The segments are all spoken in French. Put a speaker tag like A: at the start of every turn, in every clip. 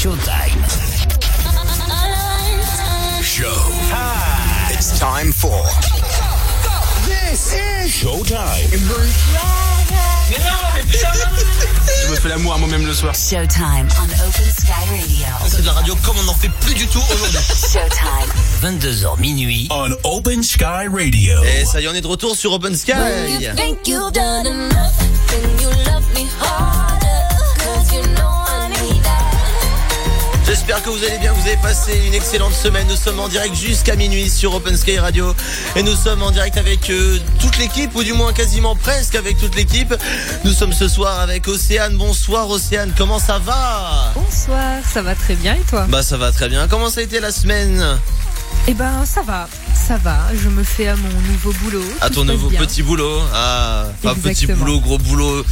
A: Showtime. Showtime. It's time for. This is Showtime.
B: Je me fais l'amour à moi-même le soir.
C: Showtime on Open Sky Radio.
D: C'est de la radio comme on n'en fait plus du tout aujourd'hui.
C: Showtime.
A: 22h minuit. On Open Sky Radio.
D: Et ça y est, on est de retour sur Open Sky.
E: Think you've done enough, then you love me harder.
D: J'espère que vous allez bien, vous avez passé une excellente semaine. Nous sommes en direct jusqu'à minuit sur Open Sky Radio. Et nous sommes en direct avec euh, toute l'équipe, ou du moins quasiment presque avec toute l'équipe. Nous sommes ce soir avec Océane. Bonsoir Océane, comment ça va?
F: Bonsoir, ça va très bien et toi?
D: Bah ça va très bien. Comment ça a été la semaine?
F: Eh ben ça va, ça va. Je me fais à mon nouveau boulot.
D: À ton nouveau
F: bien.
D: petit boulot Ah, pas petit boulot, gros boulot.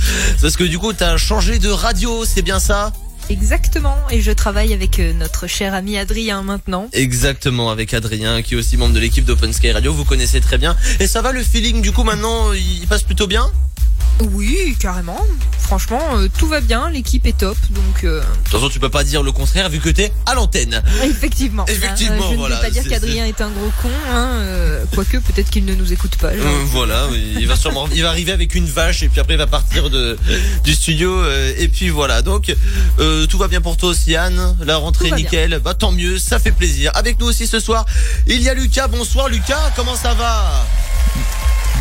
D: Parce que du coup, t'as changé de radio, c'est bien ça?
F: Exactement. Et je travaille avec euh, notre cher ami Adrien maintenant.
D: Exactement, avec Adrien, qui est aussi membre de l'équipe d'Open Sky Radio. Vous connaissez très bien. Et ça va, le feeling, du coup, maintenant, il passe plutôt bien?
F: Oui, carrément. Franchement, euh, tout va bien. L'équipe est top, donc euh,
D: De toute façon, tu peux pas dire le contraire vu que t'es à l'antenne.
F: effectivement.
D: Effectivement,
F: hein, je
D: voilà,
F: ne vais pas dire qu'Adrien est un gros con. Hein, euh, quoique, peut-être qu'il ne nous écoute pas.
D: Euh, voilà, il va sûrement, il va arriver avec une vache et puis après il va partir de du studio euh, et puis voilà. Donc euh, tout va bien pour toi, Océane. La rentrée
F: bien.
D: nickel. Bah tant mieux, ça fait plaisir. Avec nous aussi ce soir, il y a Lucas. Bonsoir Lucas, comment ça va?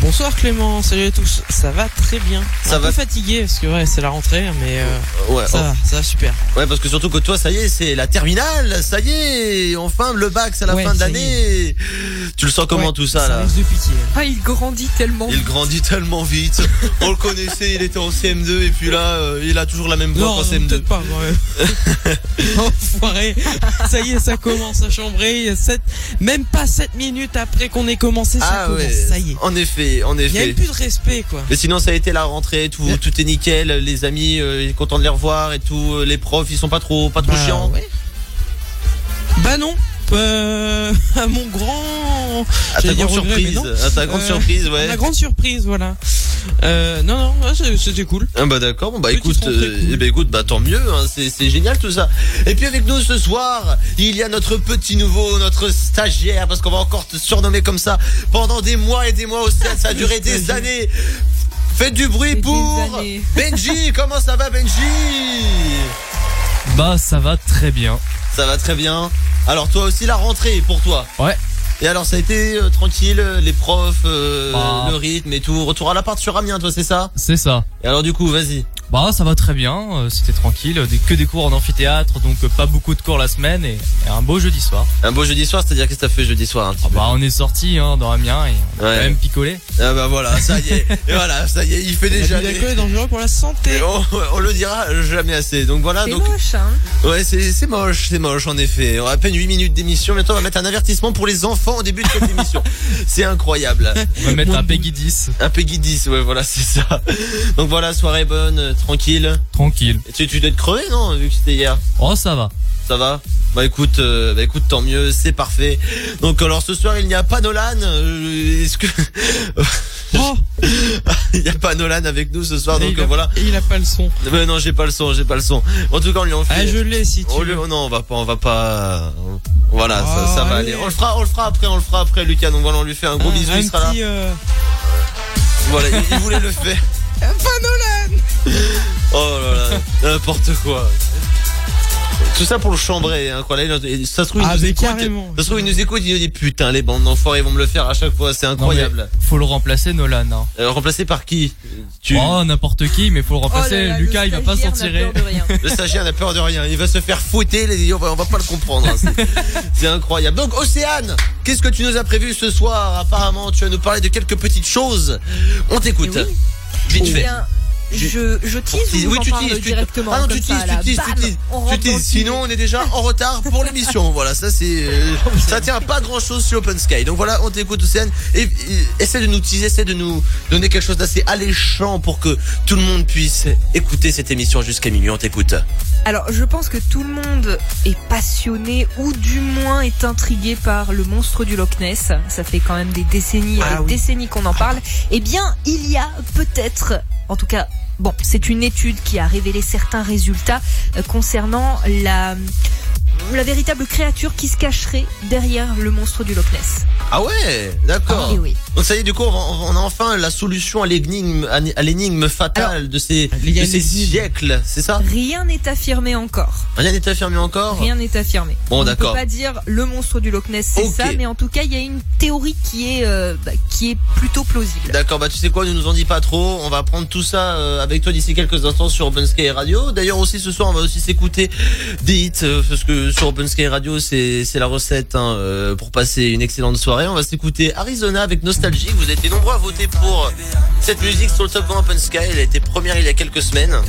G: Bonsoir Clément, salut à tous. Ça va très bien.
D: Ça
G: un
D: va
G: peu fatigué parce que ouais, c'est la rentrée, mais euh,
D: Ouais,
G: ça, va, ça va super.
D: oh, ouais, parce que surtout que toi, ça y est, c'est la terminale. Ça y est, enfin le bac, c'est la
G: Ouais,
D: fin de l'année. Tu le sens comment
G: Ouais,
D: tout ça,
G: Ça
D: là
G: de piquer.
F: Ah, il grandit tellement.
D: Il grandit tellement vite. On le connaissait, il était en CM2 et puis là, euh, il a toujours la même voix
G: Non,
D: qu'en CM2.
G: peut-être pas. Enfoiré. Ça y est, ça commence à chambrer. Sept- même pas 7 minutes après qu'on ait commencé, ça
D: Ah
G: commence.
D: ouais,
G: Ça y est.
D: en effet, en
G: Il y a
D: effet.
G: plus de respect quoi.
D: Mais sinon, ça a été la rentrée, tout, tout est nickel. Les amis, euh, content de les revoir et tout. Les profs, ils sont pas trop, pas trop
G: Bah,
D: chiants.
G: ouais. Bah non. Euh, à mon grand.
D: À ta grande
G: regret,
D: surprise, à ta grande
G: Euh,
D: surprise,
G: à
D: ouais.
G: Ma grande surprise, voilà. Euh, non, non, ouais, c'était cool.
D: Ah bah d'accord, bon bah écoute,
G: cool.
D: eh ben écoute, bah tant mieux, hein, c'est c'est génial tout ça. Et puis avec nous ce soir, il y a notre petit nouveau, notre stagiaire, parce qu'on va encore te surnommer comme ça pendant des mois et des mois au stade, ça a duré des années. Faites du bruit pour. Benji, comment ça va Benji?
H: Bah ça va très bien.
D: Ça va très bien. Alors toi aussi la rentrée pour toi
H: Ouais.
D: Et alors ça a été euh, tranquille, les profs, euh,
H: Bah.
D: le rythme et tout. Retour à l'appart sur Amiens, toi c'est ça?
H: C'est ça.
D: Et alors du coup, vas-y.
H: Bah ça va très bien, euh, c'était tranquille, que des cours en amphithéâtre, donc euh, pas beaucoup de cours la semaine et, un beau jeudi soir.
D: Un beau jeudi soir, c'est-à-dire qu'est-ce que t'as fait jeudi soir un petit
H: Ah
D: peu
H: bah on est sorti hein, dans Amiens et on a
D: Ouais.
H: quand même picolé.
D: Ah bah voilà, ça y est. Et voilà, ça y est, il fait déjà.
G: D'alcool est dangereux pour la santé.
D: On, on le dira jamais assez. Donc voilà,
F: C'est
D: donc
F: moche, hein.
D: ouais, c'est c'est moche, c'est moche en effet. On a à peine 8 minutes d'émission, bientôt on va mettre un avertissement pour les enfants au début de cette émission. C'est incroyable.
H: On va mettre un Peggy 10,
D: Un Peggy 10, ouais, voilà, c'est ça. Donc voilà, soirée bonne, tranquille.
H: tranquille.
D: Et tu, tu dois être crevé, non, vu que c'était hier?
H: Oh ça va.
D: Ça va? Bah écoute, euh, bah écoute, tant mieux, c'est parfait. Donc alors ce soir, il n'y a pas Nolan. euh, Est-ce que
G: Oh,
D: il n'y a pas Nolan avec nous ce soir
G: et
D: Donc
G: a,
D: voilà.
G: et il a pas le son.
D: Mais non, j'ai pas le son, j'ai pas le son. En tout cas, on lui en fait.
G: Ah, je l'ai si tu
D: on lui-
G: veux.
D: non, on va pas, on va pas. Voilà, ça,
G: Oh,
D: ça va aller. On le fera, on le fera après, on le fera après, Lucas. Donc voilà, on lui fait un gros bisou,
G: un
D: il sera
G: petit,
D: là.
G: euh,
D: Voilà, il, il voulait le faire.
G: Pas Nolan
D: n'importe quoi. Tout ça pour le chambrer, hein, quoi. Là, il- ça se trouve, il
G: Ah,
D: nous écoute.
G: carrément.
D: Ça se trouve, il nous écoute, il nous dit putain, les bandes d'enfoirés vont me le faire à chaque fois, c'est
H: Non,
D: incroyable.
H: faut le remplacer Nolan. Hein.
D: Euh, remplacé par qui? Tu
H: Oh n'importe qui, mais faut le
F: Oh
H: remplacer.
F: là là,
H: Lucas
F: le
H: il va pas s'en tirer.
F: peur de rien.
D: Le stagiaire n'a peur de rien. Il va se faire fouetter. Les... On, va, on va pas le comprendre. hein. C'est- incroyable. Donc, Océane, qu'est-ce que tu nous as prévu ce soir? Apparemment, tu vas nous parler de quelques petites choses. On t'écoute.
F: Oui.
D: Vite
F: Eh
D: fait.
F: bien, je, je tease ou
D: Oui, tu teases,
F: directement
D: Ah non, tu teases, tu teases, tu teases. Tu Sinon, on est déjà en retard pour l'émission. Voilà, ça c'est, euh, ça tient pas grand chose sur Open Sky. Donc voilà, on t'écoute Océane et, et essaie de nous teaser, essaie de nous donner quelque chose d'assez alléchant pour que tout le monde puisse écouter cette émission jusqu'à minuit. On t'écoute.
F: Alors, je pense que tout le monde est passionné ou du moins est intrigué par le monstre du Loch Ness. Ça fait quand même des décennies et
G: Ah
F: des
G: oui.
F: décennies qu'on en parle. Eh bien, il y a peut-être, en tout cas, Bon, c'est une étude qui a révélé certains résultats euh, concernant la la véritable créature qui se cacherait derrière le monstre du Loch Ness.
D: Ah ouais, d'accord.
F: Ah oui, oui.
D: Donc ça y est, du coup, on, on a enfin la solution à l'énigme, à l'énigme fatale de ces, de ces siècles, c'est ça?
F: Rien n'est affirmé encore.
D: Rien n'est affirmé encore?
F: Rien n'est affirmé.
D: Bon,
F: on ne
D: d'accord.
F: peut pas dire le monstre du Loch Ness, c'est ça, mais en tout cas, il y a une théorie qui est euh, bah, qui est plutôt plausible.
D: D'accord, bah tu sais quoi, ne nous en dis pas trop. On va prendre tout ça euh, avec toi d'ici quelques instants sur Open Sky Radio. D'ailleurs aussi ce soir, on va aussi s'écouter des hits euh, parce que sur Open Sky Radio, c'est la recette hein, euh, pour passer une excellente soirée. On va s'écouter Arizona avec Nostalgique. Vous avez été nombreux à voter pour cette musique sur le top 20 Open Sky. Elle a été première il y a quelques semaines. Donc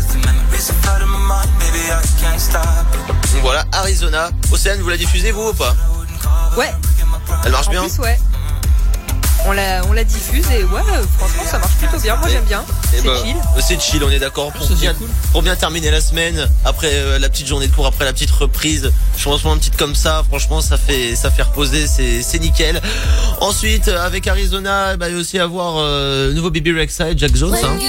D: voilà, Arizona. Océane, vous la diffusez vous ou pas?
F: Ouais.
D: Elle marche
F: En
D: bien?
F: plus, ouais. On la, on la diffuse et ouais, euh, franchement, ça marche plutôt bien. Moi, j'aime bien.
D: Eh
F: C'est
D: ben,
F: chill.
D: C'est chill, on est d'accord. Pour, bien,
G: cool.
D: pour bien terminer la semaine, après euh, la petite journée de cours, après la petite reprise, franchement, une petite comme ça, franchement, ça fait, ça fait reposer, c'est, c'est nickel. Ensuite, euh, avec Arizona, bah, il va y aussi avoir euh, nouveau Baby Rexha et Jack Jones. Hein.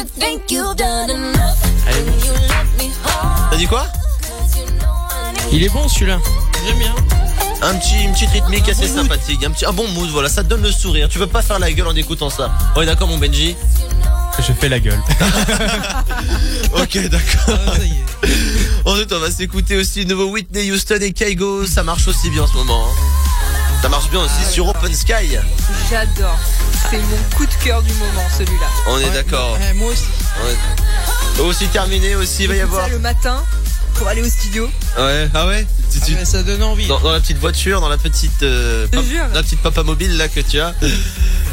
D: T'as dit quoi?
G: Il est bon celui-là. J'aime bien.
D: Un petit, une petite rythmique assez sympathique, un petit, un bon mood, voilà, ça te donne le sourire. Tu peux pas faire la gueule en écoutant ça. On est d'accord, mon Benji
H: Je fais la gueule.
D: Ok, d'accord.
G: Ah.
D: Ensuite, on va s'écouter aussi le nouveau Whitney Houston et Kaigo. Ça marche aussi bien en ce moment. hein. Ça marche bien aussi sur Open Sky.
F: J'adore. C'est mon coup de cœur du moment, celui-là.
D: On est
G: Ouais,
D: d'accord.
G: ouais, moi aussi.
D: Ouais. Aussi terminé aussi, il va y avoir.
F: ça le matin pour aller au studio.
D: Ouais, ah ouais. Tu-
G: Ah ouais, ça donne envie.
D: dans, dans la petite voiture, dans la petite, euh, pap-
F: jure.
D: la petite papa mobile là que tu as.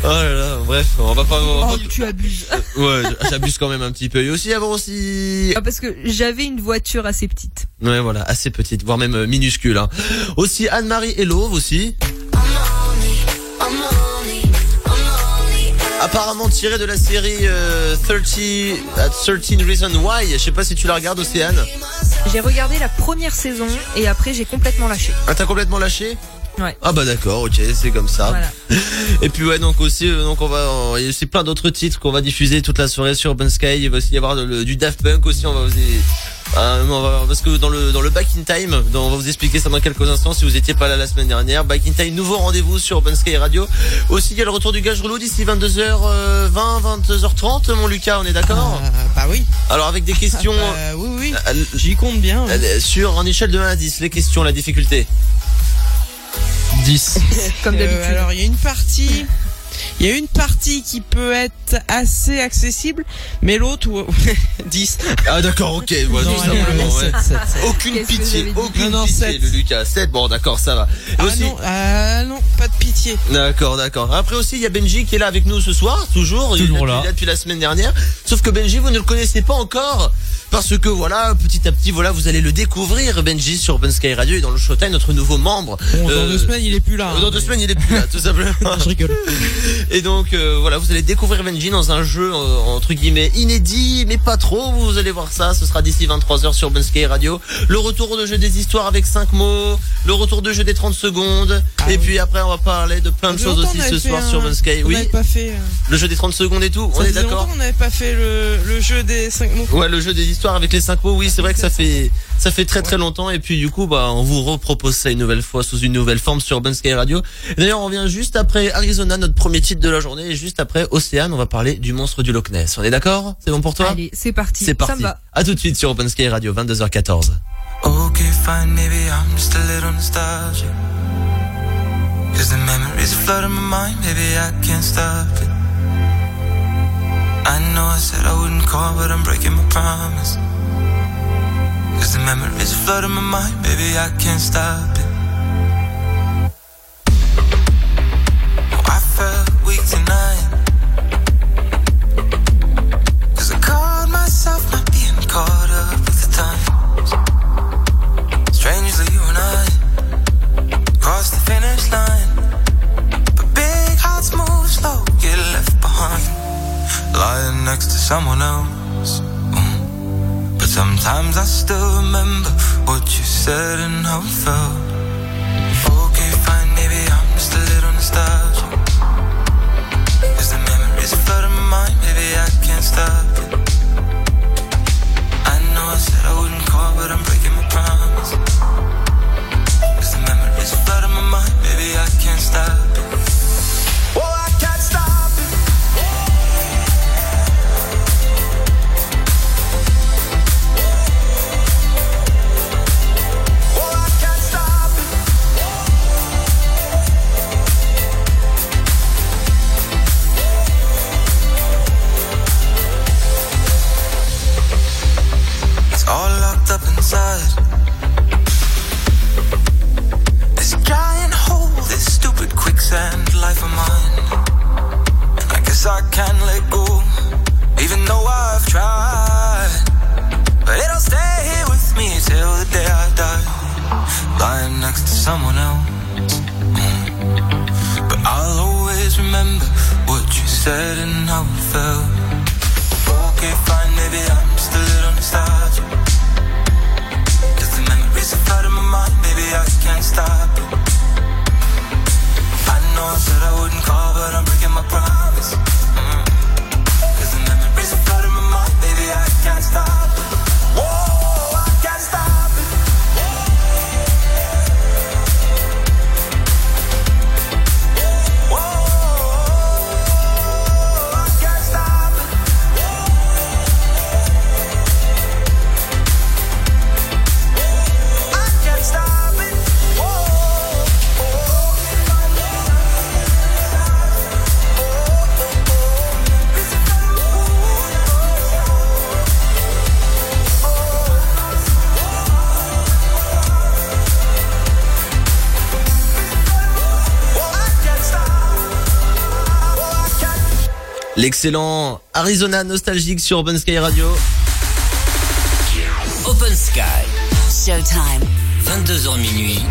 D: Oh là là, bref, on va pas. on va
F: Oh, tu abuses.
D: Ouais, j'abuse quand même un petit peu. Et aussi avoir aussi.
F: Ah, parce que j'avais une voiture assez petite.
D: Ouais, voilà, assez petite, voire même euh, minuscule. Hein. Aussi Anne-Marie et Love aussi.
E: I'm I'm.
D: Apparemment tiré de la série euh, 30 at 13 Reasons Why. Je sais pas si tu la regardes, Océane.
F: J'ai regardé la première saison et après j'ai complètement lâché.
D: Ah, t'as complètement lâché?
F: Ouais.
D: Ah bah d'accord, ok, c'est comme ça.
F: Voilà.
D: Et puis ouais, donc aussi, euh, donc on va, il y a aussi plein d'autres titres qu'on va diffuser toute la soirée sur Open Sky. Il va aussi y avoir le- du Daft Punk aussi. On va aussi, euh, on va- parce que dans le dans le Back in Time, dont on va vous expliquer ça dans quelques instants si vous étiez pas là la semaine dernière. Back in Time, nouveau rendez-vous sur Open Sky Radio. Aussi, il y a le retour du gage rouleau d'ici 22h20, 22h30. Mon Lucas, on est d'accord
G: Ah, bah oui.
D: Alors avec des questions
G: Ah, bah, oui, oui.
D: euh,
G: J'y compte bien. ouais.
D: euh, sur en échelle de 1 à 10, les questions, la difficulté.
H: 10.
F: Comme
G: Euh,
F: d'habitude.
G: alors il y a une partie, il y a une partie qui peut être assez accessible, mais l'autre ou 10.
D: Ah d'accord, ok, ouais,
G: Non,
D: tout
G: allez,
D: simplement.
G: allez,
D: ouais.
G: sept, sept, sept.
D: Aucune
F: Qu'est-ce que
D: pitié, aucune
G: Non, non,
D: pitié, le Lucas. 7, bon d'accord, ça va. Et
G: Ah
D: aussi,
G: non, ah non, pas de pitié.
D: D'accord, d'accord. Après aussi, il y a Benji qui est là avec nous ce soir, toujours. Il est
H: Toujours
D: là. depuis la semaine dernière. Sauf que Benji, vous ne le connaissez pas encore. Parce que voilà, petit à petit, voilà, vous allez le découvrir, Benji, sur Open Sky Radio et dans le Showtime, notre nouveau membre.
G: Bon,
D: Euh,
G: dans deux semaines il est plus là.
D: Dans
G: hein.
D: deux semaines, il est plus là, tout simplement.
G: Je rigole.
D: Et donc euh, voilà, vous allez découvrir Benji dans un jeu euh, entre guillemets inédit, mais pas trop. Vous allez voir ça. Ce sera d'ici 23h sur Ben Sky Radio. Le retour de jeu des histoires avec 5 mots. Le retour de jeu des 30 secondes.
G: Ah
D: et
G: oui.
D: puis après, on va parler de plein de choses aussi
G: on
D: ce soir sur Ben Sky.
G: On
D: Oui,
G: n'avait pas fait. euh,
D: le jeu des 30 secondes et tout.
G: Ça
D: on est d'accord.
G: qu'on n'avait pas fait le, le jeu des 5 mots.
D: Ouais, le jeu des avec les 5 mots. Oui, c'est vrai que ça fait ça fait très très longtemps. Et puis du coup, bah, on vous repropose ça une nouvelle fois sous une nouvelle forme sur Ben Sky Radio. Et D'ailleurs, on revient juste après Arizona, notre premier titre de la journée, et juste après Océane, on va parler du monstre du Loch Ness. On est d'accord? C'est bon pour toi?
F: Allez, c'est parti.
D: C'est
F: Ça
D: parti.
F: me va.
D: À tout de suite sur Open Sky Radio, 22h14.
I: Okay, fine, maybe I'm just a little nostalgic. Cause the memories flood in my mind, maybe I can't stop it. I know I said I wouldn't call, but I'm breaking my promise. Cause the memories flood in my mind, baby, I can't stop it. Oh, I felt weak tonight. Cause I caught myself not being caught up with the times. Strangely, you and I crossed the finish line. But big hearts move slow, get left behind. lying next to someone else. Mm. But sometimes I still remember what you said and how it felt. Okay, fine, maybe I'm just a little nostalgic. Cause the memories flood in my mind, maybe I can't stop it. I know I said I wouldn't call, but I'm breaking my promise. Cause the memories flood in my mind, maybe I can't stop it. inside. This giant hole, this stupid quicksand life of mine. And I guess I can let go, even though I've tried. But it'll stay here with me till the day I die. Lying next to someone else. Mm. But I'll always remember what you said and how it felt. Okay, fine, maybe I'm still a little nostalgic. The memories are flooding my mind, baby, I can't stop. I know I said I wouldn't call, but I'm breaking my promise. Mm. Cause the memories are flooding my mind, baby, I can't stop
D: L'excellent Arizona nostalgique sur Open Sky Radio.
C: Open Sky.
E: Showtime.
C: 22h minuit.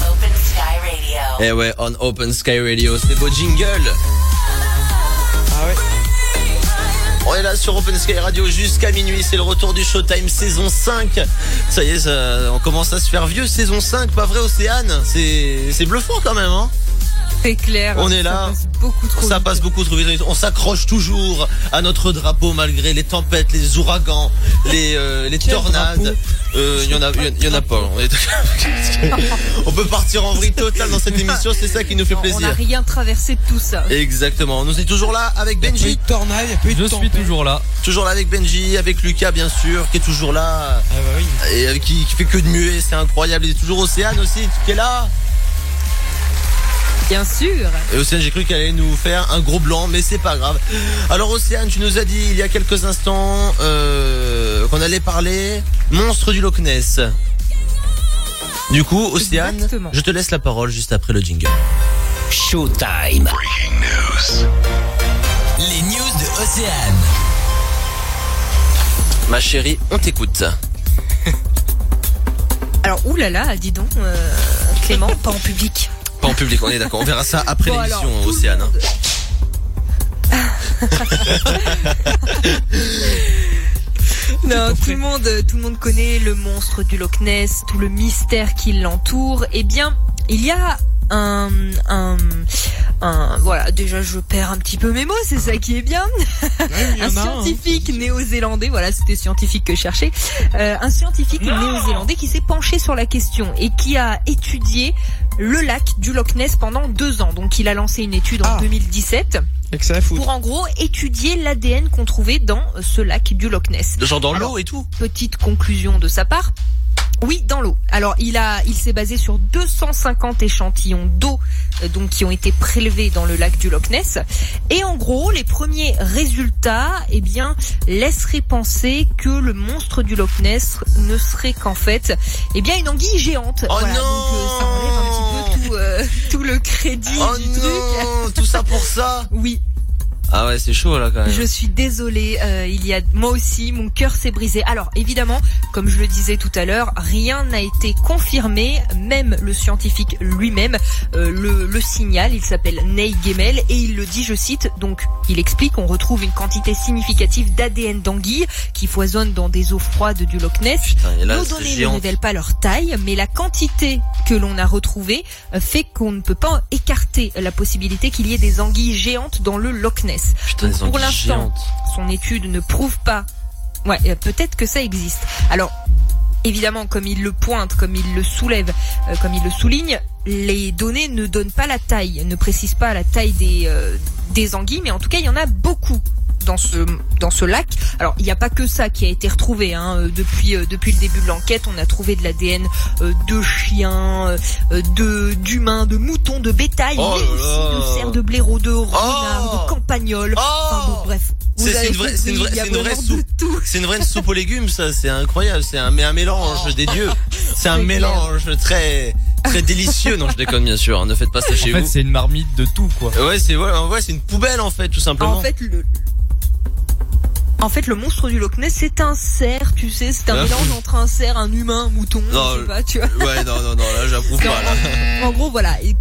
E: On Open Sky Radio.
D: Eh ouais, on Open Sky Radio, c'est beau jingle.
G: Ah ouais.
D: On est là sur Open Sky Radio jusqu'à minuit, c'est le retour du Showtime saison 5. Ça y est, ça- on commence à se faire vieux, saison 5, pas vrai Océane? C'est c'est bluffant quand même, hein?
F: C'est clair.
D: On est
F: ça
D: là.
F: passe beaucoup trop
D: Ça
F: vite.
D: passe beaucoup trop vite. On s'accroche toujours à notre drapeau malgré les tempêtes, les ouragans, les, euh, les tornades. Euh, Il y en a, il y en a pas. On, est- on peut partir en vrille totale dans cette émission, c'est ça qui nous fait
F: Non, On n'a
D: plaisir.
F: rien traversé de tout ça.
D: Exactement. Nous sommes toujours là avec
G: Il
D: Benji.
G: de tornade, il
H: Je suis
G: tempête.
H: toujours là.
D: Toujours là avec Benji, avec Lucas bien sûr, qui est toujours là.
G: Ah bah oui.
D: Et avec qui, qui fait que de muer, c'est incroyable. Il y a toujours Océane aussi qui est là.
F: Bien sûr.
D: Et Océane, j'ai cru qu'elle allait nous faire un gros blanc, mais c'est pas grave. Alors Océane, tu nous as dit il y a quelques instants euh, qu'on allait parler monstre du Loch Ness. Du coup, Océane,
F: Exactement.
D: je te laisse la parole juste après le jingle.
C: Showtime. Les news de Océane.
D: Ma chérie, on t'écoute.
F: Alors, oulala, dis donc, euh, Clément, pas en public.
D: Pas en public, on est d'accord. On verra ça après
F: Bon,
D: l'émission,
F: alors, tout le
D: Océane. hein.
F: Non, tout le monde, tout le monde connaît le monstre du Loch Ness, tout le mystère qui l'entoure. Eh bien, il y a un, un, un, voilà, déjà je perds un petit peu mes mots, c'est ça qui est bien.
G: y
F: un
G: hein.
F: scientifique néo-zélandais, voilà, c'était scientifique que je cherchais, euh, un scientifique néo-zélandais qui s'est penché sur la question et qui a étudié le lac du Loch Ness pendant deux ans. Donc il a lancé une étude en
G: Ah.
F: 2017
G: Et que ça va foutre.
F: pour en gros étudier l'ADN qu'on trouvait dans ce lac du Loch Ness.
D: Genre dans l'eau et tout.
F: Petite conclusion de sa part. Oui, dans l'eau. Alors, il a, il s'est basé sur 250 échantillons d'eau, euh, donc qui ont été prélevés dans le lac du Loch Ness. Et en gros, les premiers résultats, eh bien, laisseraient penser que le monstre du Loch Ness ne serait qu'en fait, eh bien, une anguille géante.
D: Oh
F: voilà,
D: non
F: donc euh, ça enlève un petit peu tout, euh, tout le crédit
D: Oh
F: du truc.
D: non, tout ça pour ça.
F: Oui,
D: Ah ouais, c'est chaud là quand même.
F: je suis désolée, euh, il y a moi aussi mon cœur s'est brisé. Alors évidemment, comme je le disais tout à l'heure, rien n'a été confirmé, même le scientifique lui-même euh, le, le signale, il s'appelle Neil Gemmel et il le dit, je cite, donc il explique on retrouve une quantité significative d'ADN d'anguilles qui foisonne dans des eaux froides du Loch Ness.
D: Putain, là,
F: Nos données ne révèlent pas leur taille, mais la quantité que l'on a retrouvée euh, fait qu'on ne peut pas écarter la possibilité qu'il y ait des anguilles géantes dans le Loch Ness.
D: Putain,
F: Donc,
D: des
F: pour l'instant, son étude ne prouve pas. Ouais, euh, peut-être que ça existe. Alors, évidemment, comme il le pointe, comme il le soulève, euh, comme il le souligne, les données ne donnent pas la taille, ne précisent pas la taille des euh, des anguilles, mais en tout cas, il y en a beaucoup dans ce dans ce lac. Alors, il n'y a pas que ça qui a été retrouvé. Hein. Euh, Depuis euh, depuis le début de l'enquête, on a trouvé de l'ADN euh, de chiens, euh, de d'humains, de moutons, de bétail,
D: Oh
F: mais aussi de cerfs, de blaireaux, de renards,
D: Oh
F: de campagnols. Enfin bon,
D: Oh
F: bref. Vous
D: C'est- une vraie- c'est une
F: compris,
D: vraie- c'est une soupe.
F: de tout.
D: C'est une vraie soupe aux légumes, ça. C'est incroyable. C'est un, mais un mélange des dieux. C'est un mélange très, très délicieux. Non, je déconne bien sûr. hein, Ne faites pas ça
H: En
D: chez
H: fait,
D: vous.
H: c'est une marmite de tout, quoi.
D: Ouais, c'est ouais, ouais, c'est une poubelle en fait, tout simplement.
F: En fait, le, En fait, le monstre du Loch Ness, c'est un cerf, tu sais, c'est un
D: Ah.
F: mélange entre un cerf, un humain, un mouton,
D: Non,
F: je sais pas, tu vois.
D: Ouais, non, non, non, là, j'approuve pas, là.
F: En gros, voilà. Et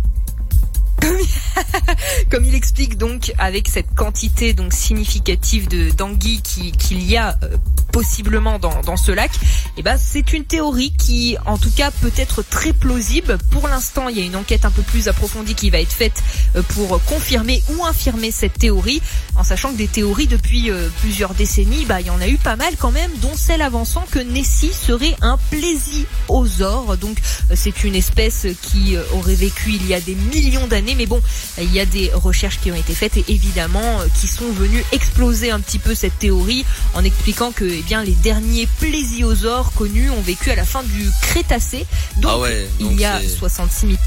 F: comme, comme il explique donc avec cette quantité donc significative de d'anguilles qui- qu'il y a euh, possiblement dans, dans ce lac, et ben c'est une théorie qui en tout cas peut être très plausible. Pour l'instant, il y a une enquête un peu plus approfondie qui va être faite euh, pour confirmer ou infirmer cette théorie, en sachant que des théories depuis euh, plusieurs décennies, bah il y en a eu pas mal quand même, dont celle avançant que Nessie serait un plésiosaure. Donc euh, c'est une espèce qui aurait vécu il y a des millions d'années, mais bon, il y a des recherches qui ont été faites et évidemment qui sont venues exploser un petit peu cette théorie en expliquant que eh bien les derniers plésiosaures connus ont vécu à la fin du Crétacé, donc
D: Ah ouais,
F: il y a
D: c'est-
F: 66 000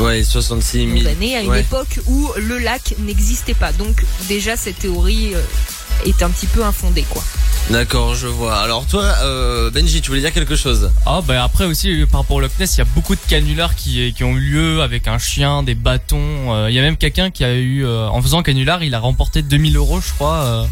D: Ouais, 66 000.
F: années à une
D: Ouais.
F: époque où le lac n'existait pas. Donc déjà cette théorie euh, est un petit peu infondée quoi.
D: D'accord, je vois. Alors toi, euh, Benji, tu voulais dire quelque chose?
H: Ah bah après aussi euh, par rapport au Loch Ness, il y a beaucoup de canulars qui, qui ont eu lieu avec un chien, des bâtons. Euh, Il y a même quelqu'un qui a eu, euh, en faisant canular, il a remporté 2000 euros, je crois.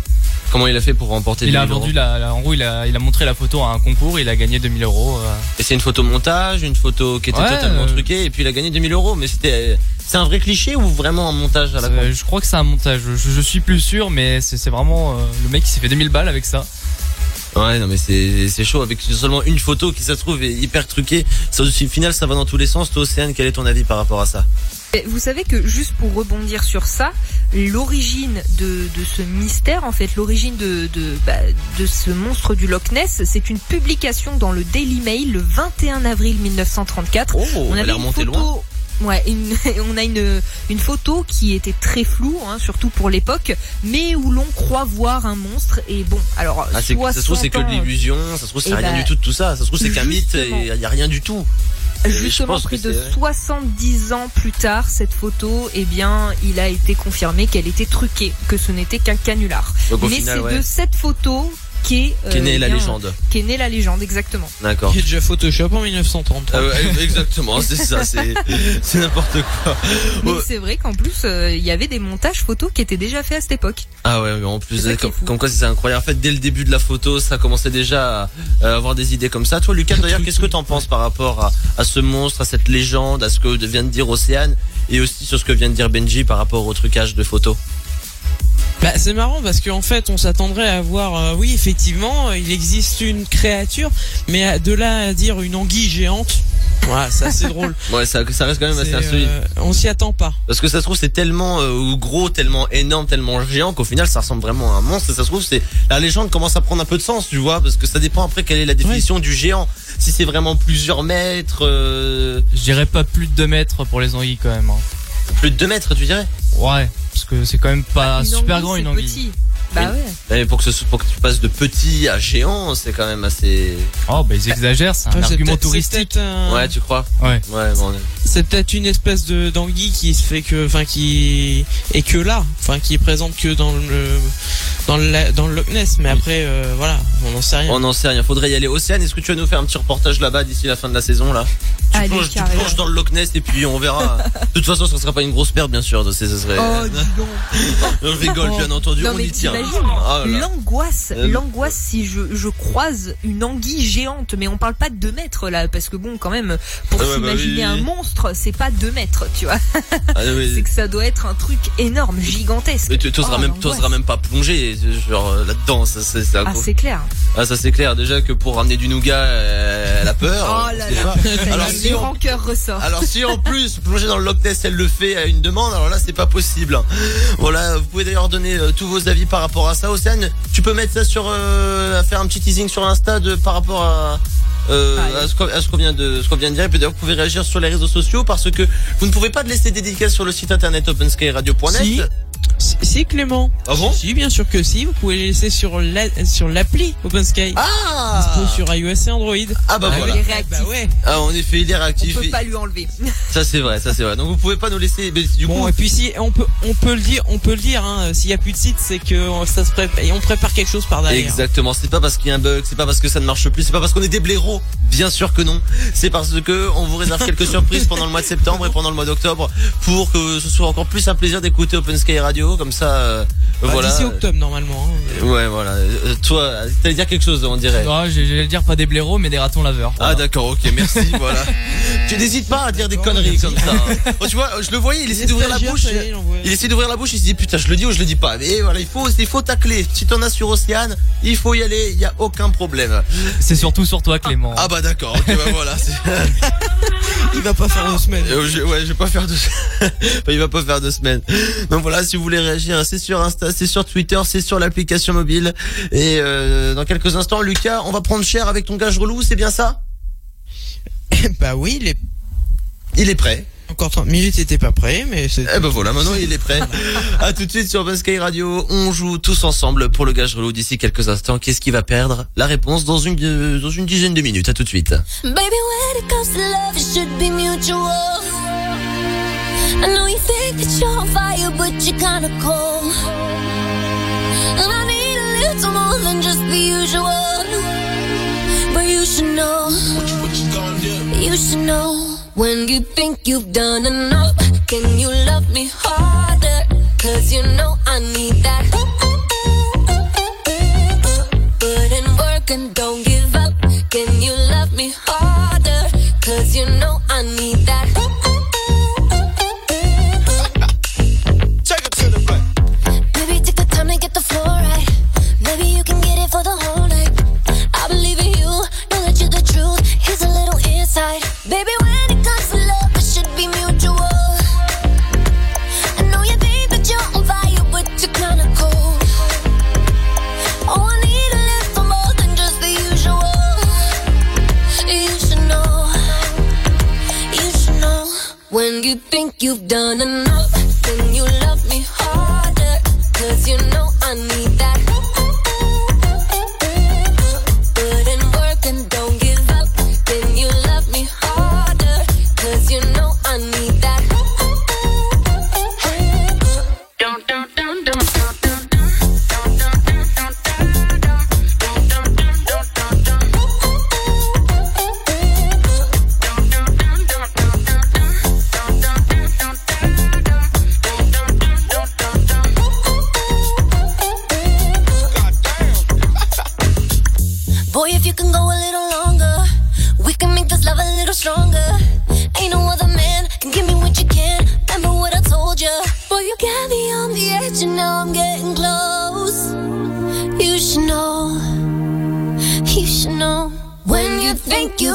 H: Euh.
D: Comment il a fait pour remporter
H: il a
D: 2000 euros
H: vendu la, la- en gros, il a, il a montré la photo à un concours, il a gagné 2000 euros. euh.
D: Et c'est une photo montage, une photo qui était
H: Ouais,
D: totalement
H: euh,
D: truquée, et puis il a gagné 2000 euros. Mais c'était, c'est un vrai cliché ou vraiment un montage à la con
H: Euh, je crois que c'est un montage. Je, je suis plus sûr, mais c'est c'est vraiment euh, le mec qui s'est fait 2000 balles avec ça.
D: Ouais, non mais c'est c'est chaud avec seulement une photo qui ça se trouve est hyper truquée. Ça, au final, ça va dans tous les sens. Toi, Océane, quel est ton avis par rapport à ça?
F: Vous savez que juste pour rebondir sur ça, l'origine de, de ce mystère, en fait, l'origine de, de, bah, de ce monstre du Loch Ness, c'est une publication dans le Daily Mail le 21 avril 1934.
D: Oh,
F: on avait une photo.
D: loin.
F: Ouais, une- on a une, une photo qui était très floue, hein, surtout pour l'époque, mais où l'on croit voir un monstre. Et bon, alors,
D: Ah, ça se trouve c'est que de
F: 60 ans,
D: l'illusion. Ça se trouve c'est
F: Eh
D: rien
F: bah,
D: du tout de tout ça. Ça se trouve c'est qu'un mythe. et Il y a rien du tout.
F: Justement,
D: que
F: de
D: c'est vrai.
F: 70 ans plus tard, cette photo, eh bien, il a été confirmé qu'elle était truquée, que ce n'était qu'un canular.
D: Donc
F: Mais c'est
D: ouais.
F: de cette photo qu'est euh,
D: Qu'est née la
F: bien,
D: légende.
F: Qu'est née la légende, exactement.
D: D'accord.
G: Qui est déjà Photoshop en 1933.
D: Ah ouais, exactement, c'est ça, c'est c'est n'importe quoi.
F: Mais
D: Ouais.
F: c'est vrai qu'en plus, euh, il y avait des montages photos qui étaient déjà faits à cette époque.
D: Ah ouais, mais en plus, comme, comme quoi c'est incroyable. En fait, dès le début de la photo, ça commençait déjà à, à avoir des idées comme ça. Toi, Lucas, d'ailleurs, qu'est-ce que t'en penses par rapport à, à ce monstre, à cette légende, à ce que vient de dire Océane, et aussi sur ce que vient de dire Benji par rapport au trucage de photos?
G: Bah, c'est marrant parce qu'en fait, on s'attendrait à voir, euh, oui, effectivement, euh, il existe une créature, mais de là à dire une anguille géante, voilà, c'est assez drôle.
D: Ouais, ça, ça reste quand même assez
G: C'est,
D: insolite.
G: euh, on s'y attend pas.
D: Parce que ça se trouve c'est tellement euh, gros, tellement énorme, tellement géant qu'au final ça ressemble vraiment à un monstre. Et ça se trouve c'est la légende commence à prendre un peu de sens, tu vois, parce que ça dépend après quelle est la définition du géant. Si c'est vraiment plusieurs mètres, euh,
H: Je dirais pas plus de 2 mètres pour les anguilles quand même. hein.
D: plus de 2 mètres, tu dirais?
H: Ouais, parce que c'est quand même pas
F: Une
H: super
F: anguille,
H: grand une anguille.
F: petit. Bah
D: Oui.
F: ouais.
D: Mais pour que, ce, pour que tu passes de petit à géant, c'est quand même assez.
H: Oh bah ils exagèrent, c'est un
G: c'est
H: argument touristique.
G: un-
D: Ouais, tu crois
H: Ouais.
D: Ouais, bon.
G: C'est peut-être une espèce de d'anguille qui se fait que, enfin, qui est que là, enfin, qui est présente que dans le dans le dans le Loch Ness. Mais après, euh, voilà, on n'en sait rien.
D: On n'en sait rien. Faudrait y aller. Océane, est-ce que tu vas nous faire un petit reportage là-bas d'ici la fin de la saison là? Tu,
F: Allez,
D: plonges, tu plonges dans le Loch Ness et puis on verra. de toute façon, ce sera pas une grosse perte, bien sûr. Ce serait.
F: Oh,
D: Je rigole, bien entendu.
F: Non
D: on y tient. Oh là.
F: l'angoisse,
D: Euh,
F: l'angoisse si je, je croise une anguille géante, mais on parle pas de 2 mètres là, parce que bon quand même, pour
D: Ah bah
F: s'imaginer
D: oui,
F: un
D: oui.
F: monstre, c'est pas 2 mètres, tu vois.
D: Ah, oui.
F: C'est que ça doit être un truc énorme, gigantesque.
D: Mais tu t'oseras
F: Oh,
D: même, t'oseras même pas plonger, genre euh, là-dedans. Ça, c'est,
F: Ah c'est clair.
D: ah, ça c'est clair. Déjà que pour ramener du nougat, euh, elle a peur.
F: Oh là là,
D: pas. Alors si on,
F: ressortent.
D: alors si en plus plonger dans le Loch Ness, elle le fait à une demande, alors là c'est pas possible. Voilà, vous pouvez d'ailleurs donner euh, tous vos avis par rapport à ça. Océane, tu peux mettre ça sur, euh, à faire un petit teasing sur l'Insta de par rapport à. Euh,
F: Allez.
D: à ce qu'on à ce qu'on vient de ce qu'on vient de dire et puis d'ailleurs vous pouvez réagir sur les réseaux sociaux parce que vous ne pouvez pas laisser des dédicaces sur le site internet openskyradio.net
G: Si. Si, si, Clément.
D: Ah bon
G: Si, bien sûr que si. Vous pouvez les laisser sur la, sur l'appli OpenSky.
D: ah
G: Dispo sur iOS et Android.
D: ah bah
F: Ah,
D: voilà
F: il est réactif.
G: Bah ouais.
D: ah en effet il est
F: On
D: réactif
F: peut
D: et-
F: pas lui enlever.
D: ça c'est vrai ça c'est vrai donc vous pouvez pas nous laisser mais du
G: Bon
D: coup
G: et puis si on peut on peut le dire on peut le dire hein, s'il y a plus de site c'est que ça se prépare et on prépare quelque chose par derrière.
D: Exactement, c'est pas parce qu'il y a un bug, c'est pas parce que ça ne marche plus, c'est pas parce qu'on est des blaireaux, bien sûr que non. C'est parce que on vous réserve quelques surprises pendant le mois de septembre et pendant le mois d'octobre pour que ce soit encore plus un plaisir d'écouter Open Sky Radio. Comme ça, euh,
G: Bah,
D: voilà.
G: D'ici octobre normalement. hein.
D: Ouais, voilà. Euh, toi, t'allais dire quelque chose, on dirait.
H: Ah, j'ai- j'allais dire pas des blaireaux, mais des ratons laveurs.
D: Ah d'accord, ok, merci, voilà. Tu n'hésites pas à dire des conneries comme ça. hein. Oh, tu vois, je le voyais, il essaie d'ouvrir la bouche.
G: est, il
D: essaie d'ouvrir la bouche, il se dit putain, je le dis ou je le dis pas. Mais voilà, il faut, il faut tacler. Si t'en as sur Océane, il faut y aller, il y a aucun problème.
H: C'est surtout sur toi, Clément.
D: Ah bah d'accord, ok, bah voilà.
G: Il va pas faire deux semaines.
D: Euh, je- ouais, je vais pas faire deux. Il va pas faire deux semaines. Donc voilà, si vous voulez réagir, c'est sur Insta, c'est sur Twitter, c'est sur l'application mobile. Et euh, dans quelques instants, Lucas, on va prendre cher avec ton gage relou, c'est bien ça?
G: Bah oui, il est
D: Il est prêt.
G: encore 30 minutes, il était pas prêt, mais c'est.
D: Eh ben voilà, maintenant il est prêt. à tout de suite sur Sky Radio. On joue tous ensemble pour le gage relou d'ici quelques instants. Qu'est-ce qui va perdre? La réponse dans une dans une dizaine de minutes. À tout de suite.
J: Baby, when it comes to love, it should be mutual. I know you think that you're on fire, but you're kinda cold. And I need a little more than just the usual. But you should know. You should know. When you think you've done enough, can you love me harder? Cause you know I need that. Put in work and don't give up. Can you love me harder? Cause you know I need the floor right. Maybe you can get it for the whole night. I believe in you, know that you're the truth. Here's a little insight. Baby, when it comes to love, it should be mutual. I know you think that you're on fire, but you're kinda cold. Oh, I need a little more than just the usual. You should know, you should know. When you think you've done enough, then you love me harder. Cause you know I need that.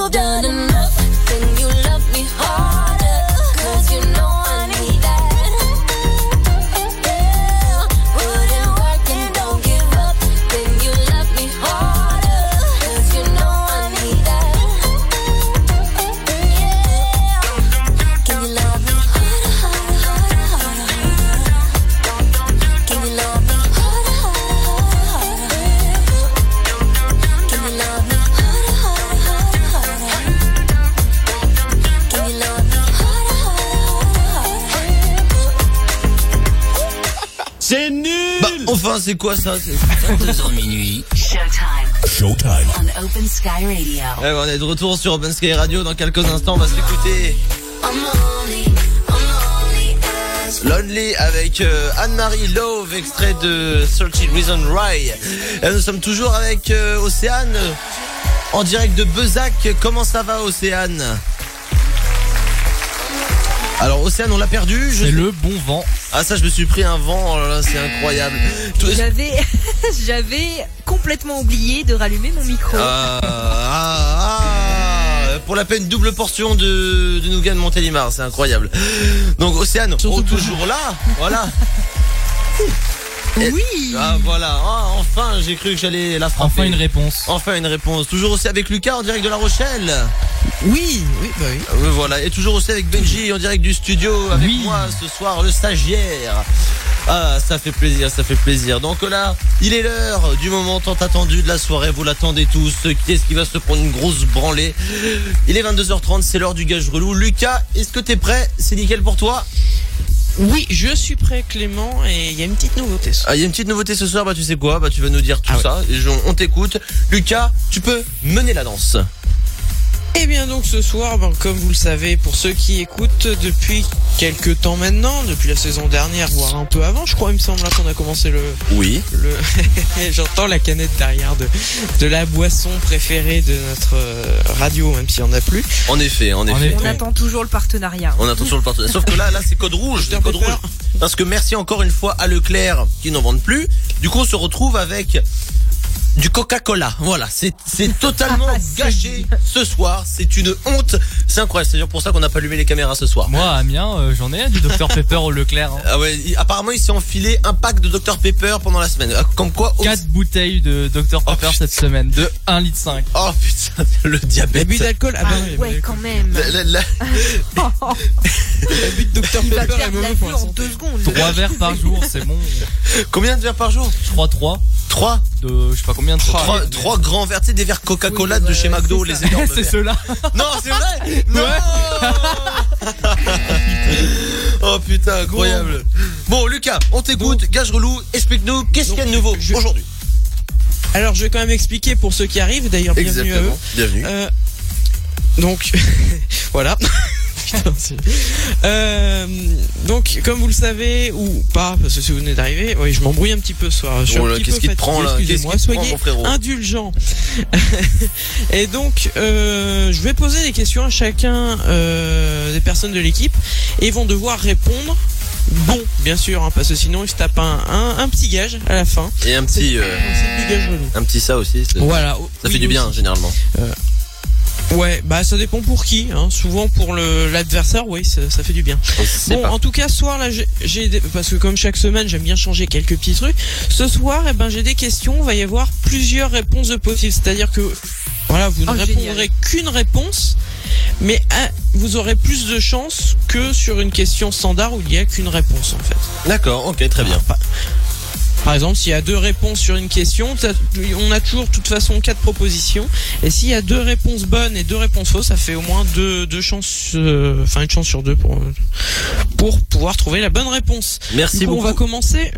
J: You've done
D: enfin, c'est quoi ça c'est-
K: 22h minuit.
C: Showtime.
L: on Open Sky Radio.
D: Ouais, on est de retour sur Open Sky Radio. Dans quelques instants, on va s'écouter
J: lonely,
D: avec euh, Anne-Marie Love, extrait de 30 Reasons Why. Et nous sommes toujours avec euh, Océane, en direct de Bezac. Comment ça va, Océane? Alors, Océane, on l'a perdu. Je...
H: C'est le bon vent.
D: Ah, ça, je me suis pris un vent. Oh là là, c'est incroyable. Tout-
F: J'avais, j'avais complètement oublié de rallumer mon micro.
D: Ah, ah, ah. pour la peine double portion de, de nougat de Montélimar, c'est incroyable. Donc Océane, oh, toujours là, voilà.
F: oui.
D: Ah voilà, Ah, enfin j'ai cru que j'allais la frapper.
H: Enfin une réponse.
D: Enfin une réponse. Toujours aussi avec Lucas en direct de La Rochelle.
G: Oui, oui, bah oui.
D: Euh, voilà, et toujours aussi avec Benji en direct du studio avec
H: Oui.
D: moi ce soir, le stagiaire. Ah, ça fait plaisir, ça fait plaisir. Donc là, il est l'heure du moment tant attendu de la soirée. Vous l'attendez tous. Qui est-ce qui va se prendre une grosse branlée? Il est 22h30, c'est l'heure du gage relou. Lucas, est-ce que t'es prêt? C'est nickel pour toi?
G: Oui, je suis prêt, Clément, et il y a une petite nouveauté. ce soir.
D: Ah, il y a une petite nouveauté ce soir. Bah, tu sais quoi Bah, tu vas nous dire tout
G: Ah ouais.
D: ça. Et on t'écoute. Lucas, tu peux mener la danse.
G: Et bien donc ce soir, ben, comme vous le savez, pour ceux qui écoutent depuis quelques temps maintenant, depuis la saison dernière, voire un peu avant, je crois, il me semble, hein, qu'on a commencé le...
D: Oui.
G: le... J'entends la canette derrière de, de la boisson préférée de notre euh, radio, même s'il n'y en a plus.
D: En effet, en effet.
F: On attend toujours le partenariat.
D: On attend sur le partenaire. Sauf que là, là, c'est code rouge. C'est code rouge. Parce que merci encore une fois à Leclerc qui n'en vendent plus. Du coup, on se retrouve avec du Coca-Cola. Voilà, c'est c'est totalement gâché ce soir. C'est une honte. C'est incroyable. C'est d'ailleurs pour ça qu'on n'a pas allumé les caméras ce soir.
H: Moi, Amiens, euh, j'en ai un du Dr Pepper au Leclerc. hein.
D: Ah ouais, il- apparemment, il s'est enfilé un pack de Dr Pepper pendant la semaine. Ah, Comme quoi, on-
H: 4 bouteilles de Dr Pepper cette semaine, de 1 litre 5.
D: oh putain, le diabète.
G: L'abus d'alcool, ah
F: Ah
G: ben oui,
F: ouais, quand même.
D: La- la- la-
G: l'abus de Dr
F: Il
G: Pepper est mauvais pour la
F: en
G: santé.
F: deux secondes.
H: 3 verres par jour, c'est bon.
D: Combien de verres par jour?
H: 3 3
D: Trois?
H: de je sais pas combien de
D: Trois, trois grands verres, tu sais, des verres Coca-Cola
F: Oui,
D: de
F: ouais,
D: chez McDo,
F: c'est
D: les énormes
H: C'est ceux-là.
D: Non, c'est vrai? Non Oh putain, incroyable. Bon, Lucas, on t'écoute, gage relou, explique-nous, qu'est-ce qu'il y a de nouveau
G: je-
D: aujourd'hui?
G: Alors je vais quand même expliquer pour ceux qui arrivent, d'ailleurs bienvenue à eux.
D: bienvenue.
G: Euh, donc voilà. Putain, Euh, donc comme vous le savez ou pas, parce que si vous venez d'arriver, oui, je m'embrouille un petit peu ce soir. Je suis
D: Oh là, qu'est-ce qui te prend, là
G: Excusez-moi, soyez indulgents. Et donc euh, je vais poser des questions à chacun euh, des personnes de l'équipe et ils vont devoir répondre. Bon, bien sûr, hein, parce que sinon ils se tapent un, un, un petit gage à la fin.
D: Et un petit, euh, un petit ça aussi.
G: Voilà.
D: Ça fait du bien,
G: aussi.
D: généralement.
G: Ouais, bah ça dépend pour qui. Hein. Souvent pour le l'adversaire, oui, ça, ça fait du bien. Bon,
D: pas-
G: en tout cas, ce soir là, j'ai- parce que comme chaque semaine, j'aime bien changer quelques petits trucs. Ce soir, eh ben, j'ai des questions. Il va y avoir plusieurs réponses de possibles. C'est-à-dire que voilà, vous ne
F: Oh,
G: répondrez qu'une réponse, mais hein, vous aurez plus de chances que sur une question standard où il n'y a qu'une réponse en fait.
D: D'accord, ok, très bien.
G: Par exemple, s'il y a deux réponses sur une question, on a toujours de toute façon quatre propositions. Et s'il y a deux réponses bonnes et deux réponses fausses, ça fait au moins deux, deux chances, euh, enfin une chance sur deux pour, pour pouvoir trouver la bonne réponse.
D: Merci
G: coup,
D: beaucoup.
G: on va commencer.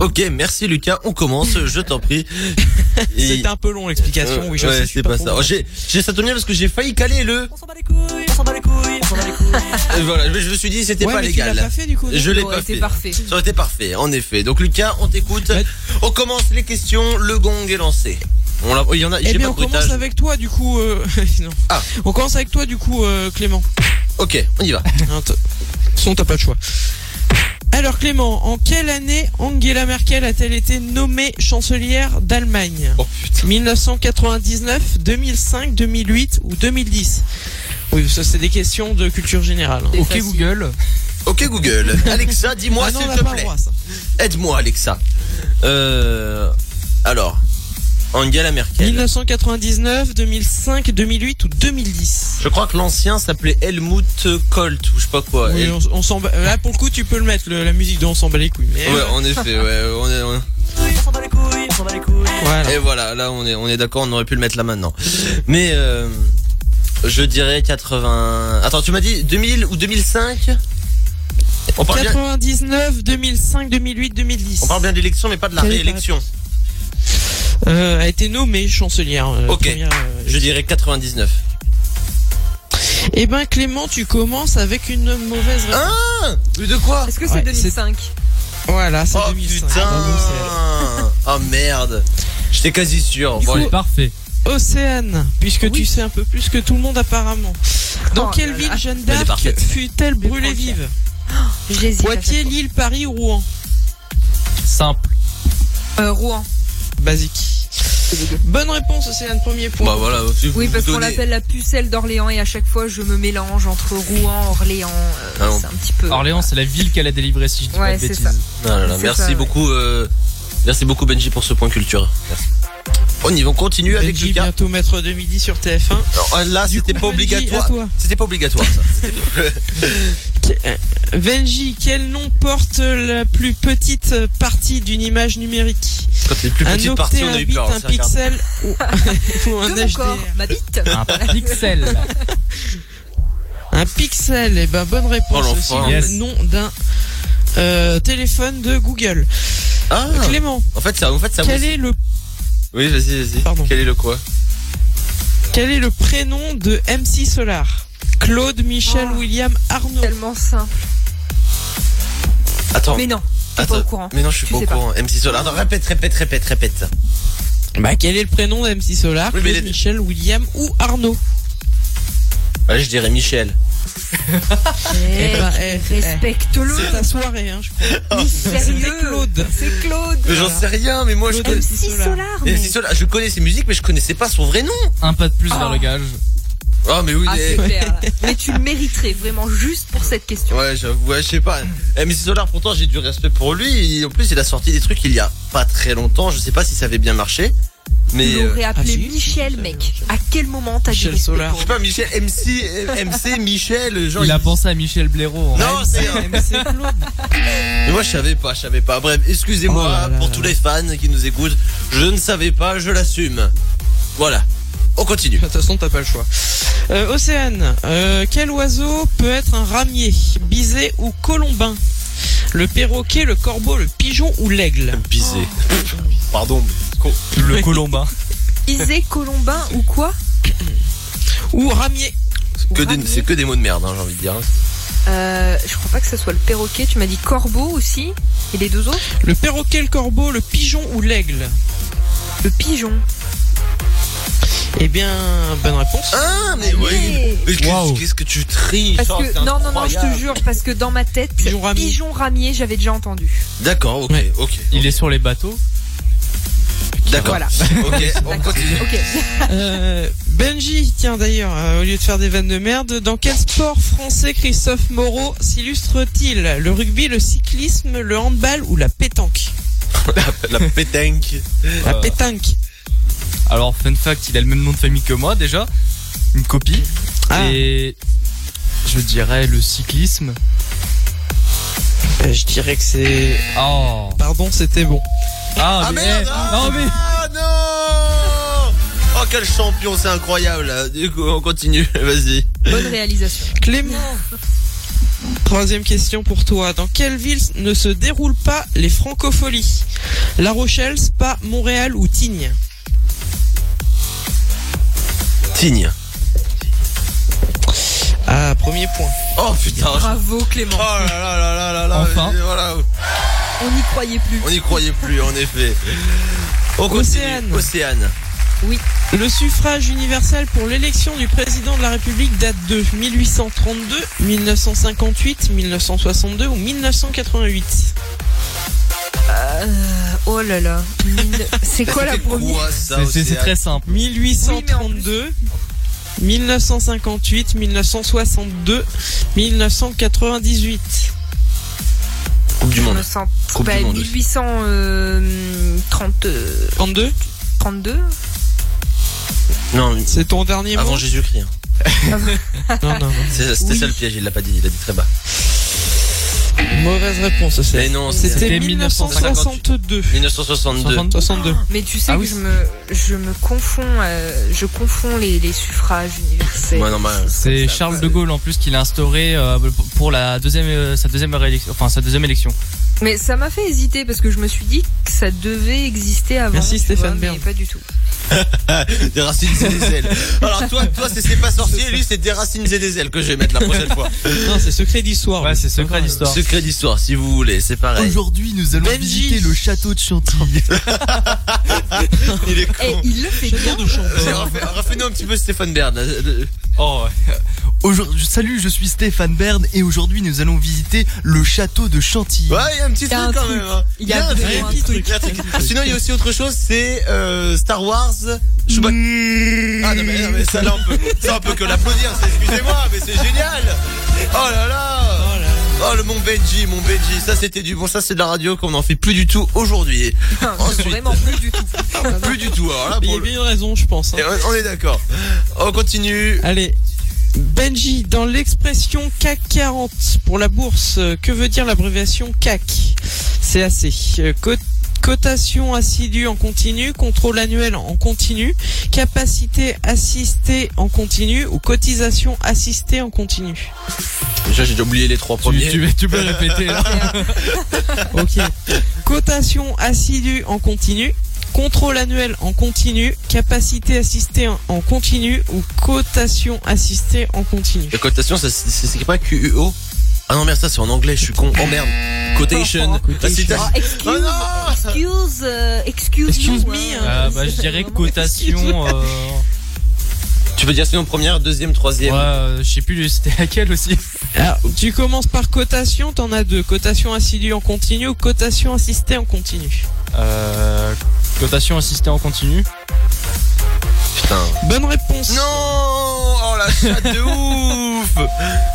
D: Ok, merci Lucas, on commence, je t'en prie. Et-
G: C'était un peu long l'explication.
D: Euh,
G: oui, je
D: ouais, c'est pas, ça. J'ai, j'ai ça tombe bien parce que j'ai failli caler le. On s'en bat les couilles, on s'en bat les couilles, on s'en bat les couilles. voilà, je me suis dit c'était
G: Ouais,
D: pas
G: mais
D: légal.
G: tu l'as pas fait du coup.
D: Je l'ai
F: Ça aurait
D: pas
F: été
D: fait.
F: parfait.
D: Ça aurait été parfait, en effet. Donc Lucas, on t'écoute.
G: Ouais.
D: On commence les questions, le gong est lancé. On l'a- il y en a,
G: Eh
D: j'ai
G: bien,
D: pas
G: on
D: bruitage.
G: commence avec toi du coup. euh, non.
D: Ah.
G: On commence avec toi du coup, euh, Clément.
D: Ok, on y va.
G: Son, t'as pas de choix. Alors Clément, en quelle année Angela Merkel a-t-elle été nommée chancelière d'Allemagne
D: Oh putain.
G: 1999, 2005, 2008 ou 2010 Oui, ça c'est des questions de culture générale. hein.
H: Ok
F: facile.
H: Google.
D: Ok Google. Alexa, dis-moi
G: Ah
D: s'il te plaît. Aide-moi Alexa. Euh, alors, Angela Merkel.
G: 1999, 2005, 2008 ou 2010
D: Je crois que l'ancien s'appelait Helmut Colt ou je sais pas quoi.
G: Oui, on, on Là pour le coup, tu peux le mettre, le- la musique de On s'en bat les couilles. Mais
D: Ouais,
G: euh,
D: en effet, ouais, on est, on est-
G: voilà.
D: Et voilà, là on est, on est d'accord, on aurait pu le mettre là maintenant. Mais euh, je dirais 80. Attends, tu m'as dit 2000 ou 2005 on parle, bien,
G: 99, 2005, 2008, 2010.
D: on parle bien d'élection, mais pas de la réélection.
G: Euh, a été nommée chancelière. euh,
D: Ok.
G: première, euh,
D: Je dirais 99.
G: Eh ben Clément, tu commences avec une mauvaise réponse.
D: Ah Mais de quoi
F: Est-ce que c'est
G: Ouais,
F: 2005
G: voilà, c'est
D: Oh
G: 2005.
D: putain
G: Océane.
D: Oh merde J'étais quasi sûr. Bon,
H: C'est parfait.
G: Océane, puisque tu sais un peu plus que tout le monde apparemment. Dans
F: Oh
G: quelle
F: là
G: ville
F: là.
G: Jeanne d'Arc fut-elle brûlée vive?
F: À
G: Poitiers. Lille, Paris ou Rouen
H: Simple.
F: Euh, Rouen.
G: Basique. Bonne réponse, Océane, premier point.
D: Bah voilà,
F: Oui, parce qu'on l'appelle la pucelle d'Orléans et à chaque fois je me mélange entre Rouen, Orléans. euh,
D: Ah
F: c'est un petit peu.
H: Orléans, c'est la ville qu'elle a délivrée si je dis
F: Ouais,
H: pas de
F: c'est
H: bêtises.
F: ça.
D: Ah là là,
F: C'est
D: merci
F: ça, ouais.
D: beaucoup, euh, merci beaucoup Benji pour ce point culture. Merci. On y va, on continue avec
G: Benji,
D: Lucas.
G: bientôt maître de midi sur TF1.
D: Alors, là, c'était pas
G: Benji,
D: obligatoire. C'était pas obligatoire ça.
G: Venji, quel nom porte la plus petite partie d'une image numérique
D: Quand les plus
G: Un
D: petites
G: octet,
D: parties, on
G: un
D: a eu peur.
G: un
D: hein, c'est regarde.
G: pixel ou, ou un HDR
F: ma bite.
H: Un pixel.
G: Un pixel, et ben bonne
D: Oh,
G: réponse aussi.
H: Yes.
G: Le nom d'un euh, téléphone de Google.
D: Ah,
G: Clément,
D: en fait, ça, en fait, ça.
G: quel est le
D: Oui, vas-y, vas-y.
G: Pardon.
D: Quel est le quoi?
G: Quel est le prénom de MC Solar? Claude, Michel,
F: Oh.
G: William, Arnaud.
F: Tellement simple.
D: Attends.
F: Mais non, t'es
D: Attends.
F: pas au courant.
D: Mais non, je suis
F: Tu
D: pas au
F: pas.
D: courant. MC Solar. Attends, répète, répète, répète, répète.
G: Bah, quel est le prénom de MC Solar?
D: Oui,
G: Claude, Michel, William ou Arnaud?
D: Allez, je dirais Michel.
F: Eh,
G: ben, eh,
F: Respecte-le.
G: C'est ta soirée, hein, je crois. C'était
F: Sérieux.
G: Claude.
F: C'est Claude.
D: Mais j'en sais rien, mais moi je
G: Claude
D: connais.
F: MC Solar. Mais-
D: MC Solar, je connais ses musiques, mais je connaissais pas son vrai nom.
H: Un pas de plus vers
F: Ah.
H: le gage.
D: Oh, mais oui,
F: Ah, c'est. Mais tu le mériterais vraiment juste pour cette question.
D: Ouais, j'avoue, ouais, je sais pas. Eh, MC Solar, pourtant, j'ai du respect pour lui. Et en plus, il a sorti des trucs il y a pas très longtemps. Je sais pas si ça avait bien marché. Mais.
F: Tu
D: euh,
F: l'aurais appelé
G: ah,
F: Michel, mec. À quel moment t'as dit
G: Michel Solar.
D: je sais pas, Michel, MC, euh, MC, Michel, genre.
H: Il a pensé à Michel Blaireau. hein.
D: Non, c'est.
G: MC Claude.
D: Mais moi, je savais pas, je savais pas. Bref, excusez-moi
G: Oh
D: pour
G: là
D: tous
G: là.
D: les fans qui nous écoutent. Je ne savais pas, je l'assume. Voilà. On continue.
G: De toute façon, t'as pas le choix. Euh, Océane, euh, quel oiseau peut être un ramier, bisé ou colombin? Le perroquet, le corbeau, le pigeon ou l'aigle?
D: Bisé. Pardon. mais-
H: Le colombin.
F: Isée, Colombin ou quoi
G: Ou ramier
D: c'est que des mots de merde, hein, j'ai envie de dire.
F: euh, Je crois pas que ça soit le perroquet. Tu m'as dit corbeau aussi. Et les deux autres
G: Le perroquet, le corbeau, le pigeon ou l'aigle
F: Le pigeon.
G: Eh bien, bonne réponse.
D: Ah, mais ouais. Mais qu'est-ce-
H: Waouh.
D: qu'est-ce que tu triches
F: Parce que non non non, je te jure parce que dans ma tête,
G: Pigeon ramier.
F: pigeon ramier, j'avais déjà entendu.
D: D'accord, ok,
G: Ouais.
D: ok.
H: Il est sur les bateaux.
D: D'accord.
F: Voilà.
D: Ok, on
F: D'accord.
D: continue.
F: Ok.
G: Euh, Benji, tiens d'ailleurs, euh, au lieu de faire des vannes de merde, dans quel sport français Christophe Moreau s'illustre-t-il? Le rugby, le cyclisme, le handball ou la pétanque?
D: La pétanque.
G: La
H: Euh,
G: pétanque.
H: Alors, fun fact, il a le même nom de famille que moi déjà. Une copie.
G: Ah.
H: Et je dirais le cyclisme.
G: Euh, je dirais que c'est...
H: Oh.
G: Pardon, c'était bon.
H: Ah,
D: Ah
H: mais,
D: merde
H: eh,
D: ah,
H: non mais.
D: ah, non Oh quel champion, c'est incroyable. Du coup, on continue. Vas-y.
F: Bonne réalisation.
G: Clément. Troisième question pour toi. Dans quelle ville ne se déroulent pas les francopholies? La Rochelle, Spa, Montréal ou Tignes?
D: Tigne.
G: Ah, premier point.
D: Oh putain.
F: Bravo Clément.
D: Oh là là là là là là.
H: Enfin.
D: Voilà.
F: On n'y croyait plus.
D: On n'y croyait plus, en effet. On continue.
G: Océane.
D: Océane.
G: Le suffrage universel pour l'élection du président de la République date de 1832, 1958, 1962 ou 1988
F: Euh, oh là là. C'est quoi la première
H: C'est- très simple.
G: 1832, 1958, 1962, 1998.
D: Coupe du monde.
F: me sens
D: Coupe
F: bah,
D: du monde.
F: 1832.
G: 32
F: 32
D: Non,
G: C'est ton dernier mot?
D: Avant Jésus-Christ. hein.
G: Non, non, non.
D: C'est- C'était
F: Oui.
D: ça le piège, il l'a pas dit, il a dit très bas.
G: Mauvaise réponse,
D: Mais
G: c'est.
D: non, c'était
G: C'était
H: C'était
G: 1962.
D: 1962.
G: 62.
F: Mais tu sais
H: Ah
F: que
H: oui.
F: je me je me confonds euh, je confonds les, les suffrages universels.
D: Ouais, normal.
H: C'est Charles
F: ça.
H: de Gaulle en plus qui l'a instauré euh, pour la deuxième, euh, sa deuxième réélection, enfin sa deuxième élection.
F: Mais ça m'a fait hésiter parce que je me suis dit que ça devait exister avant.
G: Merci, Stéphane
F: vois, mais
G: Bern.
F: pas du tout.
D: Des racines et des ailes. Alors toi, toi, c'est c'est pas sorcier, lui, c'est des racines et des ailes que je vais mettre la prochaine fois.
G: Non, c'est secret d'histoire.
H: Ouais, c'est secret d'histoire.
D: Secret d'histoire, si vous voulez, c'est pareil.
H: Aujourd'hui, nous allons
G: Benji.
H: visiter le château de Chantilly.
D: Il est con.
F: Eh, il le fait bien.
D: Vas-y, refais- Refais-nous un petit peu Stéphane Bern.
H: oh. Aujourd'hui, salut, je suis Stéphane Bern et aujourd'hui nous allons visiter le château de Chantilly.
D: Ouais, il y a un petit truc quand même. hein.
F: Il y a
D: un vrai petit
F: truc.
D: Il y a un truc. Sinon, il y a aussi autre chose, c'est euh, Star Wars. Chewbacca. Ah non mais, non, mais ça là on peut, ça on peut que l'applaudir. Excusez-moi, mais c'est génial. Oh là là. Oh le mon Benji, mon Benji, ça c'était du bon, ça c'est de la radio qu'on n'en fait plus du tout aujourd'hui. Ensuite.
F: Vraiment plus du tout.
D: Plus du tout. Alors là,
G: Il y a
D: le-
G: bien une raison, je pense. hein.
D: Et on est d'accord. On continue.
G: Allez. Benji, dans l'expression CAC 40 pour la bourse, euh, que veut dire l'abréviation CAC? CAC. Euh, co- Cotation assidue en continu, contrôle annuel en continu, capacité assistée en continu ou cotisation assistée en continu.
D: Déjà j'ai déjà oublié les trois premiers.
H: tu, tu peux répéter là
G: Ok. Cotation assidue en continu, Contrôle annuel en continu, capacité assistée en- en continu ou cotation assistée en continu.
D: La cotation, ça c'est pas QUO Ah non, merde, ça c'est en anglais, je suis con. Oh merde. Quotation. Ah, c'est-
F: Oh, excuse,
D: Oh non
F: excuse, euh, excuse,
G: me,
F: hein.
H: Ah, bah, je dirais cotation. euh,
D: Tu veux dire sinon première, deuxième, troisième?
H: Ouais, euh, je sais plus c'était laquelle aussi.
G: Alors, tu commences par cotation, t'en as deux. Cotation assidue en continu ou cotation assistée en continu?
H: Euh, cotation assistée en continu.
D: Putain.
G: Bonne réponse.
D: Non Oh la chatte de ouf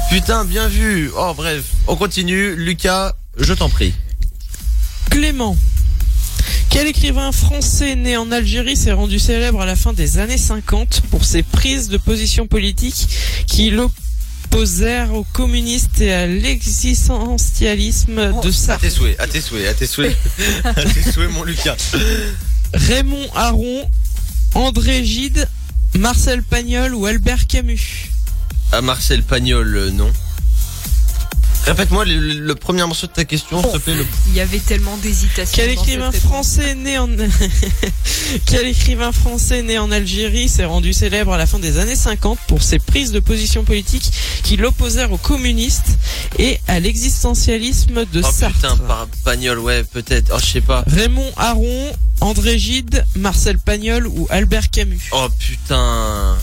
D: Putain, bien vu Oh bref, on continue. Lucas, je t'en prie.
G: Clément. Quel écrivain français né en Algérie s'est rendu célèbre à la fin des années 50 pour ses prises de position politique qui l'opposèrent aux communistes et à l'existentialisme de
D: À
G: Sartre
D: tes souhaits, à tes souhaits, à tes souhaits. à tes souhaits, mon Lucas.
G: Raymond Aron, André Gide, Marcel Pagnol ou Albert Camus?
D: À Marcel Pagnol, euh, non. Répète-moi le, le- le premier morceau de ta question, s'il te plaît. le-
F: Il y avait tellement d'hésitation.
G: Quel écrivain français né en Quel écrivain français né en Algérie s'est rendu célèbre à la fin des années 50 pour ses prises de position politique qui l'opposèrent aux communistes et à l'existentialisme de
D: Oh
G: Sartre
D: putain, par Pagnol, ouais, peut-être. Oh, je sais pas.
G: Raymond Aron, André Gide, Marcel Pagnol ou Albert Camus?
D: Oh putain.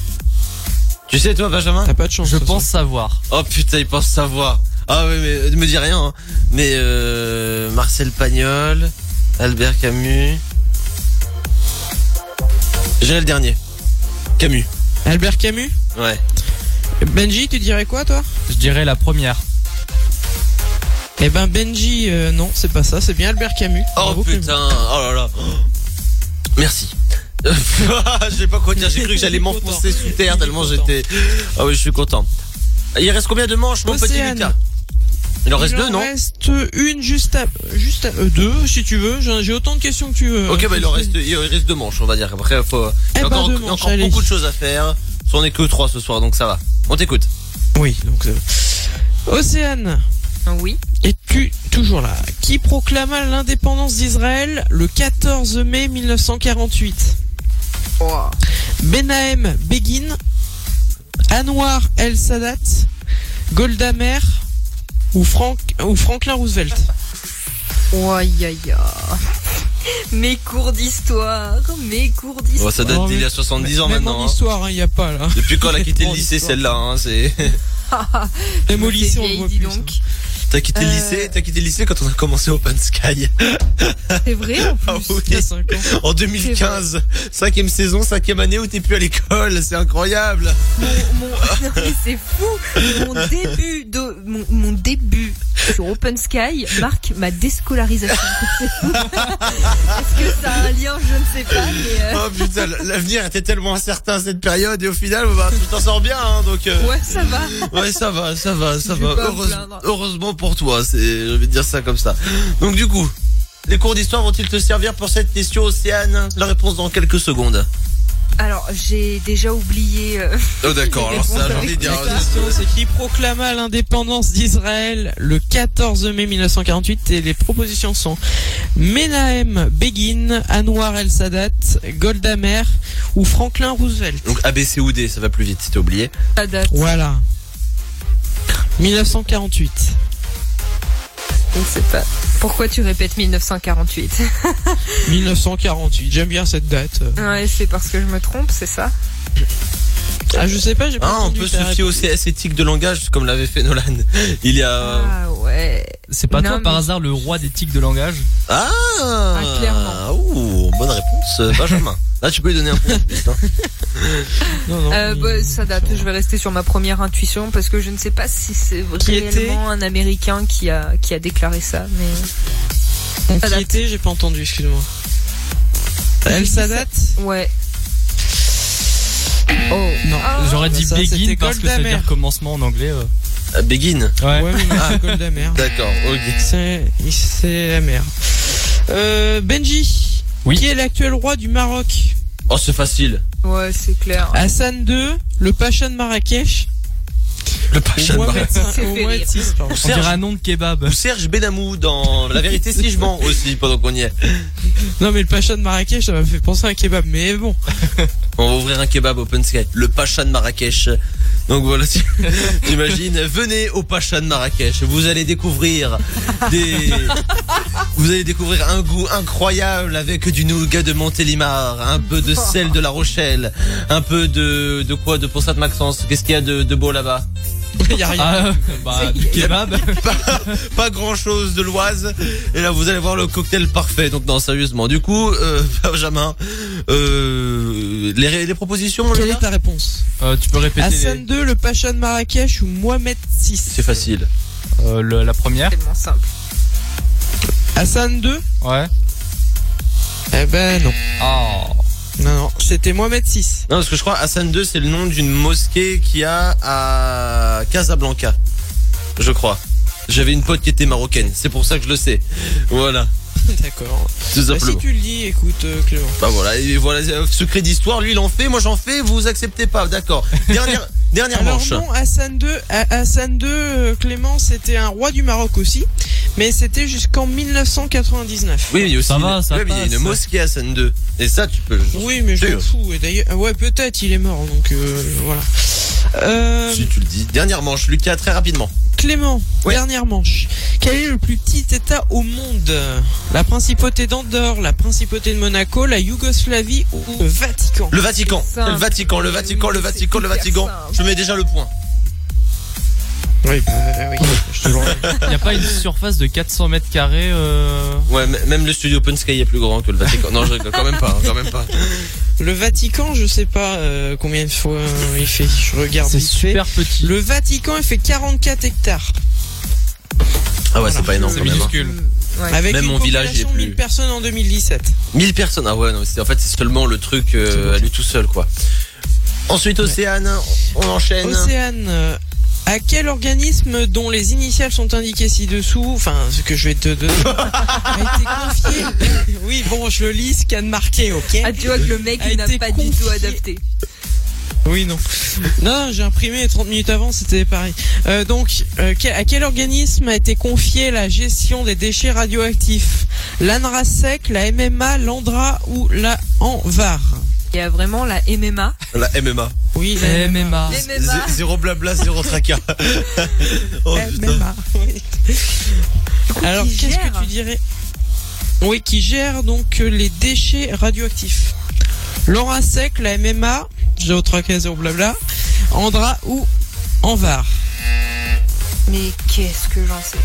D: Tu sais, toi, Benjamin
G: T'as pas de chance.
H: Je pense savoir.
D: Oh putain, il pense savoir. Ah oui, mais ne me dis rien. hein. Mais euh, Marcel Pagnol, Albert Camus. J'irai le dernier. Camus.
G: Albert Camus
D: Ouais.
G: Benji, tu dirais quoi toi?
H: Je dirais la première.
G: Eh ben Benji, euh, non, c'est pas ça, c'est bien Albert Camus.
D: Oh
G: Bravo, Clément.
D: putain. Oh là là. Merci. Je sais pas quoi dire. J'ai cru que j'allais
G: Il
D: m'enfoncer sous terre
G: Il
D: tellement j'étais. Ah oui, je suis content. Il reste combien de manches, mon petit. Lucas? Il en reste
G: Il
D: deux, non?
G: reste une juste à, juste à, euh, deux si tu veux. J'ai autant de questions que tu veux.
D: Ok, bah il en reste, il reste deux manches, on va dire. Après, faut, il y a
G: Eh ben,
D: encore, il y a
G: manches,
D: encore beaucoup de choses à faire. On est que trois ce soir, donc ça va. On t'écoute.
G: Oui, donc. euh, Océane,
F: Oui.
G: es-tu toujours là? Qui proclama l'indépendance d'Israël le 14 mai 1948 Benahem Begin, Anwar El Sadat, Golda Meir ou, Frank, ou Franklin Roosevelt
F: Oh, aïe, aïe, aïe. Mes cours d'histoire, mes cours d'histoire.
D: Oh, ça date d'il y a
G: mais-
D: 70 ans
G: Même
D: maintenant.
G: en
D: hein.
G: histoire, il n'y a pas là.
D: Depuis quand elle a quitté le lycée, celle-là, hein, c'est.
G: Même au
F: Je me
G: lycée,
F: fais
G: on voit plus.
F: donc.
D: T'as quitté le
F: Euh.
D: lycée, t'as quitté le lycée quand on a commencé Open Sky.
F: C'est vrai en
D: Ah
F: plus.
D: oui.
G: Il y a 5 ans.
D: En 2015. Cinquième saison, cinquième année où t'es plus à l'école. C'est incroyable.
F: Mon, mon- c'est fou. Mon début de, mon, mon début sur Open Sky marque ma déscolarisation. Est-ce que ça a un lien? Je ne sais pas, mais euh,
D: Oh putain, l'avenir était tellement incertain cette période et au final, bah, tu t'en sors bien, hein, donc. euh,
F: ouais, ça va.
D: Ouais, ça va, ça va, ça
F: Je
D: va. Heureuse- heureusement pour toi, c'est, je vais te dire ça comme ça. Donc du coup, les cours d'histoire vont-ils te servir pour cette question, Océane? La réponse dans quelques secondes.
F: Alors, j'ai déjà oublié. euh,
D: Oh d'accord, alors ça,
F: réponses
D: j'ai envie de
F: avec
D: dire.
G: La question, c'est qui proclama l'indépendance d'Israël le 14 mai 1948 et les propositions sont Menahem Begin, Anwar El Sadat, Golda Meir ou Franklin Roosevelt.
D: Donc ABC ou D, ça va plus vite, si t'as oublié.
F: la date.
G: Voilà. 1948.
F: Je sais pas. Pourquoi tu répètes 1948
G: 1948, j'aime bien cette date.
F: Ouais, c'est parce que je me trompe, c'est ça?
G: Ah, je sais pas, j'ai pas
D: Ah, on peut se fier au. CS éthique de langage, comme l'avait fait Nolan. Il y a...
F: Ah ouais.
H: C'est pas
F: Non,
H: toi par hasard le roi des tics de langage
D: Ah,
F: Ah, clairement.
D: Ouh, bonne réponse, euh, Benjamin. Là, tu peux lui donner un point. hein.
G: Non, non,
F: Euh, bah, ça date. Je vais rester sur ma première intuition parce que je ne sais pas si c'est réellement
G: était
F: un Américain qui a qui a déclaré ça, mais ça
G: qui
F: date.
G: était J'ai pas entendu, excuse-moi. El Sadat
F: ouais. Oh
G: Non.
H: J'aurais
G: bah
H: dit
G: ça,
H: begin parce que ça veut dire commencement en anglais. euh.
D: Euh, Begin.
H: Ouais.
G: Ouais, mais Meir.
D: D'accord, ok.
G: C'est c'est la mer. Euh, Benji.
H: Oui.
G: Qui est l'actuel roi du Maroc?
D: Oh, c'est facile.
F: Ouais, c'est clair.
G: Hassan II, le Pacha de Marrakech,
D: Le Pacha de.
H: On dirait un nom de kebab.
D: Ou Serge Benamou dans La vérité si je mens aussi pendant qu'on y est.
G: Non mais le Pacha de Marrakech, ça m'a fait penser à un kebab. Mais bon,
D: On va ouvrir un kebab open sky, le Pacha de Marrakech. Donc voilà, tu- t'imagines, venez au Pacha de Marrakech, vous allez découvrir des, vous allez découvrir un goût incroyable avec du nougat de Montélimar, un peu de sel de La Rochelle, un peu de, de quoi, de Pont Sainte-Maxence. Qu'est-ce qu'il y a de, de beau là-bas?
G: Il y a rien.
H: Ah, bah, du kebab.
D: pas, pas grand chose de l'Oise. Et là, vous allez voir le cocktail parfait. Donc, non, sérieusement. Du coup, euh, Benjamin, euh, les, les propositions,
G: Quelle est ta réponse
H: Euh, tu peux répéter
G: Hassan
H: les-
G: 2, le Pacha de Marrakech ou Mohamed 6
D: C'est facile.
H: euh, le- la première.
F: Tellement simple.
G: Hassan 2
H: Ouais.
G: Eh ben non.
H: Oh.
G: Non, non, c'était Mohamed 6.
D: Non, parce que je crois Hassan II, c'est le nom d'une mosquée qu'il y a à Casablanca. Je crois. J'avais une pote qui était marocaine. C'est pour ça que je le sais. Voilà.
G: D'accord.
D: Tout
G: Bah, si
D: simplement.
G: tu le dis, écoute euh, Clément.
D: Bah voilà, et voilà, euh, secret d'histoire, lui il en fait, moi j'en fais, vous acceptez pas, d'accord. Dernière, dernière
G: Alors
D: manche.
G: non, Hassan II, Ha- Hassan II, euh, Clément, c'était un roi du Maroc aussi, mais c'était jusqu'en 1999.
D: Oui, mais aussi
H: Ça
D: une,
H: va, ça
D: ouais, mais il y a une
H: passe.
D: mosquée à Hassan II. Et ça, tu peux.
G: Oui, mais je m'en fous. Et d'ailleurs, ouais, peut-être il est mort, donc euh, voilà. Euh,
D: Si tu le dis. Dernière manche, Lucas, très rapidement.
G: Clément, dernière manche. Quel est le plus petit État au monde? La principauté d'Andorre, la principauté de Monaco, la Yougoslavie ou le Vatican?
D: Le Vatican. Le Vatican, le Vatican, le Vatican, le Vatican. Je mets déjà le point.
G: Oui, bah, oui.
H: Il n'y a pas une surface de 400 mètres carrés. Euh...
D: Ouais, même le studio Open Sky est plus grand que le Vatican. Non, je rigole, quand même pas, hein, quand même pas.
G: Le Vatican, je sais pas euh, combien de fois euh, il fait. Je regarde
H: C'est
G: fait.
H: super petit.
G: Le Vatican, il fait 44 hectares.
D: Ah ouais, c'est pas énorme
H: C'est
D: quand même. hein.
H: minuscule.
F: Ouais.
G: Avec
D: Même
G: une
D: mon village, il est plus-
G: 1000 personnes en 2017.
D: 1000 personnes. Ah ouais, non, c'est- en fait, c'est seulement le truc euh, à lui tout seul, quoi. Ensuite, Océane, on enchaîne.
G: Océane, euh, à quel organisme dont les initiales sont indiquées ci-dessous, enfin ce que je vais te donner, a été confié Oui, bon, je lis ce qu'il y a de marqué, ok
F: Ah, tu vois que le mec, n'a pas du tout
G: confié.
F: adapté.
G: Oui, non. Non, j'ai imprimé 30 minutes avant, c'était pareil. Euh, donc, euh, quel- à quel organisme a été confiée la gestion des déchets radioactifs? L'ANRASEC, la MMA, l'ANDRA ou la ANVAR?
F: Il y a vraiment la MMA.
D: La MMA.
G: Oui, la
H: MMA.
F: MMA.
D: Zé- Zéro blabla, zéro tracas. oh.
G: MMA, oui. Alors,
F: qui
G: qu'est-ce
F: gère
G: que tu dirais? Oui, qui gère donc euh, les déchets radioactifs. L'ANRASEC, la MMA, j'ai tracas, zéro blabla, ANDRA ou ANVAR?
F: Mais qu'est-ce que j'en sais?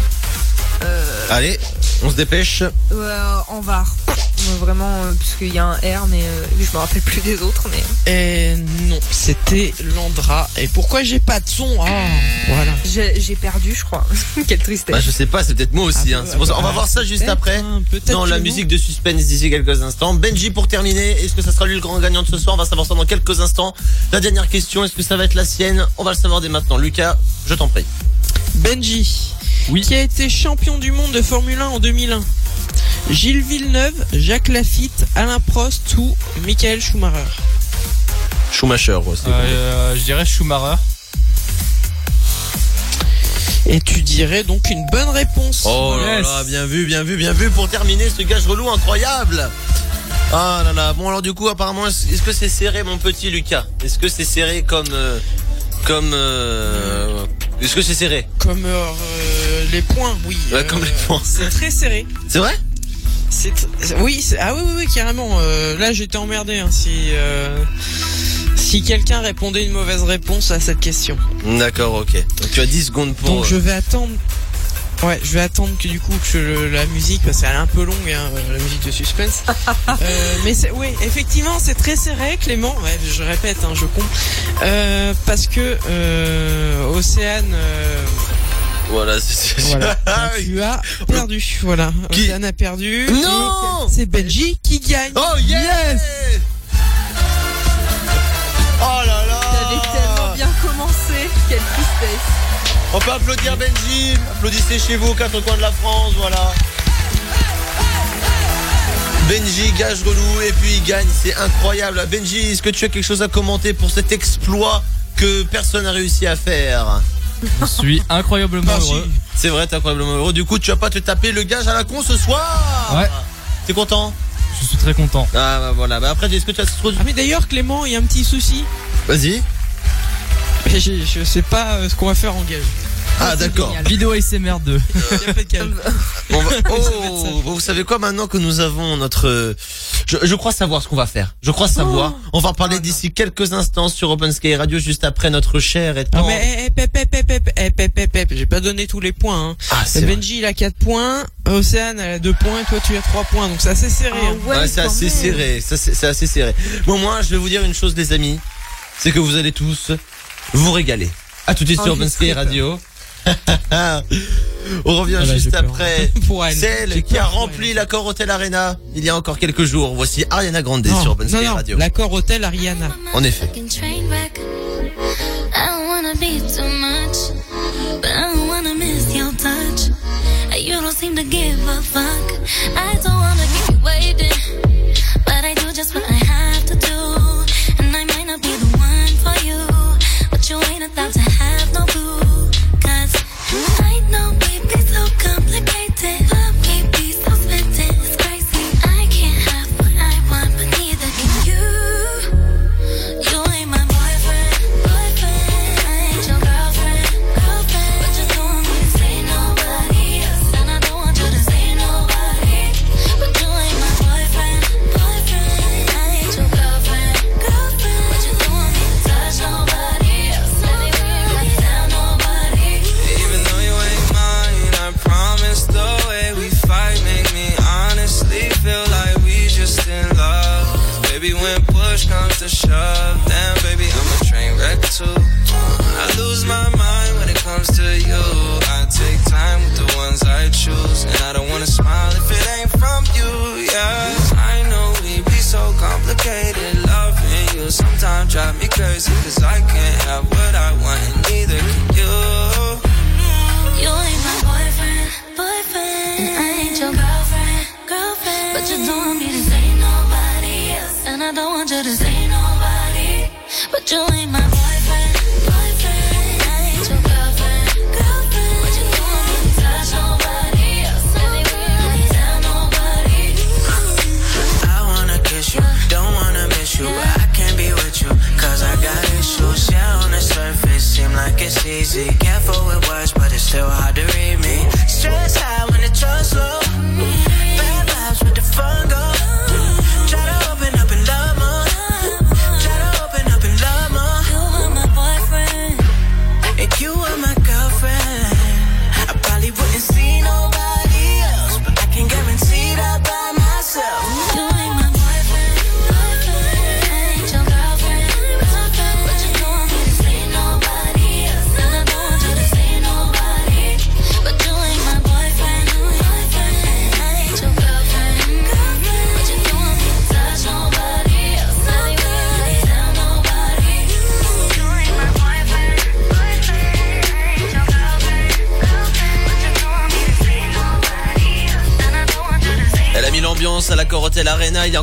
F: Euh,
D: Allez, on se dépêche.
F: euh, En var. Euh, Vraiment, euh, parce qu'il y a un R, mais euh, je me rappelle plus des autres. Mais
G: Et non, c'était l'Andra. Et pourquoi j'ai pas de son Ah, voilà.
F: j'ai perdu, je crois. Quelle tristesse.
D: Bah, je sais pas, c'est peut-être moi aussi.
G: Ah,
D: hein. Pour ça- on va
G: bah,
D: voir ça juste après.
G: hein, peut-être
D: Dans la
G: que
D: musique de suspense d'ici quelques instants. Benji pour terminer. Est-ce que ça sera lui le grand gagnant de ce soir? On va savoir ça dans quelques instants. La dernière question, est-ce que ça va être la sienne? On va le savoir dès maintenant. Lucas, je t'en prie.
G: Benji.
H: Oui.
G: Qui a été champion du monde de Formule 1 en 2001 Gilles Villeneuve, Jacques Lafitte, Alain Prost ou Michael Schumacher?
D: Schumacher aussi.
H: Euh, je dirais Schumacher.
G: Et tu dirais donc une bonne réponse.
D: Oh là
H: Yes.
D: là, bien vu, bien vu, bien vu pour terminer ce gage relou incroyable. Ah là là, bon alors du coup apparemment est-ce est-ce que c'est serré mon petit Lucas? Est-ce que c'est serré comme euh, comme euh, est-ce que c'est serré?
G: Comme euh, les points, oui.
D: Ouais, comme les points.
G: C'est très serré.
D: C'est vrai
G: C'est oui, c'est- ah oui, oui, oui, carrément. Euh, là, j'étais emmerdé hein, si euh, si quelqu'un répondait une mauvaise réponse à cette question.
D: D'accord, OK. Donc tu as 10 secondes pour
G: Donc je vais attendre. Ouais, je vais attendre que du coup que le- la musique, parce qu'elle est un peu longue, hein, la musique de suspense. Euh, mais c'est- oui, effectivement, c'est très serré, Clément. Ouais, je répète, hein, je compte. Euh, parce que euh, Océane, euh,
D: Voilà, c'est
G: voilà,
D: Ah
G: tu as perdu. Voilà,
D: Qui
G: Océane a perdu.
D: Non
G: Et C'est Benji qui gagne.
D: Oh yes, Oh là là
F: T'avais tellement bien commencé. Quelle tristesse.
D: On peut applaudir Benji Applaudissez chez vous aux quatre coins de la France, voilà Benji gage relou et puis il gagne, c'est incroyable. Benji, est-ce que tu as quelque chose à commenter pour cet exploit que personne n'a réussi à faire?
H: Je suis incroyablement heureux.
D: C'est vrai, t'es incroyablement heureux. Du coup, tu vas pas te taper le gage à la con ce soir
H: Ouais.
D: T'es content
H: Je suis très content.
D: Ah bah voilà, bah après, est-ce que tu as trop...
G: Ah mais d'ailleurs Clément, il y a un petit souci.
D: Vas-y.
G: Mais j'ai- Je sais pas euh, ce qu'on va faire en gage.
D: Ah d'accord.
H: Vidéo ASMR 2.
G: Il y a pas de calme.
D: On va- Oh, vous savez quoi maintenant que nous avons notre... Je, je crois savoir ce qu'on va faire. Je crois savoir. On va en parler d'ici quelques instants sur Open Sky Radio juste après notre cher et
G: Non
D: tant...
G: mais eh, eh, eh, j'ai pas donné tous les points. Hein.
D: Ah, c'est vrai.
G: Benji il a 4 points, Océane elle a 2 points, toi tu as 3 points, donc c'est assez serré.
F: Ah
G: hein.
F: ouais,
D: Ouais, c'est assez serré. Ça, c'est assez serré. Bon, moi, je vais vous dire une chose, les amis. C'est que vous allez tous vous régaler. À tout de suite
F: Oh,
D: sur Open Sky Radio. On revient
G: Ah bah,
D: juste après. Celle qui a rempli l'accord Hotel Arena il y a encore quelques jours. Voici Ariana Grande
G: Non,
D: sur Open
G: non,
D: Sky Radio.
G: l'accord hôtel Ariana.
D: En effet.
E: To
I: shove, then baby, I'm a train wreck too. I lose my mind when it comes to you. I take time with the ones I choose, and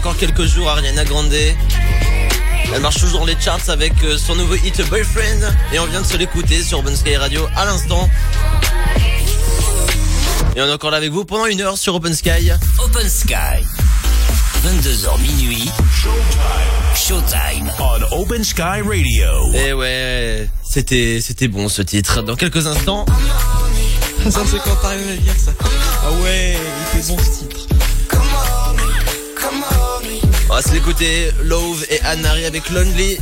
D: encore quelques jours, Ariana Grande. Elle marche toujours dans les charts avec euh, son nouveau hit Boyfriend. Et on vient de se l'écouter sur Open Sky Radio à l'instant. Et on est encore là avec vous pendant une heure sur Open Sky.
C: Open Sky. 22h minuit. Showtime.
A: On Open Sky Radio.
D: Et ouais, c'était c'était bon ce titre. Dans quelques instants,
G: Ça c'est quand t'arrives à dire ça. Ah ouais, il était bon ce titre.
D: On va se l'écouter. Love et Anne-Marie avec Lonely.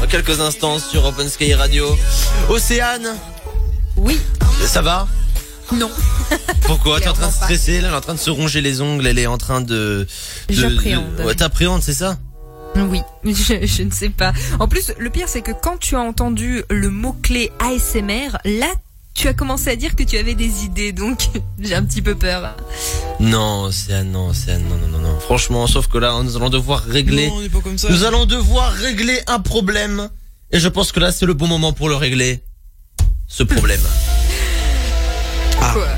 D: Dans quelques instants sur Open Sky Radio. Océane,
F: Oui,
D: ça va?
F: Non.
D: Pourquoi? T'es en train de stresser là, Elle est en train de se ronger les ongles, elle est en train de... de-
F: J'appréhende.
D: de- Ouais, t'appréhendes, c'est ça?
F: Oui, je, je ne sais pas. En plus, le pire, c'est que quand tu as entendu le mot-clé ASMR, là, tu as commencé à dire que tu avais des idées, donc j'ai un petit peu peur.
D: Non, Océane, non, Océane, non, non, non, non. Franchement, sauf que là, nous allons devoir régler...
G: Non, on n'est pas comme ça.
D: Nous allons devoir régler un problème. Et je pense que là, c'est le bon moment pour le régler. Ce problème.
G: Ah.
F: Quoi?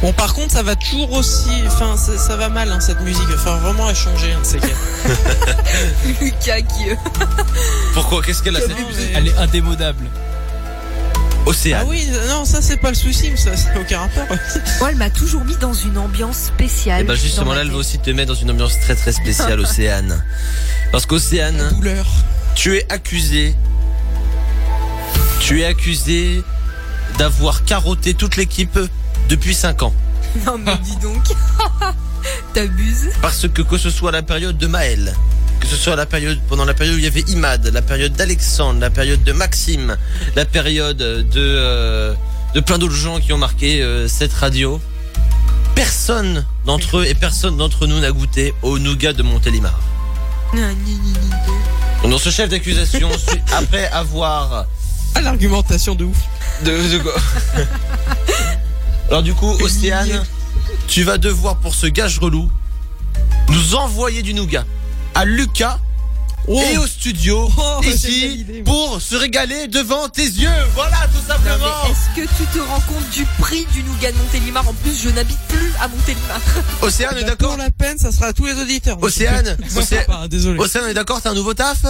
G: Bon, par contre, ça va toujours aussi. Enfin, ça, ça va mal hein, cette musique. Enfin, vraiment, elle changer. Hein, c'est.
F: Lucas qui. euh,
D: Pourquoi? Qu'est-ce qu'elle a cette musique?
G: mais-
H: Elle est indémodable.
G: Ah
D: Océane.
G: oui, non, ça c'est pas le souci, mais ça, ça n'a aucun rapport.
F: Moi, elle m'a toujours mis dans une ambiance spéciale.
D: Et bah justement
F: dans ma
D: là, elle va aussi te mettre dans une ambiance très très spéciale, Océane. Parce qu'Océane,
G: Douleur.
D: tu es accusé. Tu es accusé d'avoir carotté toute l'équipe depuis 5 ans.
F: Non, mais dis donc. T'abuses.
D: Parce que que ce soit la période de Maël, que ce soit la période pendant la période où il y avait Imad, la période d'Alexandre, la période de Maxime, la période de euh, de plein d'autres gens qui ont marqué euh, cette radio, personne d'entre eux et personne d'entre nous n'a goûté au nougat de Montélimar. Dans ce chef d'accusation, après avoir
G: Ah, l'argumentation de ouf.
D: de, de quoi Alors du coup, Océane, tu vas devoir pour ce gage relou nous envoyer du nougat à Lucas
G: Oh.
D: et au studio
G: Oh,
D: ici
G: idée.
D: pour se régaler devant tes yeux. Voilà, tout simplement.
F: est-ce que tu te rends compte du prix du nougat de Montélimar En plus, je n'habite plus à Montélimar.
D: Océane, est d'accord
G: Pour la peine, ça sera à tous les auditeurs.
D: Océane,
G: désolé.
D: Océane, on est d'accord, t'as un nouveau taf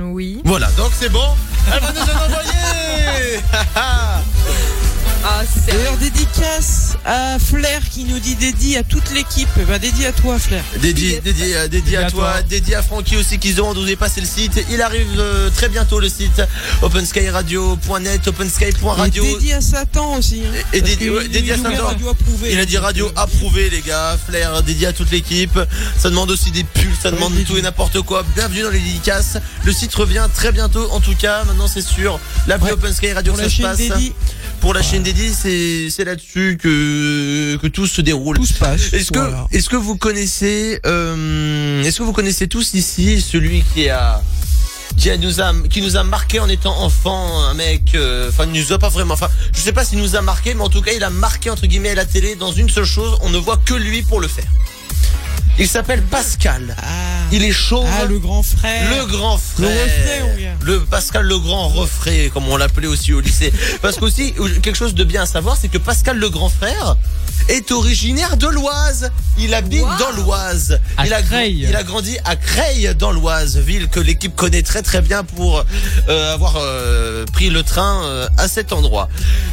F: Oui.
D: Voilà, donc c'est bon. Elle va nous en envoyer.
F: Ah, c'est
G: D'ailleurs, dédicace à Flair qui nous dit dédié à toute l'équipe. Bah, dédié à toi, Flair.
D: Dédié, dédié, euh, dédié à
H: à
D: toi,
H: toi.
D: dédié à Francky aussi qui se demande où est passé le site. Il arrive euh, très bientôt le site openskyradio.net, opensky.radio.
G: Et dédié à Satan aussi. Hein,
D: Et- et
G: Parce
D: dédié-
G: que
D: ouais,
G: il-
D: dédié à Satan.
G: radio approuvé.
D: Il a dit radio approuvé les gars, Flair dédié à toute l'équipe. Ça demande aussi des pulls, ça demande tout et n'importe quoi. Bienvenue dans les dédicaces. Le site revient très bientôt en tout cas. Maintenant c'est sûr. L'appli
G: Ouais.
D: Open Sky Radio ça
G: la
D: se passe. Pour la chaîne dédiée, c'est c'est là-dessus que que tout se déroule.
G: tout se passe.
D: Est-ce que
G: Voilà.
D: est-ce que vous connaissez euh, est-ce que vous connaissez tous ici celui qui a qui nous a qui nous a marqué en étant enfant un mec euh, enfin nous a pas vraiment enfin je sais pas s'il nous a marqué mais en tout cas il a marqué entre guillemets à la télé dans une seule chose on ne voit que lui pour le faire il s'appelle Pascal
G: Ah,
D: il est chauve
G: ah, le grand frère.
D: le grand frère.
G: Le refrain,
D: Pascal le grand refrain, comme on l'appelait aussi au lycée. Parce qu'aussi, quelque chose de bien à savoir, c'est que Pascal le grand frère est originaire de l'Oise. Il habite
F: Wow.
D: dans l'Oise. Il a,
H: Creil.
D: il a grandi à Creil dans l'Oise, ville que l'équipe connaît très très bien pour euh, avoir euh, pris le train euh, à cet endroit.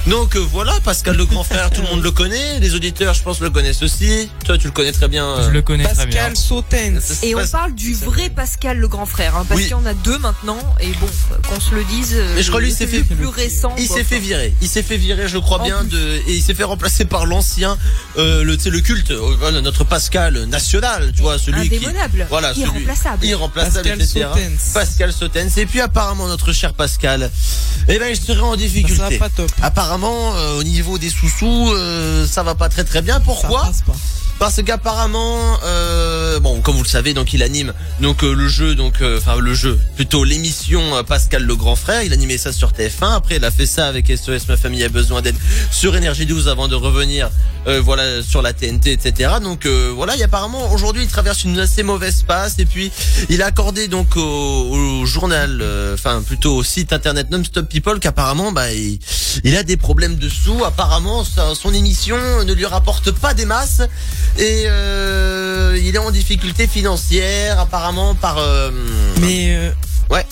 D: Donc euh, voilà, Pascal le grand frère, tout le monde le connaît. Les auditeurs, je pense, le connaissent aussi. Toi, tu le connais très bien. euh,
H: Je le connais bien.
G: Pascal Sautens.
F: Et on parle du vrai Pascal le grand frère, hein, parce
D: Oui.
F: qu'il y en a deux maintenant, et bon, qu'on se le dise. euh,
D: Mais je crois lui, il s'est
F: le
D: fait-
F: plus récent.
D: Il s'est fait virer. Il s'est fait virer, je crois
F: En
D: bien,
F: plus.
D: de, et il s'est fait remplacer par l'ancien, euh, le, tu sais, le culte, euh, voilà, notre Pascal national, tu vois, celui qui, voilà, celui,
F: irremplaçable.
D: irremplaçable,
G: Pascal
D: etc.
G: Sautens.
D: Pascal Sautens. Et puis apparemment notre cher Pascal, eh ben, il serait en
G: Ça sera
D: difficulté.
G: pas top.
D: Apparemment, euh, au niveau des sous-sous, euh, ça va pas très très bien.
G: Ça
D: Pourquoi
G: passe pas.
D: Parce qu'apparemment, euh, bon, comme vous le savez, donc il anime donc euh, le jeu, donc euh, enfin le jeu, plutôt l'émission euh, Pascal le grand frère. Il animait ça sur TF1. Après, il a fait ça avec SOS Ma famille a besoin d'aide sur Énergie 12 avant de revenir, euh, voilà, sur la TNT, etc. Donc euh, voilà, il apparemment aujourd'hui il traverse une assez mauvaise passe et puis il a accordé donc au, au journal, euh, enfin plutôt au site internet Non-Stop People qu'apparemment bah il, il a des problèmes de sous. Apparemment sa- son émission ne lui rapporte pas des masses et euh, il est en difficulté financière apparemment par euh,
G: Mais euh,
D: Ouais.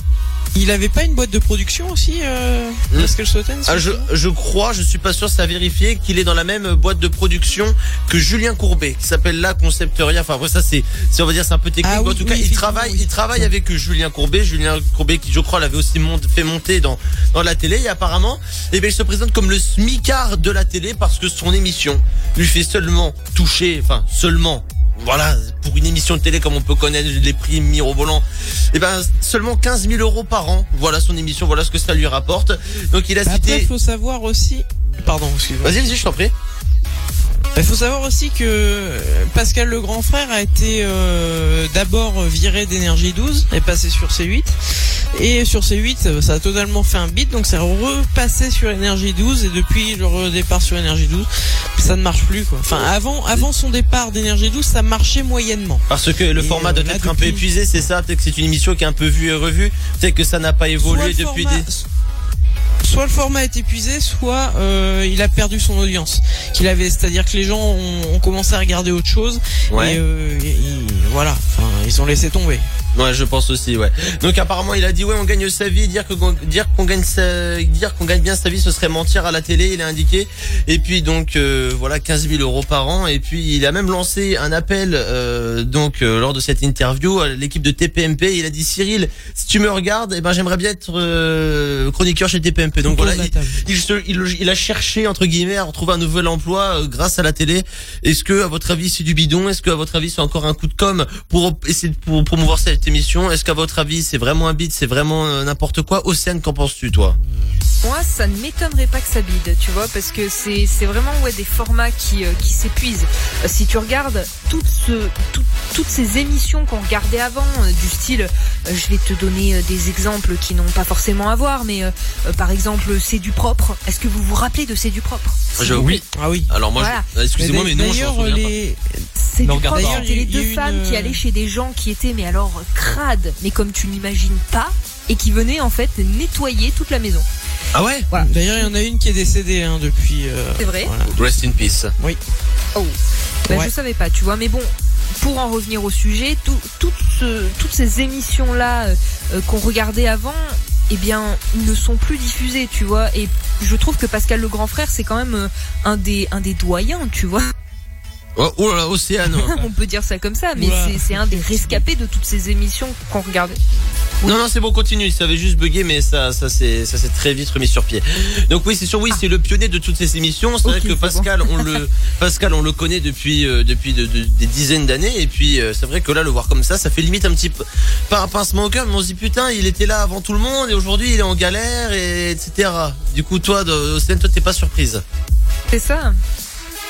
G: Il avait pas une boîte de production aussi, euh,
D: Hmm.
G: Pascal
D: ah, je, je crois, je suis pas sûr, ça a vérifié qu'il est dans la même boîte de production que Julien Courbet, qui s'appelle La Concepteria. Enfin, ça, c'est, on va dire, c'est un peu technique.
G: Ah
D: en tout
G: oui,
D: cas, il travaille, il travaille avec Julien Courbet. Julien Courbet, qui, je crois, l'avait aussi mont- fait monter dans, dans la télé. Et apparemment, eh bien, il se présente comme le smicard de la télé parce que son émission lui fait seulement toucher, enfin, seulement, voilà, pour une émission de télé comme on peut connaître les prix mirobolants, eh ben seulement 15 000 euros par an. Voilà son émission, voilà ce que ça lui rapporte. Donc il a
G: Après,
D: cité.
G: il faut savoir aussi. Pardon, excuse-moi.
D: Vas-y, vas-y, je t'en prie.
G: Il faut savoir aussi que Pascal le grand frère a été euh, d'abord viré d'énergie 12 et passé sur C8 et sur C8 ça a totalement fait un beat donc c'est repassé sur énergie 12 et depuis le redépart sur énergie 12 ça ne marche plus quoi. Enfin avant avant son départ d'énergie 12 ça marchait moyennement.
D: Parce que le
G: Et,
D: format
G: euh,
D: doit être un peu épuisé, c'est ça Peut-être que c'est une émission qui est un peu vue et revue. Peut-être que ça n'a pas évolué
G: Soit
D: depuis
G: format-
D: des.
G: Soit le format est épuisé, soit euh, il a perdu son audience qu'il avait. C'est-à-dire que les gens ont, ont commencé à regarder autre chose
D: Ouais.
G: et, euh, et- et voilà, enfin, ils ont laissé tomber.
D: Ouais, je pense aussi, ouais. Donc apparemment, il a dit ouais, on gagne sa vie, dire que dire qu'on gagne sa, dire qu'on gagne bien sa vie, ce serait mentir à la télé, il a indiqué. Et puis donc euh, voilà, 15 000 euros par an. Et puis il a même lancé un appel euh, donc euh, lors de cette interview à l'équipe de TPMP. Il a dit Cyril, si tu me regardes, eh ben j'aimerais bien être euh, chroniqueur chez TPMP. Donc voilà, il, il, se- il- il a cherché entre guillemets à retrouver un nouvel emploi euh, grâce à la télé. Est-ce que à votre avis c'est du bidon? Est-ce que à votre avis c'est encore un coup de com pour essayer de pour promouvoir cette émission Est-ce qu'à votre avis c'est vraiment un bide C'est vraiment euh, n'importe quoi? Océane, qu'en penses-tu toi?
F: Moi, ça ne m'étonnerait pas que ça bide, tu vois, parce que c'est c'est vraiment ouais des formats qui euh, qui s'épuisent. Euh, si tu regardes toutes ce tout- toutes ces émissions qu'on regardait avant, euh, du style, euh, je vais te donner euh, des exemples qui n'ont pas forcément à voir, mais euh, euh, par exemple, c'est du propre. Est-ce que vous vous rappelez de c'est du propre?
D: Je- Oui.
G: Ah oui.
D: Alors moi,
F: Voilà.
D: je- excusez-moi, mais, non, je
F: C'est
H: Ne
F: du propre.
H: pas.
F: C'était les
G: Il y a
F: deux
G: eu
F: femmes
G: une-
F: qui allaient chez des gens qui étaient mais alors crades, mais comme tu n'imagines pas, et qui venaient en fait nettoyer toute la maison.
D: Ah ouais
G: D'ailleurs, il y en a une qui est décédée hein, depuis. euh,
F: C'est vrai
G: voilà.
D: Rest in peace.
F: Oh, ben,
G: Ouais.
F: je savais pas, tu vois. Mais bon, pour en revenir au sujet, tout, tout ce- toutes ces émissions là qu'on regardait avant, eh bien, ne sont plus diffusées, tu vois. Et je trouve que Pascal le grand frère, c'est quand même euh, un des un des doyens, tu vois.
D: Oh, oh là Océane.
F: On peut dire ça comme ça, mais c'est un des rescapés de toutes ces émissions qu'on regardait.
D: Non, non, c'est bon, continue. Ça avait juste bugué, mais ça, ça s'est, très vite remis sur pied. Donc oui, c'est sûr, oui, c'est le pionnier de toutes ces émissions. C'est vrai que Pascal, on le, Pascal, on le connaît depuis, euh, depuis de- de- des dizaines d'années. Et puis, euh, c'est vrai que là, le voir comme ça, ça fait limite un petit peu, pas un pincement au cœur, mais on se dit putain, il était là avant tout le monde et aujourd'hui, il est en galère et etc. Du coup, toi, Océane, toi, t'es pas surprise.
F: C'est ça.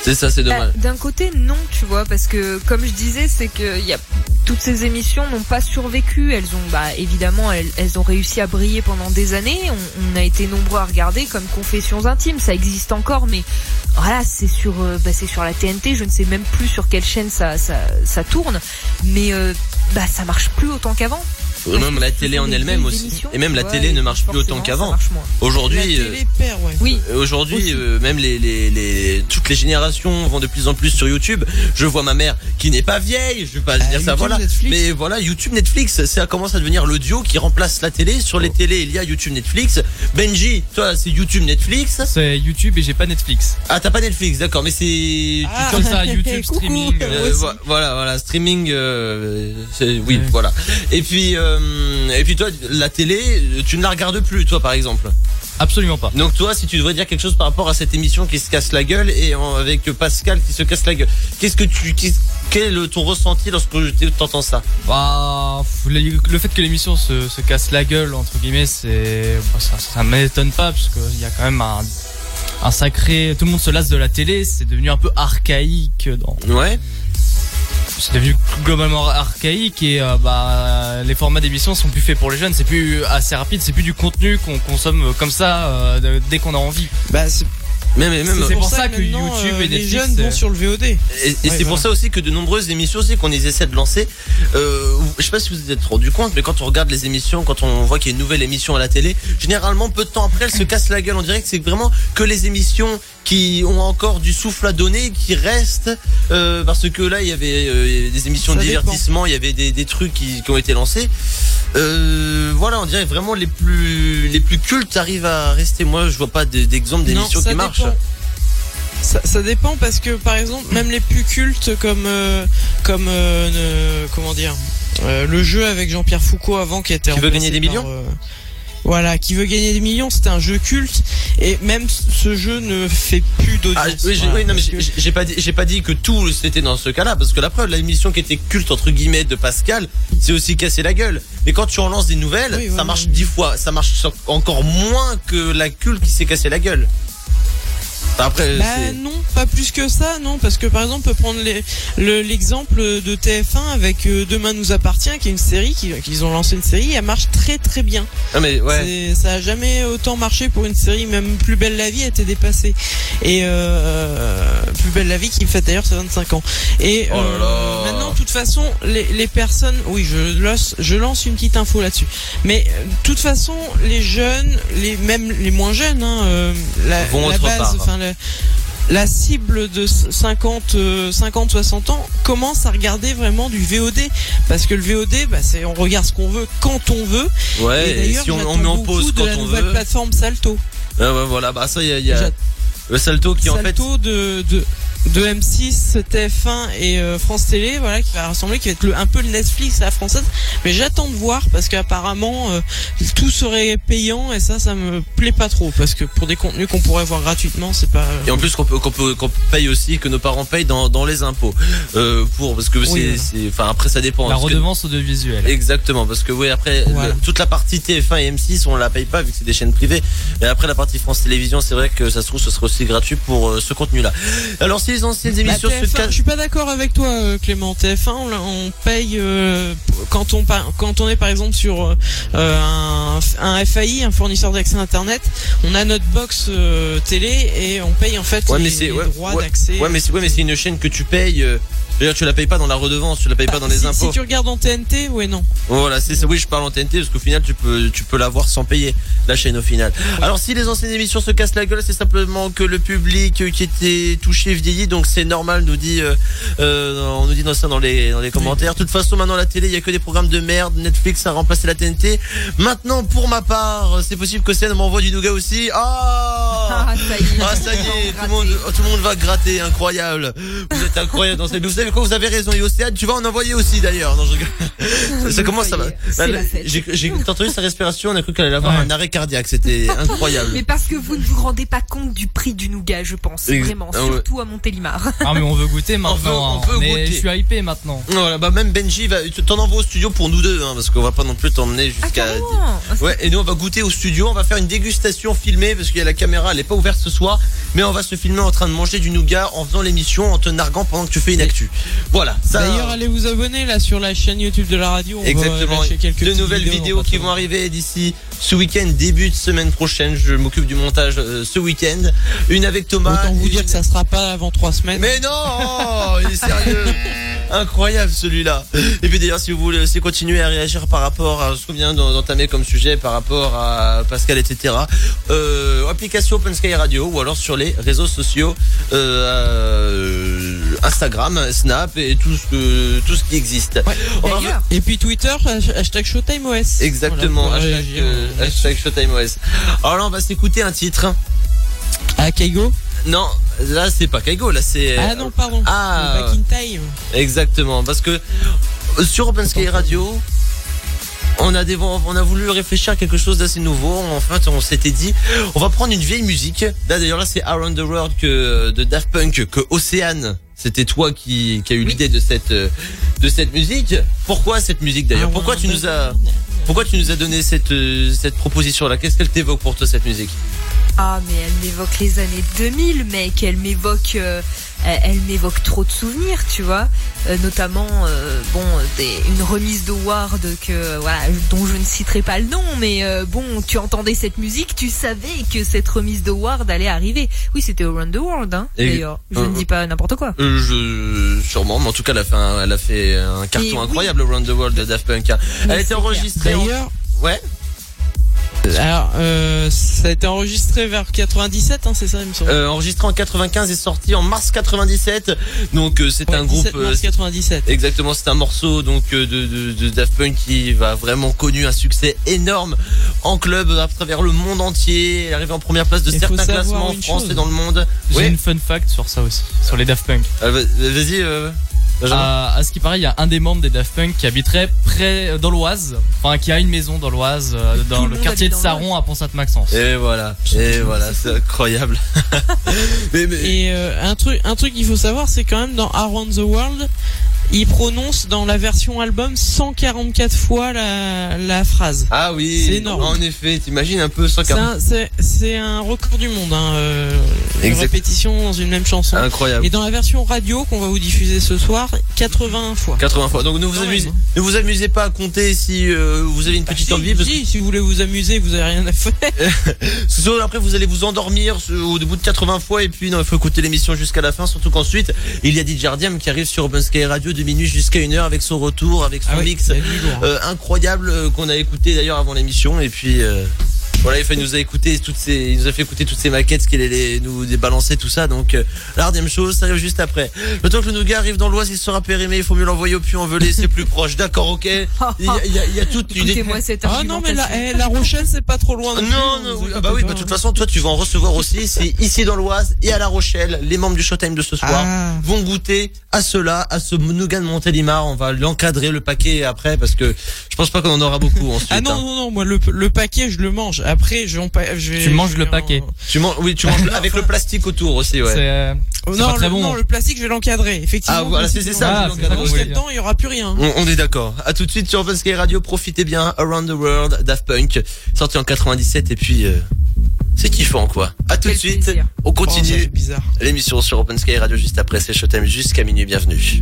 D: C'est ça, c'est
F: Bah,
D: dommage.
F: D'un côté, non, tu vois, parce que comme je disais, c'est que y a toutes ces émissions n'ont pas survécu. Elles ont, bah, évidemment, elles, elles ont réussi à briller pendant des années. On, on a été nombreux à regarder comme Confessions intimes. Ça existe encore, mais voilà, c'est sur, euh, bah, c'est sur la TNT. Je ne sais même plus sur quelle chaîne ça, ça, ça tourne, mais euh, bah, ça marche plus autant qu'avant.
D: Ou même la télé en elle-même aussi. Et même la télé ne marche plus autant qu'avant. Aujourd'hui,
G: La
D: euh,
G: télé perd, ouais.
F: Oui.
D: Aujourd'hui, euh, même les, les, les, toutes les générations vont de plus en plus sur YouTube. Je vois ma mère qui n'est pas vieille, je vais pas
G: Ah,
D: dire ça,
G: YouTube,
D: voilà.
G: Netflix.
D: Mais voilà, YouTube, Netflix, ça commence à devenir l'audio qui remplace la télé. Sur les télés, il y a YouTube, Netflix. Benji, toi, c'est YouTube, Netflix.
H: C'est YouTube et j'ai pas Netflix.
D: Ah, t'as pas Netflix, d'accord, mais c'est
G: Ah.
H: Comme ça, YouTube, streaming.
D: Euh, voilà, voilà, streaming, euh, c'est- oui,
H: Ouais.
D: voilà. Et puis, euh, et puis toi, la télé, tu ne la regardes plus, toi, par exemple.
H: Absolument pas.
D: Donc toi, si tu devrais dire quelque chose par rapport à cette émission qui se casse la gueule et en- avec Pascal qui se casse la gueule, qu'est-ce que tu, quel est le- ton ressenti lorsque tu entends ça?
H: Bah, le, le fait que l'émission se, se casse la gueule, entre guillemets, c'est, bah, ça, ça m'étonne pas, parce qu'il y a quand même un, un sacré, tout le monde se lasse de la télé, c'est devenu un peu archaïque dans,
D: Ouais.
H: C'est devenu globalement archaïque et euh, bah les formats d'émission sont plus faits pour les jeunes. C'est plus assez rapide c'est plus du contenu qu'on consomme comme ça euh, dès qu'on a envie.
G: Bah,
D: Même, même.
H: C'est pour ça que
G: maintenant,
H: YouTube
G: euh,
H: et
G: les jeunes
H: euh,
G: vont sur le VOD.
D: Et, et
G: Ouais,
D: c'est
G: voilà.
D: pour ça aussi que de nombreuses émissions aussi qu'on essaie de lancer. Euh, je sais pas si vous vous êtes rendu compte, mais quand on regarde les émissions, quand on voit qu'il y a une nouvelle émission à la télé, généralement peu de temps après, elle se casse la gueule. On dirait que c'est vraiment que les émissions qui ont encore du souffle à donner, qui restent, euh, parce que là il y avait euh, des émissions de
G: Ça dépend.
D: divertissement, il y avait des, des trucs qui, qui ont été lancés. Euh, voilà, on dirait vraiment les plus les plus cultes arrivent à rester. Moi, je vois pas d'exemple d'émissions
G: ça
D: qui marchent.
G: Dépend. Ça, ça dépend parce que par exemple même les plus cultes comme euh, comme euh, comment dire euh, le jeu avec Jean-Pierre Foucault avant qui était
D: Qui veut gagner des millions
G: voilà qui veut gagner des millions c'était un jeu culte et même ce jeu ne fait plus d'audience
D: Ah, oui, j'ai-
G: Voilà,
D: oui, non, mais j'ai pas dit, j'ai pas dit que tout c'était dans ce cas-là, parce que la preuve, l'émission qui était culte entre guillemets de Pascal, c'est aussi cassé la gueule. Mais quand tu en lances des nouvelles,
G: Oui,
D: ça marche dix fois, ça marche encore moins que la culte qui s'est cassé la gueule. Après,
G: Bah non, pas plus que ça, non, parce que par exemple, on peut prendre le- l'exemple de TF1 avec euh, Demain nous appartient, qui est une série, qui- qu'ils ont lancé une série, elle marche très très bien.
D: Ah, mais ouais.
G: Ça a jamais autant marché pour une série, même Plus belle la vie a été dépassée. Et euh, Plus belle la vie qui fête d'ailleurs ses 25 ans. Et
D: Oh là
G: euh,
D: là.
G: maintenant, de toute façon, les, les personnes, oui, je lance, je lance une petite info là-dessus. Mais euh, de toute façon, les jeunes, les même les moins jeunes, hein, euh, la,
D: Vont
G: la base, enfin la, la cible de 50, euh, 50, 60 ans commence à regarder vraiment du VOD parce que le VOD, bah, c'est on regarde ce qu'on veut quand on veut.
D: Ouais,
G: et
D: si on, met en pause
G: de
D: quand
G: la
D: on
G: nouvelle
D: veut.
G: plateforme Salto.
D: Ah voilà, bah ça, il y a, y a le Salto qui en fait.
G: Salto de, de de M6, TF1 et euh, France Télé, voilà, qui va rassembler, qui va être le, un peu le Netflix à la française. Mais j'attends de voir parce qu'apparemment euh, tout serait payant et ça, ça me plaît pas trop parce que pour des contenus qu'on pourrait voir gratuitement, c'est pas.
D: Et en plus qu'on peut, qu'on peut, qu'on paye aussi, que nos parents payent dans, dans les impôts. Euh, pour, parce que c'est,
G: voilà.
D: c'est, enfin après ça dépend.
H: La
D: parce que-
H: redevance audiovisuelle.
D: Exactement, parce que oui, après
G: Voilà.
D: le- toute la partie TF1 et M6, on la paye pas vu que c'est des chaînes privées. Et après la partie France Télévisions, c'est vrai que ça se trouve ce sera aussi gratuit pour euh, ce contenu-là. Alors si les anciennes
G: Bah,
D: émissions se
G: TF1,
D: cachent,
G: je suis pas d'accord avec toi, euh, Clément. TF1, on, on paye euh, quand on pa- quand on est par exemple sur euh, un, un FAI, un fournisseur d'accès internet, on a notre box euh, télé et on paye en fait
D: Ouais,
G: les,
D: mais
G: les
D: ouais,
G: droits
D: ouais,
G: d'accès.
D: ouais, mais c'est, ouais, mais c'est une chaîne que tu payes. D'ailleurs, tu la payes pas dans la redevance, tu la payes pas dans les
G: si,
D: impôts.
G: Si tu regardes en TNT, ouais non.
D: Voilà, c'est ça. Oui, je parle en TNT parce qu'au final, tu peux, tu peux l'avoir sans payer la chaîne au final. Alors, si les anciennes émissions se cassent la gueule, c'est simplement que le public euh, qui était touché vieillit, donc c'est normal, nous dit, euh, euh, on nous dit dans ça dans les, dans les commentaires. De toute façon, maintenant la télé, il y a que des programmes de merde. Netflix a remplacé la TNT. Maintenant, pour ma part, c'est possible que Océane m'envoie du nougat aussi. Ah
F: Ah, ça y est.
D: ah ça y est, tout le monde, oh, tout le monde va gratter, incroyable. Vous êtes incroyable dans cette. Vous savez quoi Vous avez raison. Et Océane, tu vas en envoyer aussi d'ailleurs. Non, je rigole. ça commence, ça va.
F: C'est la fête.
D: J'ai entendu sa respiration. On a cru qu'elle allait avoir
H: Ouais.
D: un arrêt cardiaque. C'était incroyable.
F: Mais parce que vous ne vous rendez pas compte du prix du nougat, je pense. Vraiment,
D: ah ouais.
F: surtout à Montélimar.
H: Ah mais on veut goûter maintenant.
D: on
H: hein. Mais
D: goûter.
H: Je suis hypé maintenant.
D: Voilà, bah même Benji va, tu t'en envoies au studio pour nous deux, hein, parce qu'on va pas non plus t'emmener
F: Ah,
D: jusqu'à.
F: carrément
D: Ouais, et nous on va goûter au studio, on va faire une dégustation filmée parce qu'il y a la caméra, elle est pas ouverte ce soir, mais on va se filmer en train de manger du nougat en faisant l'émission, en te narguant pendant que tu fais une actu. Voilà, ça.
G: D'ailleurs, allez vous abonner là sur la chaîne YouTube de la radio. On
D: Exactement.
G: quelques
D: De nouvelles vidéos, qui vont arriver d'ici ce week-end, début de semaine prochaine. Je m'occupe du montage euh, ce week-end. Une avec Thomas.
G: Autant vous
D: une-
G: dire que ça sera pas avant trois semaines.
D: Mais non Il est sérieux Incroyable celui-là. Et puis d'ailleurs, si vous voulez aussi continuer à réagir par rapport à ce qu'on vient d'en- d'entamer comme sujet, par rapport à Pascal, etc., euh, application Open Sky Radio ou alors sur les réseaux sociaux, euh, Instagram, Snap et tout ce, que, tout ce qui existe. On va
F: D'ailleurs,
G: Et puis Twitter, hash- hashtag ShowtimeOS.
D: Exactement,
G: Voilà,
D: hashtag,
G: réagir.
D: euh, hashtag ShowtimeOS. Alors là, on va s'écouter un titre.
G: Ah, Kaigo
D: Non, là, c'est pas Kaigo, là, c'est.
G: Ah non, pardon.
D: Ah.
G: Le Back in Time.
D: Exactement, parce que sur Open Sky Radio, on a, des, on a voulu réfléchir à quelque chose d'assez nouveau. En fait, on s'était dit, on va prendre une vieille musique. Là, d'ailleurs, là, c'est Around the World que, de Daft Punk, que Océane. C'était toi qui, qui a eu l'idée de cette, euh, de cette musique. Pourquoi cette musique d'ailleurs? Pourquoi tu nous as, pourquoi tu nous as donné cette, euh, cette proposition-là Qu'est-ce qu'elle t'évoque pour toi cette musique?
F: Ah, mais elle m'évoque les années 2000, mec. Elle m'évoque, euh, elle, elle m'évoque trop de souvenirs, tu vois. Euh, notamment, euh, bon, des, une remise d'award que, voilà, dont je ne citerai pas le nom, mais euh, bon, tu entendais cette musique, tu savais que cette remise d'award allait arriver. Oui, c'était Around the World, hein. D'ailleurs, je
D: euh,
F: ne dis pas n'importe quoi.
D: Euh, je, sûrement, mais en tout cas, elle a fait un, elle a fait un carton
F: Et oui.
D: incroyable, Around the World de Daft Punk. hein.
F: Mais
D: Elle
F: c'est
D: était enregistrée. en-
G: D'ailleurs,
D: Ouais.
G: Alors, euh, ça a été enregistré vers 97, hein, c'est ça, il me semble.
D: Euh, enregistré en 95 et sorti en mars 97. Donc euh, c'est
G: Ouais,
D: un groupe
G: 17
D: euh,
G: mars 97.
D: exactement, c'est un morceau donc euh, de, de, de Daft Punk qui va vraiment connu un succès énorme en club à travers le monde entier, Elle arrive en première place de certains classements en France
G: chose.
D: et dans le monde.
H: J'ai
D: Oui.
H: une fun fact sur ça aussi, sur les Daft Punk.
D: Euh, va- Vas-y euh.
H: À, à ce qui paraît, il y a un des membres des Daft Punk qui habiterait près dans l'Oise, enfin qui a une maison dans l'Oise, euh, dans
F: le
H: quartier de Saron à Pont-Sainte-Maxence.
D: Et voilà, et voilà, c'est incroyable. mais, mais-
G: Et euh, un truc, un truc qu'il faut savoir, c'est quand même dans Around the World, il prononce dans la version album 144 fois la, la phrase.
D: Ah oui,
G: C'est énorme.
D: En effet, t'imagines un peu
G: C'est
D: 140.
G: un, c'est- c'est un record du monde, hein, euh, une répétition dans une même chanson.
D: Incroyable.
G: Et dans la version radio qu'on va vous diffuser ce soir, 80 fois.
D: 80 fois. Donc ne vous amusez,
G: hein.
D: ne vous amusez pas à compter si euh, vous avez une petite
G: Si,
D: envie parce
G: si, si vous voulez vous amuser, vous avez rien à faire.
D: après vous allez vous endormir au bout de 80 fois et puis il faut écouter l'émission jusqu'à la fin. Surtout qu'ensuite il y a DJ Ardiam qui arrive sur Open Sky Radio de minuit jusqu'à une heure avec son retour, avec son
G: Ah oui,
D: mix
G: lourd.
D: euh, incroyable euh, qu'on a écouté d'ailleurs avant l'émission et puis. Voilà, il fait- il nous a écouté toutes ces, il nous a fait écouter toutes ces maquettes, ce qu'il allait nous débalancer, tout ça. Donc, euh, la deuxième chose, ça arrive juste après. Le temps que le nougat arrive dans l'Oise, il sera périmé. Il faut mieux l'envoyer au puits en velay, c'est plus proche. D'accord, ok. Il y a, il y a- il y a toute une
F: Écoutez-moi cette
G: Ah non, mais la, eh, la Rochelle, c'est pas trop loin.
D: non, non,
G: vous
D: oui, ah bah oui, bah, de toute façon, toi, tu vas en recevoir aussi. C'est ici dans l'Oise et à La Rochelle. Les membres du Showtime de ce soir
G: Ah.
D: vont goûter à cela, à ce nougat de Montélimar. On va l'encadrer, le paquet après, parce que je pense pas qu'on en aura beaucoup ensuite.
G: Ah non,
D: hein.
G: non, non, moi, le, le paquet, je le mange. Après, je, vais je
H: Tu manges le paquet.
D: Tu manges, oui, tu manges avec le plastique autour aussi, ouais.
H: C'est, euh,
G: Oh, non,
H: pas très
G: le,
H: bon.
G: non, le plastique, je vais l'encadrer. Effectivement.
D: Ah, voilà, c'est- ça,
H: l'encadrez,
G: Parce
H: oui.
G: dedans, il y aura plus rien.
D: On, on est d'accord. À tout de suite sur Open Sky Radio. Profitez bien. Around the World, Daft Punk, sorti en 97 et puis euh, c'est kiffant quoi. À tout de suite.
F: plaisir.
D: On
G: Oh, ça,
D: continue
G: bizarre.
D: l'émission sur Open Sky Radio juste après. C'est Showtime jusqu'à minuit. Bienvenue.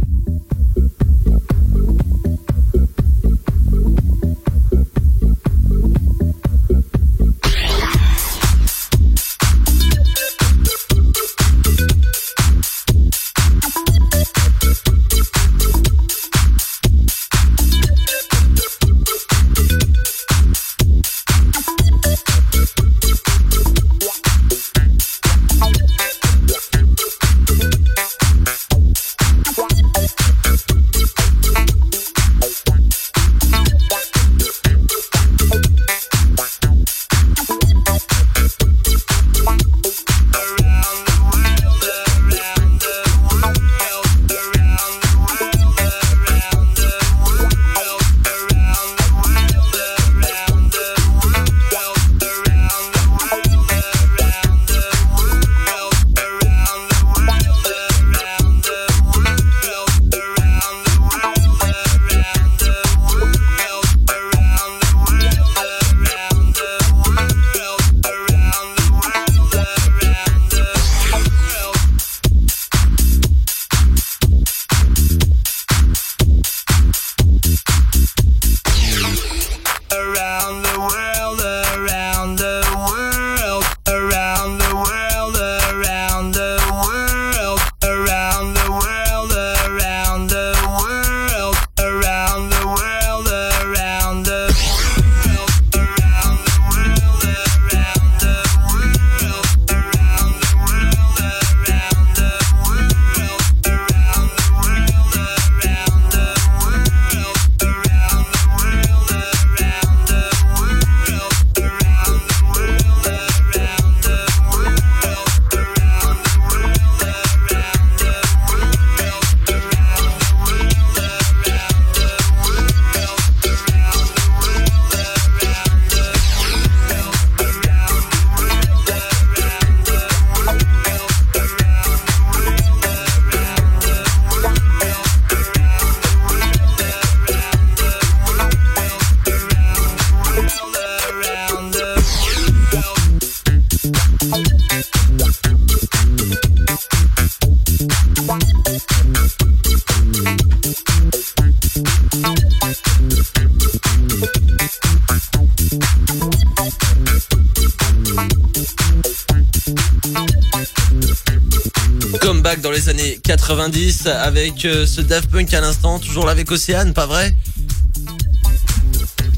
D: 90 avec euh, ce Daft Punk à l'instant, toujours là avec Océane, pas vrai?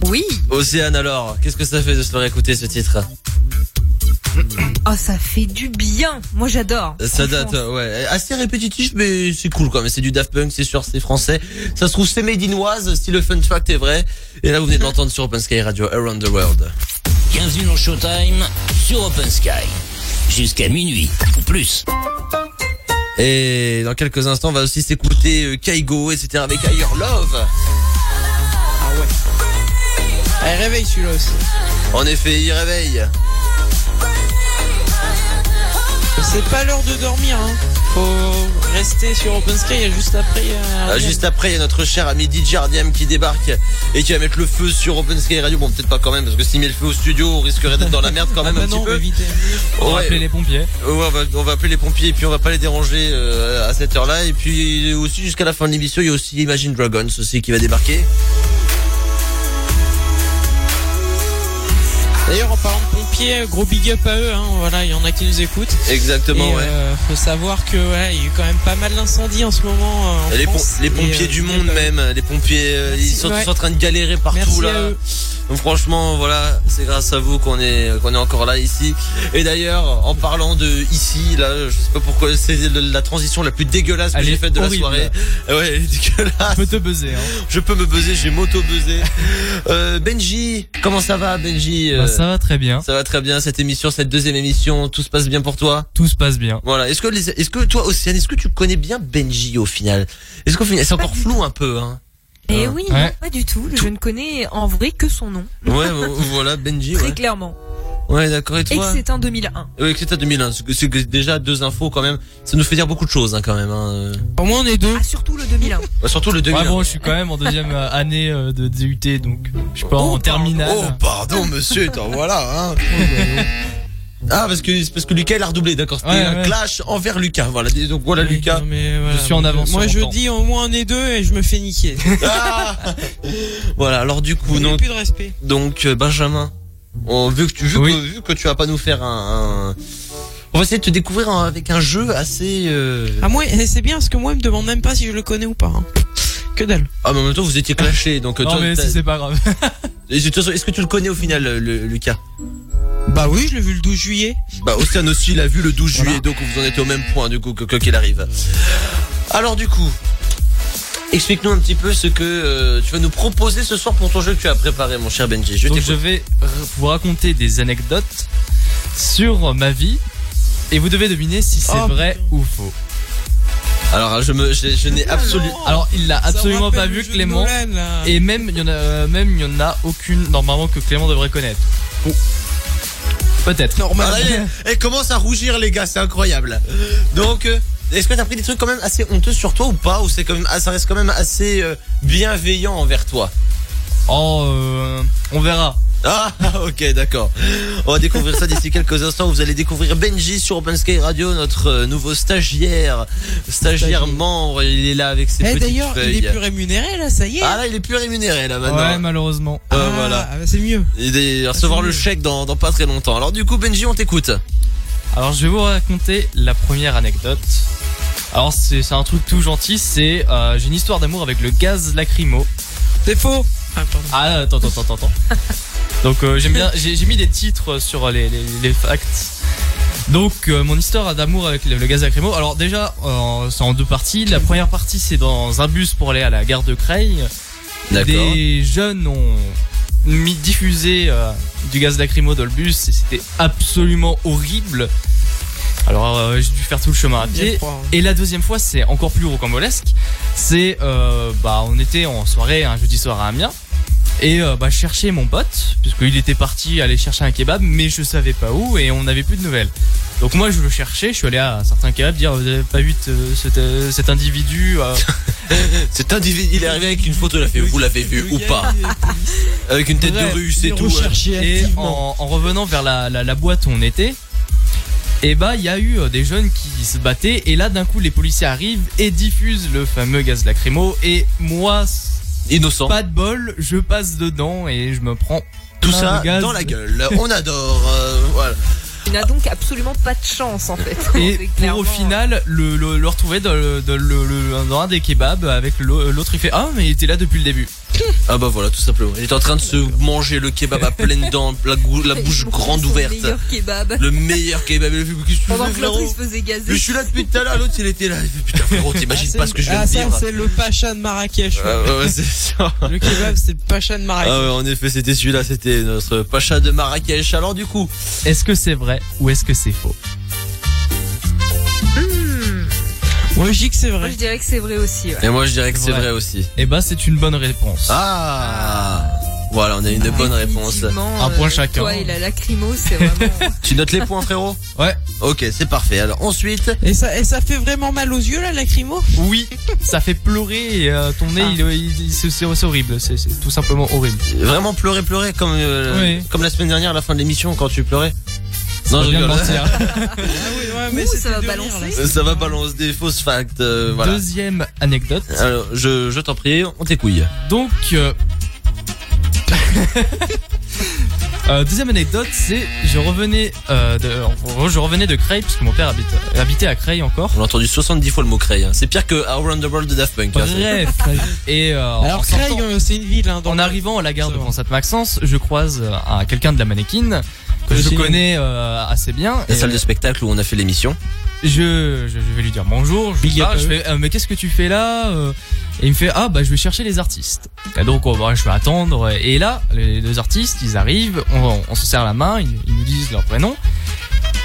F: Oui.
D: Océane alors, qu'est-ce que ça fait de se faire écouter ce titre?
F: Oh, ça fait du bien. Moi, j'adore.
D: Ça date, ouais, assez répétitif, mais c'est cool quand même. C'est du Daft Punk, c'est sûr, c'est français. Ça se trouve, c'est made in Oise, si le fun fact est vrai. Et là, vous venez de l'entendre sur Open Sky Radio, Around the World.
C: Bienvenue dans Showtime sur Open Sky. Jusqu'à minuit ou plus.
D: Et dans quelques instants, on va aussi s'écouter euh, Kaigo, etc. avec Higher Love.
G: Ah ouais. Allez, réveille celui-là aussi.
D: En effet, il réveille.
G: C'est pas l'heure de dormir, hein. Faut rester sur Open Sky et juste après. euh,
D: Ah, juste après, il y a notre cher ami DJ Ardiam qui débarque et qui va mettre le feu sur Open Sky Radio. Bon, peut-être pas quand même, parce que s'il met le feu au studio, on risquerait d'être dans la merde quand
G: Ah
D: même
G: bah
D: un
G: non,
D: petit peu.
G: évitez.
H: On va appeler les pompiers.
D: Ouais, on, va, on va appeler les pompiers et puis on va pas les déranger euh, à cette heure-là. Et puis aussi jusqu'à la fin de l'émission, il y a aussi Imagine Dragons aussi qui va débarquer.
G: D'ailleurs, en parlant pompiers, gros big up à eux, hein. Voilà, il y en a qui nous écoutent.
D: Exactement,
G: Et,
D: ouais.
G: euh, faut savoir que ouais, il y a eu quand même pas mal d'incendies en ce moment. euh, en
D: les, pom- pompiers
G: euh,
D: du monde même, les pompiers, euh,
G: Merci,
D: ils sont
G: ouais.
D: tous en train de galérer partout
G: Merci à
D: là.
G: eux.
D: Donc franchement, voilà, c'est grâce à vous qu'on est qu'on est encore là ici. Et d'ailleurs, en parlant de ici, là, je sais pas pourquoi c'est la transition la plus dégueulasse que j'ai faite de
H: horrible.
D: la soirée. Ouais, elle est dégueulasse.
H: Je peux te buzzer. Hein.
D: Je peux me buzzer, j'ai moto buzzé. Euh, Benji, comment ça va, Benji
H: Bah,
D: Euh,
H: ça va très bien.
D: ça va très bien cette émission, cette deuxième émission, tout se passe bien pour toi?
H: Tout se passe bien.
D: Voilà. Est-ce que les, est-ce que toi, Océane, est-ce que tu connais bien Benji au final? Est-ce qu'au final, c'est encore flou un peu, hein?
F: Et
D: Ah.
F: oui,
H: Ouais.
F: non, pas du tout. Je ne connais en vrai que son nom.
D: Ouais, vo- voilà, Benji.
F: Très
D: Ouais,
F: clairement.
D: ouais d'accord. Et
F: Et que
D: toi
F: c'est un 2001.
D: Oui, que c'est à 2001. C'est déjà deux infos quand même. Ça nous fait dire beaucoup de choses hein, quand même. Hein.
G: Au moins, on est deux.
F: Ah, surtout le 2001.
D: Ouais, surtout le 2001.
H: Ouais, bon, je suis quand même en deuxième euh, année euh, de DUT, donc je suis pas
D: Oh,
H: en terminale.
D: Oh, pardon, monsieur. attends, voilà. Hein. Ah, parce que parce que Lucas il a redoublé, d'accord. C'était
H: Ouais,
D: un
H: ouais.
D: clash envers Lucas. Voilà. Donc voilà,
G: Oui,
D: Lucas.
G: non, mais voilà.
H: Je suis en avance
G: Moi, je
H: temps.
G: dis au moins on est deux et je me fais niquer.
D: Ah voilà. Alors du coup, donc,
G: plus de respect.
D: donc euh, Benjamin, on, vu que tu vu,
H: Oui.
D: que, vu que tu vas pas nous faire un, un- on va essayer de te découvrir avec un jeu assez. Euh...
G: Ah moi, eh, c'est bien parce que moi, il me demande même pas si je le connais ou pas. hein. Que dalle.
D: Ah, mais en même temps, vous étiez clashés, donc.
H: Non,
D: toi,
H: mais si c'est pas grave.
D: Est-ce que tu le connais au final, le- Lucas?
G: Bah oui, je l'ai vu le 12 juillet.
D: Bah, Océane aussi l'a vu le 12
G: Voilà.
D: juillet, donc vous en êtes au même point, du coup, que- qu'il arrive. Alors, du coup, explique-nous un petit peu ce que euh, tu vas nous proposer ce soir pour ton jeu que tu as préparé, mon cher Benji. Je
H: Donc je vais vous raconter des anecdotes sur ma vie et vous devez deviner si c'est
G: Oh,
H: vrai ou faux.
D: Alors, je me, je, je n'ai absolument.
H: Alors il l'a absolument pas vu Clément
G: Nolan,
H: et même il y en a euh, même il y en a aucune normalement que Clément devrait connaître. Peut-être.
D: Ah,
G: Normal.
D: là, elle, elle commence à rougir, les gars, c'est incroyable. Donc, euh, est-ce que t'as pris des trucs quand même assez honteux sur toi ou pas Ou c'est quand même, ah, ça reste quand même assez euh, bienveillant envers toi?
H: Oh euh, on verra.
D: Ah, ok, d'accord. On va découvrir ça d'ici quelques instants. Vous allez découvrir Benji sur Open Sky Radio, notre euh, nouveau stagiaire, stagiaire membre. Il est là avec ses
G: Eh
D: petites
G: d'ailleurs, il est plus rémunéré là, ça y est.
D: Ah là, il est plus rémunéré là maintenant.
H: Ouais malheureusement.
D: Euh,
G: Ah,
D: voilà.
G: ah, bah, c'est mieux.
D: Il va recevoir
G: c'est
D: le
G: mieux.
D: chèque dans, dans pas très longtemps. Alors du coup, Benji, on t'écoute.
H: Alors je vais vous raconter la première anecdote. Alors c'est c'est un truc tout gentil, c'est euh, j'ai une histoire d'amour avec le gaz lacrymo.
G: C'est faux. Ah.
H: Ah attends attends attends attends. Donc euh, j'aime bien j'ai j'ai mis des titres sur les les, les facts. Donc euh, mon histoire d'amour avec le, le gaz lacrymo. Alors déjà euh, c'est en deux parties. La première partie c'est dans un bus pour aller à la gare de Creil. Des jeunes ont mis diffusé euh, du gaz lacrymo dans le bus et c'était absolument horrible. Alors euh, j'ai dû faire tout le chemin à pied. Et la deuxième fois, c'est encore plus rocambolesque. C'est, euh, bah, on était en soirée un jeudi soir à Amiens. Et euh, bah, je cherchais mon pote, puisqu'il était parti aller chercher un kebab, mais je savais pas où et on n'avait plus de nouvelles. Donc moi je le cherchais, je suis allé à un certain kebab dire vous avez pas vu euh, cet, euh, cet individu euh,
D: Cet individu, il est arrivé avec une photo, il a fait, vous l'avez vu ou pas? Avec une tête de
G: il est
D: tout.
H: Et en, en revenant vers la, la, la boîte où on était, et bah il y a eu euh, des jeunes qui se battaient et là d'un coup les policiers arrivent et diffusent le fameux gaz lacrymo et moi
D: Innocent.
H: pas de bol, je passe dedans et je me prends
D: Tout ça dans la gueule. On adore. euh, voilà.
F: Tu n'as donc absolument pas de chance en fait.
H: Et pour au final le, le, le retrouver dans, le, dans, le- le- dans un des kebabs avec l'au- l'autre il fait ah mais il était là depuis le début.
D: Ah bah voilà, tout simplement. Il est en train de se manger le kebab à pleines dents, la, gou- la bouche grande ouverte.
F: meilleur kebab.
D: Le meilleur kebab.
F: Pendant que l'autre il se faisait
D: Mais
F: gazer.
D: je suis là depuis tout à l'heure, l'autre il était là. Il fait, Putain frérot, t'imagines
G: Ah,
D: pas ce que je viens
G: ah,
D: de
G: ça,
D: dire.
G: c'est le Pacha de Marrakech. ouais.
D: Ah, ouais, ça.
G: Le kebab, c'est le Pacha de Marrakech.
D: Ah ouais, en effet, c'était celui-là, c'était notre pacha de Marrakech. Alors du coup,
H: Est-ce que c'est vrai ou est-ce que c'est faux?
F: Hmm.
G: Moi, je dis que c'est
F: Moi
G: vrai.
F: je dirais que c'est vrai aussi. ouais.
D: et moi je dirais que c'est vrai aussi.
H: Eh bah c'est une bonne réponse.
D: Ah Voilà, on a une bonne réponse.
H: Un point
F: euh,
H: chacun.
F: Toi et la lacrymo, c'est vraiment.
D: Tu notes les points, frérot?
H: Ouais.
D: Ok, c'est parfait. Alors ensuite,
G: Et ça, et ça fait vraiment mal aux yeux là, lacrymo?
H: Oui, ça fait pleurer et euh, ton nez,
G: Ah.
H: il, il- il- c'est c'est- c'est horrible. C'est c'est tout simplement horrible.
D: vraiment pleurer, pleurer comme euh,
H: Oui.
D: comme la semaine dernière à la fin de l'émission quand tu pleurais. Non, je
H: bien
D: rigole.
H: mentir.
G: Ah oui, ouais,
F: Ouh, ça va balancer.
D: Ça va balancer des fausses facts. euh, voilà.
H: Deuxième anecdote.
D: Alors, je, je t'en prie, on t'écouille.
H: Donc, euh, euh, deuxième anecdote, c'est je revenais euh, de, je revenais de Creil parce que mon père habite, habitait à Creil encore.
D: On a entendu 70 fois le mot Cray. hein. C'est pire que Around the World de Daft Punk. hein.
H: Bref, et euh,
G: Alors euh, c'est une ville. Hein,
H: en arrivant à la gare de
G: Ça va.
H: Pont-Sainte-Maxence, je croise euh, un- quelqu'un de la mannequin que je connais euh, assez bien.
D: La
H: Et,
D: salle de spectacle où on a fait l'émission.
H: je, je, je vais lui dire bonjour. Je,
G: à
H: je fais, euh, mais qu'est-ce que tu fais là Euh, Et il me fait, ah bah je vais chercher les artistes. Et donc oh, bah, je vais attendre. Et là, les deux artistes, ils arrivent, on, on se serre la main, ils, ils nous disent leur prénom.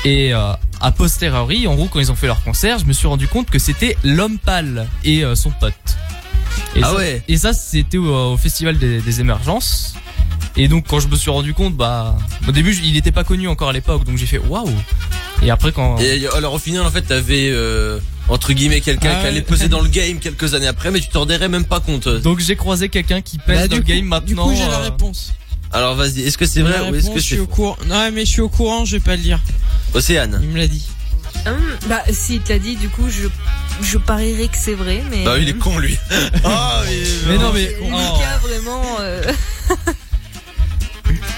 H: Et euh, a posteriori, en gros, quand ils ont fait leur concert, je me suis rendu compte que c'était l'homme pâle et euh, son pote. Et
D: Ah
H: ça,
D: ouais.
H: Et ça, c'était au, au festival des, des émergences. Et donc quand je me suis rendu compte, bah au début il n'était pas connu encore à l'époque, donc j'ai fait waouh. Et après quand
D: Et alors au final, en fait, t'avais euh, entre guillemets quelqu'un
G: Ah
D: qui
G: ouais.
D: allait peser dans le game quelques années après, mais tu t'en rendrais même pas compte.
H: donc j'ai croisé quelqu'un qui pèse
G: Bah,
H: dans
G: du
H: le
G: coup-
H: game
G: Du
H: maintenant.
G: coup, j'ai la
H: euh,
G: réponse.
D: Alors vas-y, est-ce que c'est vrai ou est-ce que
G: je suis au courant. Non, mais je suis au courant, je vais pas le dire.
D: Océane.
G: Il me l'a dit.
F: Hum, bah, s'il te l'a dit, du coup, je, je parierais que c'est vrai, mais.
D: Bah il est con lui. Ah,
H: Mais non mais oh.
F: Lucas, vraiment, euh,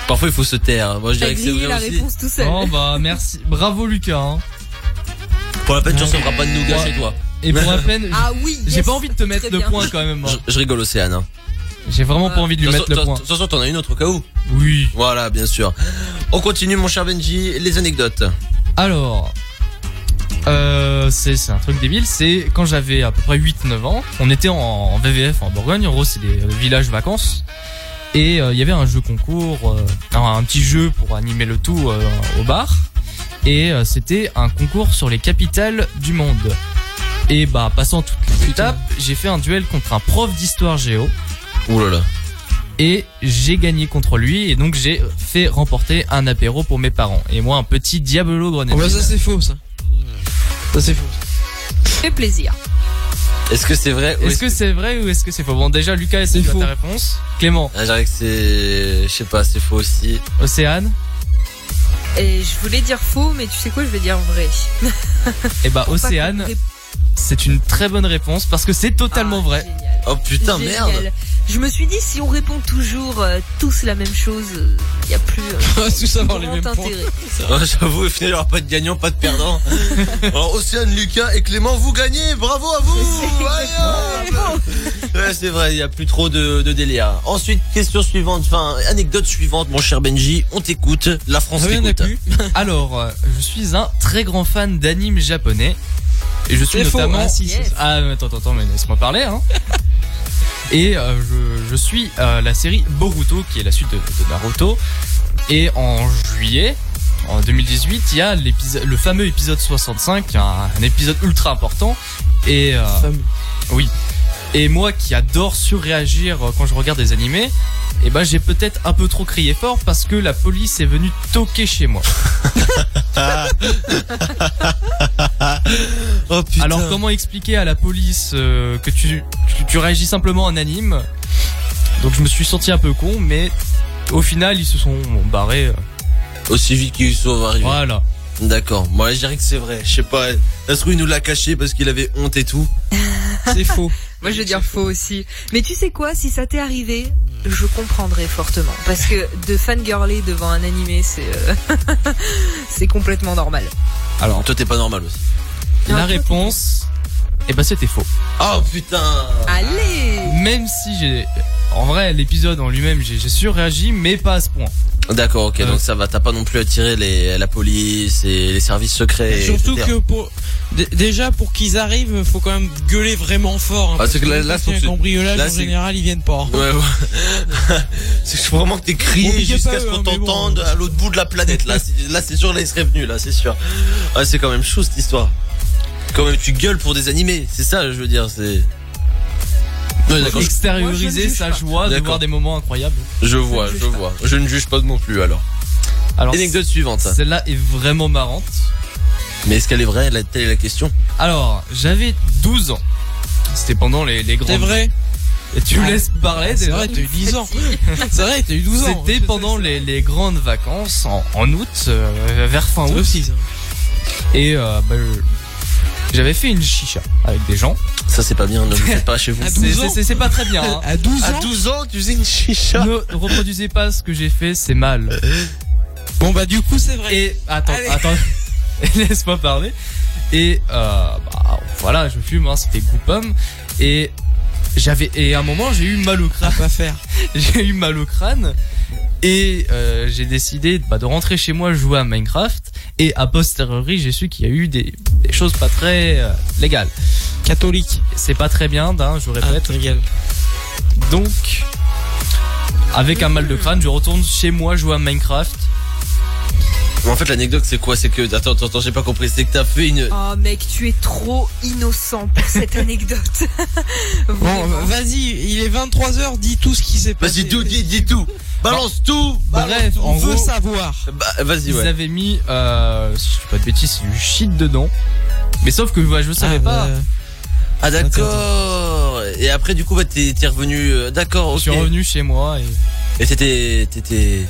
D: Parfois il faut se taire. Moi je
F: t'as
D: dirais que c'est vrai
F: la
D: aussi.
F: réponse tout seul.
H: Oh bah merci, bravo Lucas. hein.
D: Pour la peine, tu recevras pas de nougat
H: Ouais.
D: chez toi.
H: Et pour la peine,
F: Ah oui,
H: j'ai
F: yes,
H: pas envie de te mettre
F: très
H: le
F: bien.
H: point quand même. hein.
D: Je, je rigole Océane. Hein.
H: J'ai vraiment pas envie de lui
D: De
H: mettre le point.
D: de toute façon, t'en as une autre au cas où.
H: Oui.
D: Voilà, bien sûr. On continue mon cher Benji, les anecdotes.
H: Alors, euh, c'est c'est un truc débile. C'est quand j'avais à peu près 8-9 ans, on était en, en VVF en Bourgogne. En gros, c'est des euh, villages vacances. Et euh, il y avait un jeu concours, euh, un, un petit jeu pour animer le tout euh, au bar. Et euh, c'était un concours sur les capitales du monde. Et bah, passant toutes les étapes, j'ai fait un duel contre un prof d'histoire géo.
D: Ouh là là.
H: Et j'ai gagné contre lui. Et donc, j'ai fait remporter un apéro pour mes parents. Et moi, un petit Diablo
G: Oh,
H: grenadine.
G: bah ça c'est faux ça. Ça c'est faux.
F: fait plaisir.
D: Est-ce que c'est vrai ou
H: Est-ce que c'est vrai ou est-ce que c'est faux? Bon, déjà, Lucas,
G: C'est
H: tu as
G: faux.
H: ta réponse? Clément,
D: Ah, je dirais que c'est. Je sais pas, c'est faux aussi.
H: Océane
F: Et je voulais dire faux, mais tu sais quoi, je vais dire vrai.
H: Eh bah,
F: Pas
H: Océane, c'est une très bonne réponse parce que c'est totalement
F: Ah,
H: vrai.
F: génial.
D: Oh putain,
F: Génial.
D: merde.
F: Je me suis dit, si on répond toujours euh, tous la même chose, il y a plus euh,
G: tous avoir les mêmes
F: intérêt.
D: Ouais, J'avoue, au final, il n'y aura pas de gagnant, pas de perdant. Alors, Océane, Lucas et Clément, vous gagnez. Bravo à vous. Ouais, c'est vrai, il n'y a plus trop de, de délire. Ensuite, question suivante, enfin, anecdote suivante, mon cher Benji. On t'écoute. La France t'écoute.
H: Alors, euh, je suis un très grand fan d'anime japonais. Et je suis
G: faux.
H: notamment...
G: Ah, si.
H: Ah, mais attends, attends, attends, mais laisse-moi parler, hein. Et euh, je, je suis euh, la série Boruto, qui est la suite de, de Naruto. Et en juillet, en 2018, il y a l'épisode, le fameux épisode 65, un, un épisode ultra important. Et euh, oui. Et moi qui adore surréagir euh, quand je regarde des animés, eh ben j'ai peut-être un peu trop crié fort parce que la police est venue toquer chez moi.
D: Oh putain.
H: Alors comment expliquer à la police euh, que tu, tu, tu réagis simplement en anime? Donc je me suis senti un peu con, mais au final ils se sont barrés. euh,
D: Aussi vite qu'ils sont arrivés.
H: Voilà.
D: D'accord. Moi, je dirais que c'est vrai. Je sais pas. Ça se trouve, il nous l'a caché parce qu'il avait honte et tout.
G: C'est faux.
F: Moi, je vais dire faux aussi. Mais tu sais quoi, si ça t'est arrivé, je comprendrais fortement. Parce que de fangirler devant un animé, c'est euh, c'est complètement normal.
D: Alors, toi, t'es pas normal aussi.
F: Non,
H: La réponse, eh ben c'était faux.
D: Oh putain.
F: Allez
H: Même si j'ai, en vrai l'épisode en lui-même j'ai surréagi, mais pas à ce point.
D: D'accord, ok.
H: Euh.
D: Donc ça va. T'as pas non plus attiré les, la police et les services secrets.
G: Surtout
D: etc.
G: que pour dé- déjà pour qu'ils arrivent, faut quand même gueuler vraiment fort. Hein,
D: Ah, c'est que là- là, c'est-
G: cambriolage
D: là,
G: en
D: c'est-
G: général, ils viennent pas.
D: Ouais, ouais. c'est que je veux vraiment que t'aies
G: Bon,
D: crié jusqu'à ce qu'on
G: hein, bon.
D: t'entende à l'autre bout de la planète. Là, c'est- là, c'est sûr, là, il serait venu, là, c'est sûr. Ah, c'est quand même chaud cette histoire. Quand même, tu gueules pour des animés. C'est ça, je veux dire. C'est. Ouais,
H: extérioriser sa
F: pas.
H: joie de voir des moments incroyables.
D: Je vois, je
F: pas.
D: vois. Je ne juge pas non plus alors.
H: Alors,
D: Anecdote suivante.
H: celle-là est vraiment marrante.
D: Mais est-ce qu'elle est vraie? La- Telle est la question.
H: Alors, j'avais 12 ans. C'était pendant les, les grandes...
G: C'est vrai
H: Et tu me
G: Ah.
H: laisses parler
G: C'est vrai, t'as eu 10 ans. C'est vrai, t'as eu 12 ans.
H: C'était pendant les, les grandes vacances en, en août, euh, vers fin août.
G: aussi, ça.
H: Et euh, bah, je- j'avais fait une chicha avec des gens.
D: Ça c'est pas bien, ne le faites pas chez vous.
H: C'est-
G: 12
H: c'est-
G: ans
H: C'est c'est pas très bien. hein.
G: À 12
D: À
G: ans
D: 12 ans, tu faisais une chicha.
H: Ne reproduisez pas ce que j'ai fait, c'est mal.
G: Bon bah du coup c'est vrai.
H: Et attends,
G: Allez.
H: attends, laisse-moi parler. Et euh, bah, voilà, je fume, hein, c'était goût pomme. Et j'avais et à un moment j'ai eu mal au crâne.
G: pas faire?
H: j'ai eu mal au crâne. Et euh, j'ai décidé bah, de rentrer chez moi jouer à Minecraft. Et a posteriori, j'ai su qu'il y a eu des, des choses pas très euh, légales.
G: Catholique.
H: C'est pas très bien, hein, je
G: Ah,
H: répète.
G: te régales.
H: Donc, avec un mal de crâne, je retourne chez moi jouer à Minecraft.
D: En fait, l'anecdote c'est quoi? C'est que attends, attends, attends, j'ai pas compris. C'est que t'as fait une.
F: Oh mec, tu es trop innocent pour cette anecdote.
G: Bon, vas-y, il est 23h, dis tout ce qui s'est passé.
D: Vas-y, tout, dis, dis tout. Balance tout.
H: Bref,
G: On veut
H: gros,
G: savoir.
D: Bah, vas-y,
H: ils
D: ouais.
H: avaient mis, euh, si je dis pas de bêtises, c'est du shit dedans. Mais sauf que bah, je savais
G: Ah,
H: pas.
D: Ah d'accord. Et après, du coup, bah, t'es t'es revenu. euh, D'accord.
H: Je suis revenu chez moi et
D: Et t'étais, t'étais.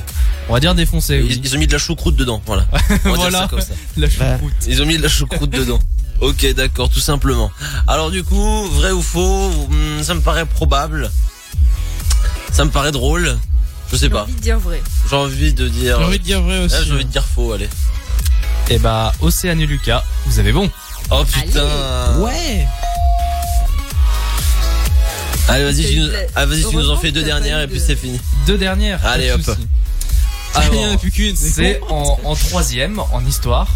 H: on va dire défoncé.
D: Ils,
H: Oui.
D: ils ont mis de la choucroute dedans, voilà. On va dire
H: Voilà.
D: ça comme ça.
H: La choucroute.
D: Ils ont mis de la choucroute dedans. Ok, d'accord, tout simplement. Alors du coup, vrai ou faux, hmm, ça me paraît probable. Ça me paraît drôle. Je sais
F: J'ai
D: pas.
F: envie de dire vrai.
D: J'ai envie de dire.
G: J'ai envie de dire vrai aussi.
D: Ah, j'ai envie de dire faux, allez.
H: Et bah, Océane et Lucas, vous avez bon.
D: Oh putain.
G: Ouais.
D: Allez, vas-y, tu nous, ah, vas-y, tu nous en fais deux dernières et puis c'est fini.
H: Deux dernières.
D: Allez, hop.
H: soucis.
G: il y en a
H: Alors,
G: plus qu'une.
H: c'est en, en troisième, en histoire.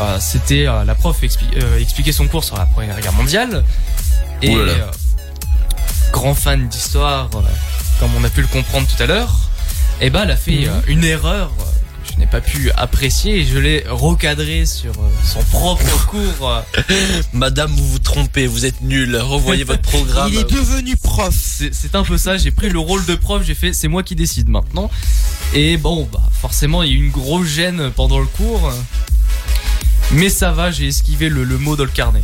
H: Euh, C'était euh, la prof expli- euh, expliquait son cours sur la Première Guerre mondiale. Et
D: Ouh là là.
H: euh, grand fan d'histoire, euh, comme on a pu le comprendre tout à l'heure, et ben elle a fait
G: Mhm.
H: euh, une erreur euh, que je n'ai pas pu apprécier et je l'ai recadré sur euh, son propre cours.
D: Madame, vous vous trompez, vous êtes nul. Revoyez votre programme.
G: Il est devenu prof.
H: C'est c'est un peu ça, j'ai pris le rôle de prof, j'ai fait c'est moi qui décide maintenant. Et bon, bah forcément, il y a eu une grosse gêne pendant le cours. Mais ça va, j'ai esquivé le, le mot dans le carnet.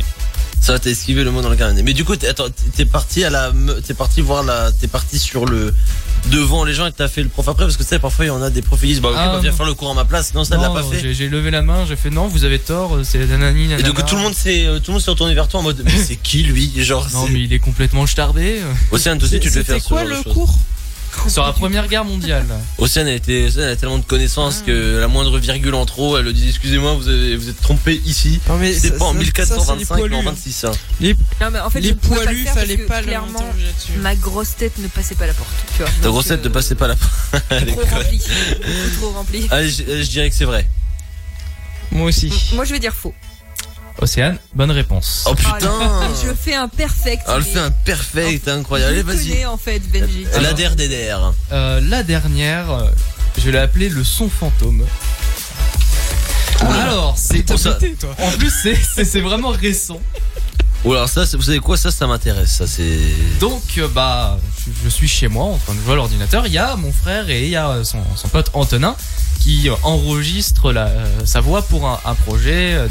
D: Ça va, t'as esquivé le mot dans le carnet. Mais du coup, t'es, attends, t'es parti à la, t'es parti voir la, t'es parti sur le, devant les gens et t'as fait le prof après parce que tu sais, parfois il y en a des profs qui disent, bah ok,
H: Ah,
D: bah, viens
H: non.
D: faire le cours à ma place. Non, ça ne l'a
H: Non,
D: pas fait.
H: j'ai- J'ai levé la main, j'ai fait non, vous avez tort, c'est nanani
D: Et donc tout le monde s'est, euh, tout le monde s'est retourné vers toi en mode, mais c'est qui lui? Genre,
H: Non,
D: c'est-
H: mais il est complètement
D: toi aussi, tu te fais
G: C'était
D: faire ce
G: quoi
D: genre
G: le cours?
H: Sur la première guerre mondiale.
D: Océane, elle était, Océane, elle a tellement de connaissances
G: Ah.
D: que la moindre virgule en trop, elle le dit, excusez-moi, vous avez, vous êtes trompé ici.
G: Non mais
D: C'est
G: ça-
D: pas en
G: ça- ça, c'est les
D: 1425, mais en
G: poilus.
D: 26, hein.
F: Non mais en fait,
G: Les poilus, fallait pas le
F: clairement ma grosse tête ne passait pas la porte. Tu vois.
D: Ta grosse tête
F: euh,
D: ne passait pas la Elle est
F: Trop
D: conne.
F: rempli. Beaucoup trop rempli.
D: Allez, je, je dirais que c'est vrai.
G: Moi aussi.
F: Moi je vais dire faux.
H: Océane, bonne réponse.
D: Oh
F: Oh
D: putain!
F: là, Je fais un perfect.
D: Ah, elle
F: mais
D: fait un perfect, incroyable. Allez,
F: je
D: vas-y.
F: en fait Benji.
D: La der des der.
H: Euh, la dernière, euh, je l'ai appelée le son fantôme. Alors, c'est
D: ça-
G: toi.
H: en plus c'est- vraiment récent.
D: Ou alors ça, vous savez quoi, ça, ça m'intéresse. Ça, c'est.
H: Donc, euh, bah, je, je suis chez moi en train de jouer à l'ordinateur. Il y a mon frère et il y a euh, son, son pote Antonin qui euh, enregistre la, euh, sa voix pour un, un projet euh, de,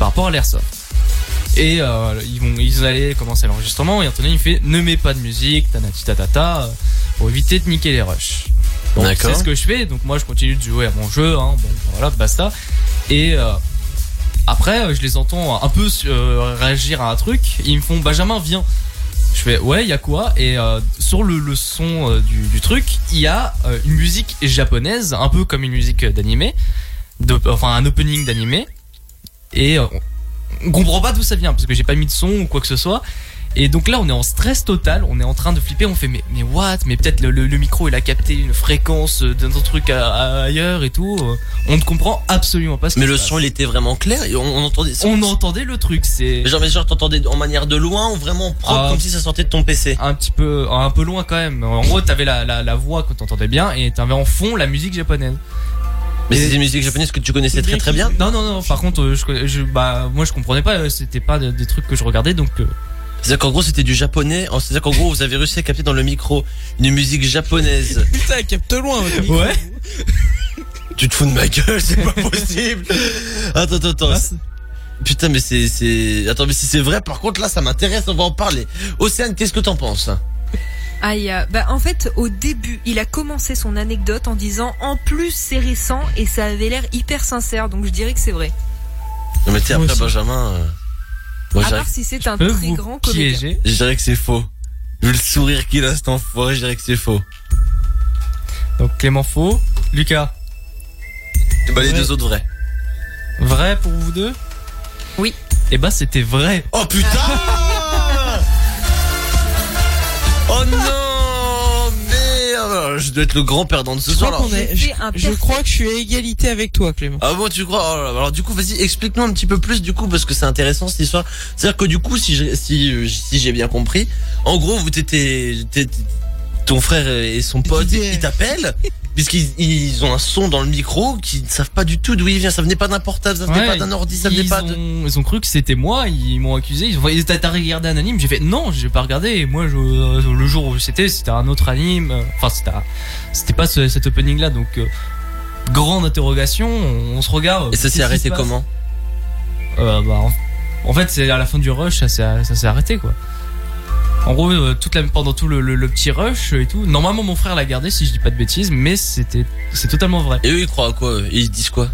H: par rapport à l'airsoft. Et euh, ils vont, ils allaient commencer l'enregistrement et Antonin il fait ne mets pas de musique, tanati tatata, euh, pour éviter de niquer les rushs. Donc c'est ce que je fais. Donc moi je continue de jouer à mon jeu. Hein, bon voilà basta. Et euh, après je les entends un peu euh, réagir à un truc. Ils me font Benjamin viens. Je fais ouais, il y a quoi? Et euh, sur le, le son euh, du, du truc, il y a euh, une musique japonaise, un peu comme une musique d'animé, enfin un opening d'animé. Et euh, on comprend pas d'où ça vient parce que j'ai pas mis de son ou quoi que ce soit. Et donc là, on est en stress total, on est en train de flipper, on fait mais, mais what? Mais peut-être le, le- le micro il a capté une fréquence euh, d'un autre truc à- à- ailleurs et tout. euh, On ne comprend absolument pas ce
D: Mais le
H: passe.
D: son, il était vraiment clair. et On, on entendait.
H: On entendait le truc, c'est
D: genre, mais genre, t'entendais en manière de loin ou vraiment propre,
H: Ah.
D: comme si ça sortait de ton PC.
H: un petit peu un peu loin quand même. En gros, t'avais la, la, la voix que t'entendais bien et t'avais en fond la musique japonaise.
D: Mais c'est une musique japonaise que tu connaissais très très bien?
H: Non non non. Par contre, euh, je, je bah moi je comprenais pas. euh, C'était pas de- des trucs que je regardais donc. euh,
D: C'est-à-dire qu'en gros c'était du japonais, En- c'est-à-dire qu'en gros vous avez réussi à capter dans le micro une musique japonaise.
G: Putain, elle capte loin. votre micro.
H: Ouais.
D: tu te fous de ma gueule, c'est pas possible. Attends, attends, attends. Putain mais c'est, c'est... Attends mais si c'est vrai par contre là ça m'intéresse, on va en parler. Océane, qu'est-ce que t'en penses?
F: Aïe, euh, bah en fait au début il a commencé son anecdote en disant en plus c'est récent et ça avait l'air hyper sincère donc je dirais que c'est vrai.
D: Non mais t'es après
G: aussi.
D: Benjamin... euh, Moi
F: à
D: je dirais,
F: part si c'est un très
H: vous
F: grand comédien.
D: je dirais que c'est faux. Vu le sourire qu'il a cet enfoiré, je dirais que c'est faux.
H: Donc Clément faux. Lucas,
D: Bah les deux autres vrais.
H: vrai pour vous deux?
F: Oui.
H: Eh bah c'était vrai.
D: Oh putain Oh non Merde Je dois être le grand perdant de ce
G: Je
D: soir
G: est-
F: un
G: Je crois que je suis à égalité avec toi, Clément.
D: Ah bon tu crois? Oh là là. Alors du coup vas-y explique-nous un petit peu plus du coup parce que c'est intéressant cette histoire. C'est-à-dire que du coup si je- si euh, si j'ai bien compris, en gros vous t'étais t'étais- ton frère et son pote
G: disais-
D: ils t'appellent puisqu'ils ils ont un son dans le micro qui ne savent pas du tout d'où il vient. Ça venait pas d'un portable, ça venait
H: Ouais,
D: pas d'un ordi, ça venait pas de.
H: ont, ils ont cru que c'était moi, ils m'ont accusé. Ils ont dit T'as regardé un anime? J'ai fait Non, j'ai pas regardé. Et moi, je, euh, le jour où c'était, c'était un autre anime. euh, Enfin, c'était c'était pas ce- cet opening là. Donc, euh, grande interrogation. On, on se regarde.
D: Et ça s'est arrêté comment?
H: Euh, bah, en, en fait, c'est à la fin du rush, ça s'est arrêté quoi. En gros, euh, toute la, pendant tout le, le- le petit rush et tout. Normalement, mon frère l'a gardé, si je dis pas de bêtises, mais c'était, c'est totalement vrai.
D: Et eux ils croient à quoi Ils se disent quoi?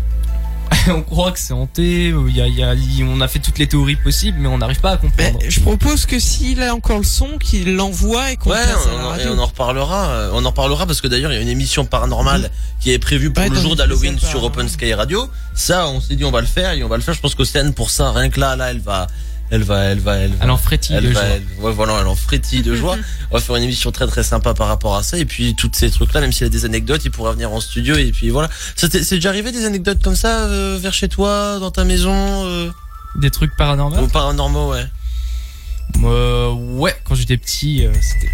H: On croit que c'est hanté. Il y a, il y a- il- on a fait toutes les théories possibles, mais on n'arrive pas à
G: Mais
H: comprendre.
G: je propose que s'il a encore le son, qu'il l'envoie et qu'on
D: Ouais,
G: passe à
D: on, et on en reparlera. euh, On en reparlera parce que d'ailleurs il y a une émission paranormale qui est prévue pour
G: Ouais,
D: le jour d'Halloween sur. Open Sky Radio. Ça, on s'est dit on va le faire et on va le faire. Je pense qu'Océane pour ça, rien que là, là, elle va, elle va, elle va, elle va.
H: Alors frétille
D: elle
H: de
D: va,
H: joie.
D: elle- ouais, voilà, elle en frétille de joie. On va faire une émission très très sympa par rapport à ça. Et puis toutes ces trucs là, même s'il y a des anecdotes, il pourra venir en studio. Et puis voilà. C'est déjà arrivé des anecdotes comme ça euh, vers chez toi, dans ta maison, euh,
H: Des trucs paranormaux?
D: ou paranormaux, ouais.
H: Euh, ouais, quand j'étais petit, euh, c'était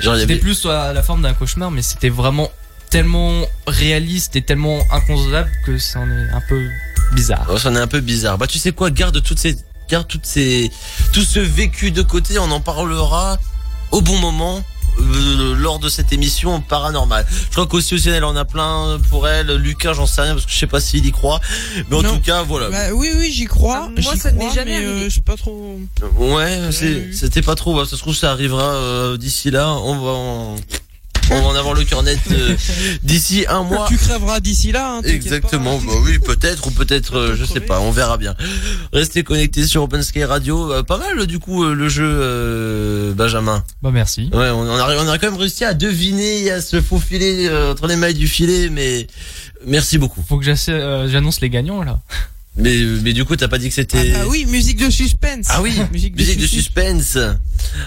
H: c'était
D: avait.
H: plus la la forme d'un cauchemar, mais c'était vraiment tellement réaliste et tellement inconcevable que ça en est un peu bizarre.
D: Oh, ça en est un peu bizarre. Bah tu sais quoi, garde toutes ces, garde toutes ces, tout ce vécu de côté. On en parlera au bon moment. euh, lors de cette émission paranormale. Je crois qu'aussi aussi elle en a plein pour elle. Lucas, j'en sais rien parce que je sais pas s'il y croit. Mais en
G: Non.
D: tout cas, voilà.
G: Bah, oui, oui, j'y crois.
F: Ah, moi, ça ne m'est
G: crois,
F: jamais
G: mais, euh,
F: arrivé.
G: je sais pas trop.
D: Ouais, c'était pas trop. bah, ça se trouve, ça arrivera euh, d'ici là. On va en, on va en avoir le cœur net euh, d'ici un mois.
G: Tu crèveras d'ici là. Hein,
D: Exactement,
G: pas.
D: bah oui, peut-être ou peut-être, euh, je sais pas, on verra bien. Restez connectés sur Open Sky Radio, Euh, pas mal du coup euh, le jeu euh, Benjamin.
H: Bah merci.
D: Ouais, on, on a on a quand même réussi à deviner, à se faufiler euh, entre les mailles du filet, mais merci beaucoup.
H: Faut que euh, j'annonce les gagnants là.
D: Mais mais du coup t'as pas dit que
G: Ah,
D: c'était.
G: bah oui, musique de suspense.
D: Ah oui,
G: musique de
D: musique de
G: suspense.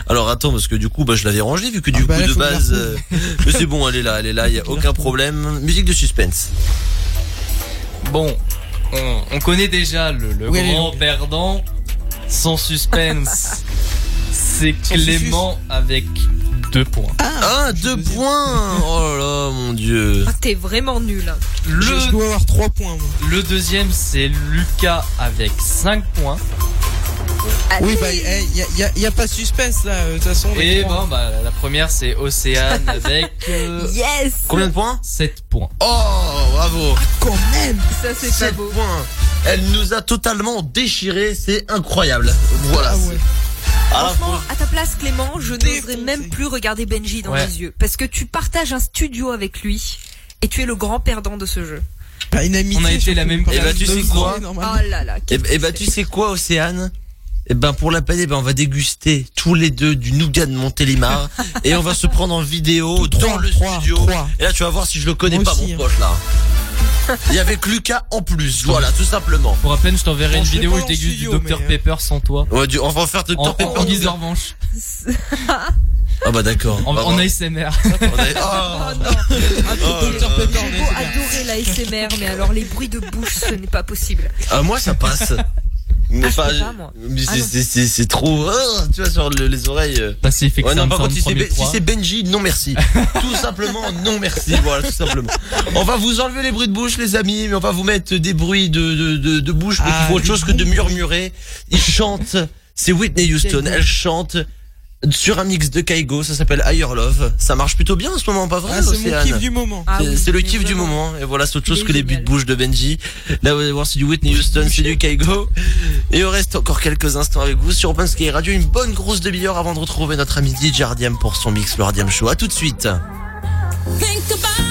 D: Alors attends parce que du coup bah je l'avais rangé vu que du
G: Ah bah
D: coup
G: là,
D: de base euh, mais c'est bon elle est là elle est là il y a aucun problème musique de suspense.
H: Bon, on, on connaît déjà le,
G: Oui,
H: grand perdant. Sans suspense, c'est Clément avec deux points.
D: Ah deux
G: deuxième.
D: points oh là mon dieu.
F: Ah, t'es vraiment nul. hein.
G: Je, je
H: Le,
G: dois avoir 3 points, moi.
H: le deuxième, c'est Lucas avec 5 points.
G: Oui, bah, il y, a, y, a, y a pas de suspense là. euh, De toute façon,
H: Et
G: trois.
H: bon, bah, la première, c'est Océane avec euh,
F: Yes
D: Combien de points?
H: 7 points.
D: Oh bravo.
G: quand même.
F: Ça c'est pas
D: 7
F: beau.
D: points. Elle nous a totalement déchiré, c'est incroyable. Voilà.
G: Ah ouais.
D: À
F: Franchement, à ta place Clément, je n'oserais même plus regarder Benji dans
H: Ouais.
F: les yeux. Parce que tu partages un studio avec lui et tu es le grand perdant de ce jeu.
G: Bah, une amitié.
H: On a été la même
G: pas
D: Eh bah,
G: la
D: tu sais quoi
F: Oh
G: normalement.
F: là là.
D: Eh
F: qu'est-ce
D: ben, eh ben, tu sais quoi, Océane? Eh ben, pour la peine, ben, on va déguster tous les deux du nougat de Montélimar et on va se prendre en vidéo dans le studio. Et là, tu vas voir si je le connais
G: Moi
D: pas,
G: aussi,
D: mon
G: hein.
D: poche, là. Et avec Lucas en plus, voilà, tout simplement.
H: Pour à peine, je t'enverrai
G: Bon,
H: une vidéo où je déguste du Dr
G: euh,
H: Pepper sans toi.
D: Ouais, du- on va faire Dr
H: En, en,
D: Pepper.
H: en guise de revanche.
D: Ah bah d'accord.
H: En,
D: Bah,
H: en. ASMR.
D: A-
F: Oh
D: Oh.
F: non,
D: Oh
G: Dr Pepper,
D: là.
F: j'ai beau adorer la SMR, mais alors les bruits de bouche, ce n'est pas possible.
D: Ah, moi, ça passe. Mais
F: Ah, Ah,
D: c'est- c'est c'est- c'est trop, ah, tu vois, sur le- les oreilles.
H: Bah, que
D: Ouais, non, par contre, si c'est, Ben- si c'est Benji, non merci. tout simplement, non merci. Voilà, tout simplement. On va vous enlever les bruits de bouche, les amis, mais on va vous mettre des bruits de, de, de, de bouche, mais qui
G: Ah,
D: font autre chose que de murmurer. Ils chantent C'est Whitney Houston. Elle chante sur un mix de Kaigo. Ça s'appelle Higher Love. Ça marche plutôt bien en ce moment, pas vrai
G: Ah, c'est
D: Océane
G: kiff du moment.
F: Ah
D: C'est-
F: oui,
D: le kiff du moment. Et voilà, c'est autre chose que les buts de bouche de Benji. Là, vous allez voir, c'est du Whitney Houston, c'est du Kaigo. Et on reste encore quelques instants avec vous sur Open Sky Radio. Une bonne grosse demi-heure avant de retrouver notre ami DJ Ardiam pour son mix, le Ardiam Show. À tout de suite.
E: Think about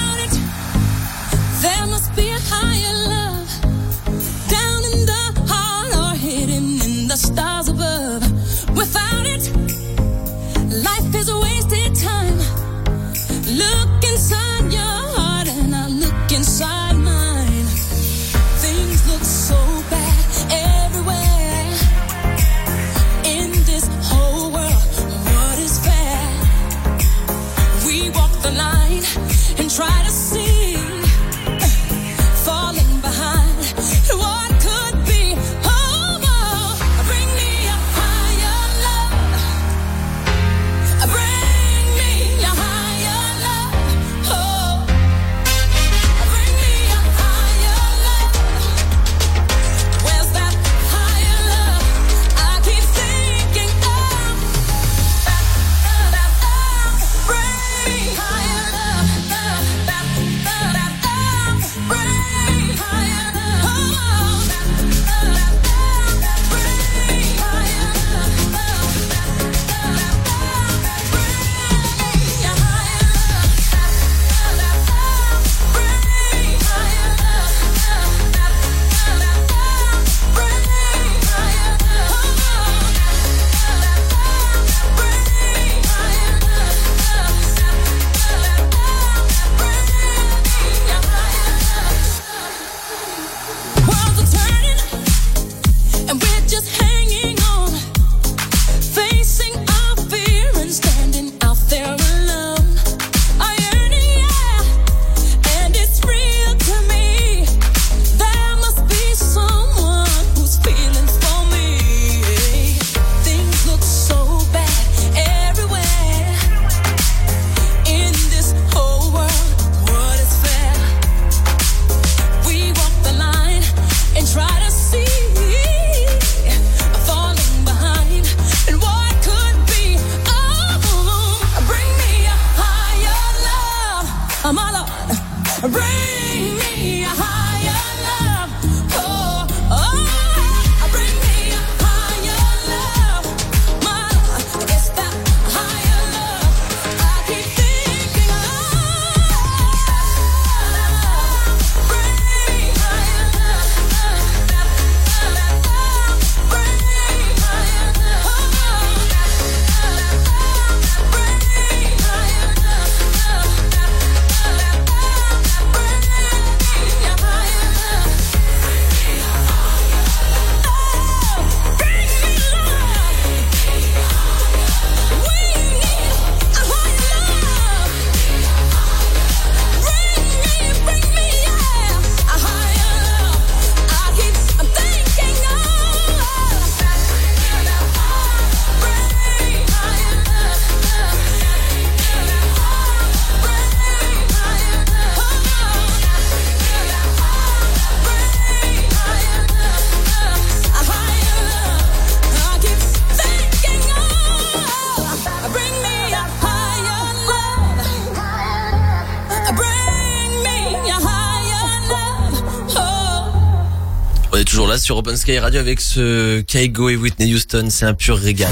D: sur Open Sky Radio avec ce Kaigo et Whitney Houston. C'est un pur régal.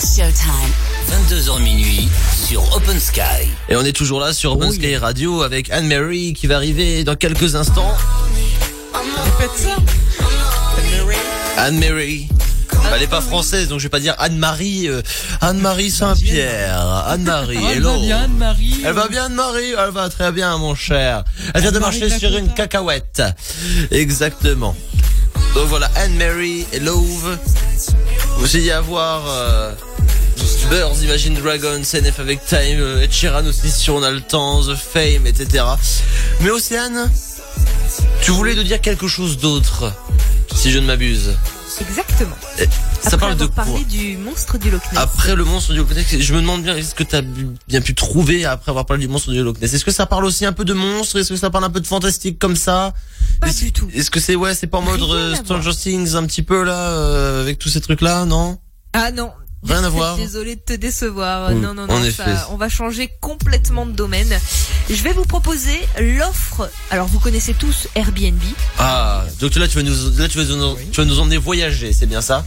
C: Showtime. 22h minuit sur Open Sky.
D: Et on est toujours là sur Open Sky Radio avec Anne-Marie qui va arriver dans quelques instants.
G: Répète ça.
D: Anne-Marie. Elle est pas française, donc je vais pas dire Anne-Marie, euh, Anne-Marie Saint-Pierre. Anne-Marie,
H: Elle
D: hello.
H: va bien, Anne-Marie.
D: Elle va bien, Anne-Marie Elle va très bien, mon cher. Elle vient de marcher sur une cacahuète. Exactement. Donc voilà, Anne-Marie et Love. Vous essayez à voir euh, Birds, Imagine Dragons, NF avec Time, euh, Ed Sheeran aussi si on a le temps, The Fame, etc. Mais Océane, tu voulais nous dire quelque chose d'autre, si je ne m'abuse.
F: Exactement.
D: Eh, Ça
F: Après
D: parle de
F: avoir
D: quoi
F: parlé du monstre du Loch Ness.
D: Après le monstre du Loch Ness, je me demande bien est-ce que t'as bu- bien pu trouver après avoir parlé du monstre du Loch Ness? Est-ce que ça parle aussi un peu de monstres? Est-ce que ça parle un peu de fantastique comme ça?
F: Pas du tout.
D: Est-ce que c'est ouais, c'est pas en mode euh, Stranger Things un petit peu là euh, avec tous ces trucs là, non?
F: Ah non.
D: Rien à voir.
F: Désolée de te décevoir.
D: Mm,
F: Non, non,
D: en
F: non. ça- on va changer complètement de domaine. Je vais vous proposer l'offre. Alors, vous connaissez tous Airbnb.
D: Ah, donc là tu vas nous là tu vas nous, tu vas nous emmener voyager, c'est bien ça?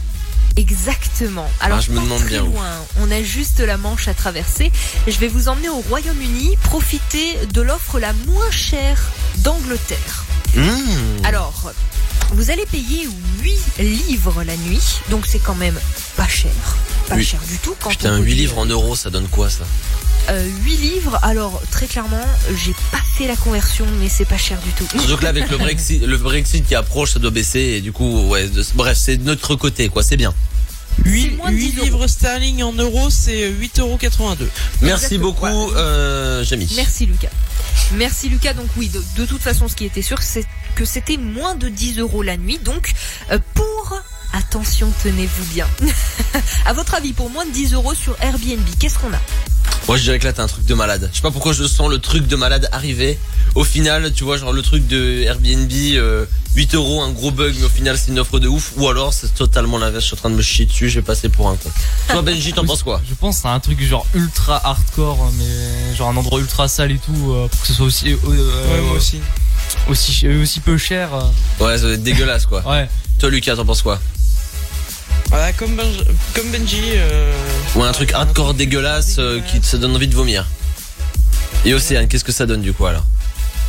F: Exactement. Alors,
D: Ah, je me demande
F: très
D: bien où.
F: loin. On a juste la Manche à traverser. Je vais vous emmener au Royaume-Uni, profiter de l'offre la moins chère d'Angleterre.
D: Mmh.
F: Alors, vous allez payer 8 livres la nuit, donc c'est quand même pas cher. Pas
D: Oui.
F: cher du tout. Quand
D: Putain,
F: on
D: 8
F: connaît,
D: livres en euros, ça donne quoi ça?
F: Euh, 8 livres, alors très clairement, j'ai pas fait la conversion, mais c'est pas cher du tout.
D: Donc là avec le Brexit, le Brexit qui approche, ça doit baisser et du coup ouais, de- bref, c'est de notre côté quoi, c'est bien.
G: 8,
F: moins de 10 euros.
G: livres sterling en euros, c'est 8,82 euros.
D: Merci
F: Exactement.
D: beaucoup euh, Jamie.
F: Merci Lucas. Merci Lucas. Donc oui, de, toute façon, ce qui était sûr, c'est que c'était moins de 10 euros la nuit. Donc euh, pour attention, tenez-vous bien. à votre avis, pour moins de 10 euros sur Airbnb, qu'est-ce qu'on a?
D: Moi je dirais que là t'as un truc de malade. Je sais pas pourquoi je sens le truc de malade arriver. Au final, tu vois, genre le truc de Airbnb, euh, 8 euros, un gros bug, mais au final c'est une offre de ouf. Ou alors c'est totalement l'inverse, je suis en train de me chier dessus, je vais passer pour un con. Toi Benji, t'en penses quoi?
H: Je pense que c'est un truc genre ultra hardcore, mais genre un endroit ultra sale et tout, euh, pour que ce soit aussi, euh,
G: Ouais, moi aussi.
H: aussi, euh, aussi peu cher. euh.
D: Ouais, ça va être dégueulasse quoi.
H: Ouais.
D: Toi Lucas, t'en penses quoi?
G: Voilà, comme, Benj- comme Benji. Euh...
D: Ou un truc hardcore dégueulasse euh, qui te donne envie de vomir. Et Océane, qu'est-ce que ça donne du coup alors?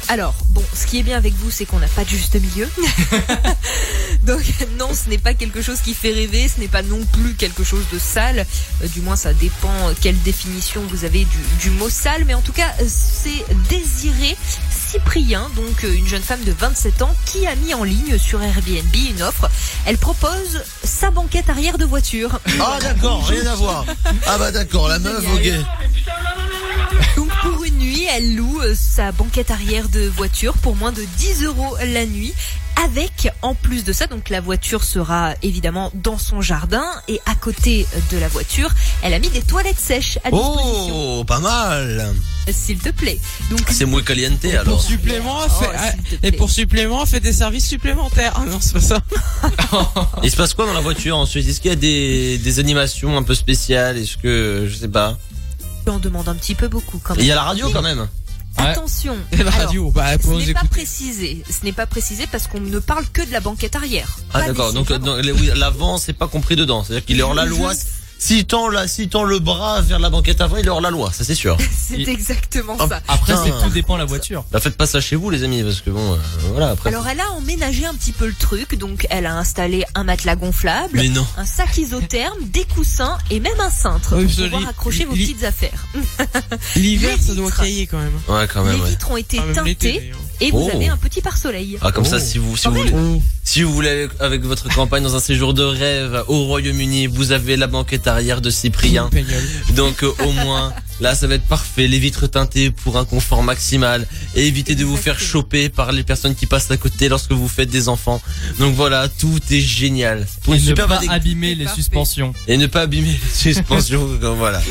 F: Alors, bon, ce qui est bien avec vous, c'est qu'on n'a pas de juste milieu. Donc, non, ce n'est pas quelque chose qui fait rêver, ce n'est pas non plus quelque chose de sale. Euh, du moins, ça dépend quelle définition vous avez du, du mot sale. Mais en tout cas, euh, c'est Désiré Cyprien, donc euh, une jeune femme de 27 ans, qui a mis en ligne sur Airbnb une offre. Elle propose sa banquette arrière de voiture.
D: Ah d'accord, rien à voir. Ah bah d'accord, la meuf, ok.
F: Donc pour une nuit, elle loue euh, sa banquette arrière de voiture pour moins de 10 euros la nuit. Avec, en plus de ça, donc la voiture sera évidemment dans son jardin et à côté de la voiture, elle a mis des toilettes sèches à disposition.
D: Oh, pas mal.
F: S'il te plaît. Donc
D: C'est muy caliente
G: Pour
D: alors.
G: supplément,
F: Oh,
G: fait, et pour supplément, fait des services supplémentaires. Ah non, c'est pas ça.
D: Il se passe quoi dans la voiture? Ensuite Est-ce qu'il y a des, des animations un peu spéciales? Est-ce que je sais pas
F: tu en demandes un petit peu beaucoup quand
D: Et
F: même.
D: il y a la radio quand même.
H: Ouais.
F: Attention.
G: Et la
F: Alors,
G: radio, bah, pour
F: ce n'est pas
G: écouter.
F: précisé. Ce n'est pas précisé parce qu'on ne parle que de la banquette arrière.
D: Ah d'accord. Donc oui, l'avant c'est pas compris dedans. C'est-à-dire qu'il est hors la loi. S'il tend là, s'il tend le bras vers la banquette avant, il est hors la loi. Ça c'est sûr.
F: C'est
H: Il-
F: exactement ça.
H: Après,
D: Putain.
H: c'est tout dépend de la voiture.
D: Bah faites pas ça chez vous les amis parce que bon, euh, voilà après.
F: Alors elle a emménagé un petit peu le truc, donc elle a installé un matelas gonflable,
D: Mais non.
F: un sac isotherme, des coussins et même un cintre
G: Oui,
F: pour
G: parce que
F: pouvoir accrocher vos petites affaires.
G: L'hiver, ça doit
F: vitres.
G: cailler quand même.
D: Ouais quand
F: Les
D: même. Ouais.
F: vitres ont été
G: Ah, même l'été,
F: teintées
G: d'ailleurs.
F: Et vous
D: Oh.
F: avez un petit pare-soleil.
D: Ah comme ça si vous si vous voulez
G: Oh.
D: si vous voulez avec, avec votre campagne dans un séjour de rêve au Royaume-Uni, vous avez la banquette arrière de Cyprien. Donc euh, au moins, là ça va être parfait, les vitres teintées pour un confort maximal et éviter de vous faire choper par les personnes qui passent à côté lorsque vous faites des enfants. Donc voilà, tout est génial. Pour
H: Et
D: une
H: ne pas abîmer les
F: parfait.
H: suspensions.
D: et ne pas abîmer les suspensions. donc voilà.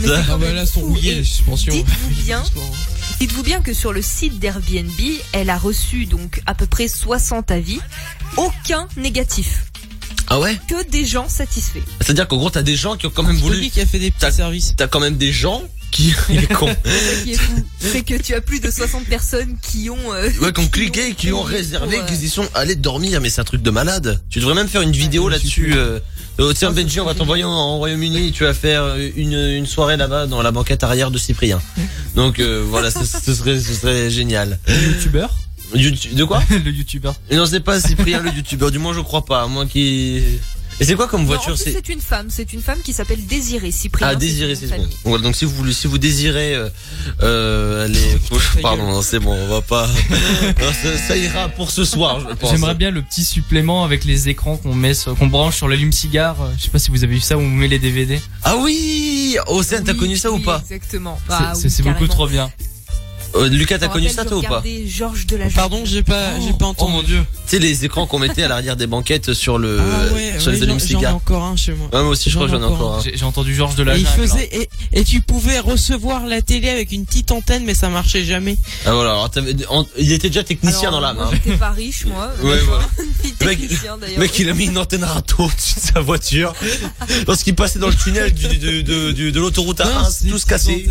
F: Mais
D: Ça-
G: Ah bah là, sont rouillées les suspensions.
F: Dites-vous bien, dites-vous bien que sur le site d'Airbnb, elle a reçu donc à peu près 60 avis, aucun négatif,
D: Ah ouais?
F: Que des gens satisfaits.
D: C'est-à-dire qu'en gros t'as des gens qui ont quand même voulu.
G: Qui a fait des
D: T'as-
G: petits services.
D: T'as quand même des gens qui. Il est con.
F: C'est que tu as plus de 60 personnes qui ont euh,
D: Ouais, qui ont cliqué, qui ont réservé,
F: pour,
D: qui y sont allés dormir, mais c'est un truc de malade. Tu devrais même faire une vidéo là-dessus. Euh, euh, tiens, Benji, on va t'envoyer en, en Royaume-Uni. Tu vas faire euh, une, une soirée là-bas dans la banquette arrière de Cyprien. Donc euh, voilà, ce, ce serait, ce serait génial.
H: Le youtubeur
D: YouTube- De quoi?
H: Le youtubeur.
D: Non, c'est pas Cyprien le youtubeur. Du moins, je crois pas. Moi qui. Et c'est quoi comme voiture C'est
F: c'est une femme, c'est une femme qui s'appelle Désirée Cyprien.
D: ah
F: c'est
D: désiré,
F: son
D: c'est bon. Voilà, donc si vous voulez, si vous désirez, euh, euh.
G: Ta
D: Pardon, non, c'est bon, on va pas. Non, ça, ça ira pour ce soir, je pense.
H: J'aimerais bien le petit supplément avec les écrans qu'on met, sur- qu'on branche sur l'allume-cigare. Je sais pas si vous avez vu ça où on met les DVD.
D: Ah oui Océane, t'as
F: Oui,
D: connu ça ou pas
F: Exactement.
H: C'est-
F: Ah
H: c'est
F: oui,
H: c'est beaucoup trop bien.
D: Euh, Lucas, t'as connu ça toi ou pas
F: Georges de la
G: Pardon, j'ai pas, j'ai pas
H: Oh
G: entendu.
H: mon dieu.
D: Tu sais les écrans qu'on mettait à l'arrière des banquettes sur le
G: Ah ouais,
D: sur
G: ouais,
D: les allumes
G: j'en- ai
D: cigares.
G: encore un chez moi.
D: Ouais, moi aussi je crois que j'en ai encore un.
H: J'ai entendu Georges de la
G: Et il
H: Jungle,
G: faisait et, et tu pouvais recevoir la télé avec une petite antenne, mais ça marchait jamais.
D: Ah voilà, alors t'avais- en- il était déjà technicien
F: Alors,
D: dans l'âme. Hein.
F: J'étais pas riche, moi.
D: Ouais, Le mec-
F: technicien, d'ailleurs.
D: Le mec il a mis une antenne râteau au-dessus de sa voiture lorsqu'il passait dans le tunnel du, de, de, de, de l'autoroute à
G: Non,
D: 1,
G: c'est
D: tout se cassé.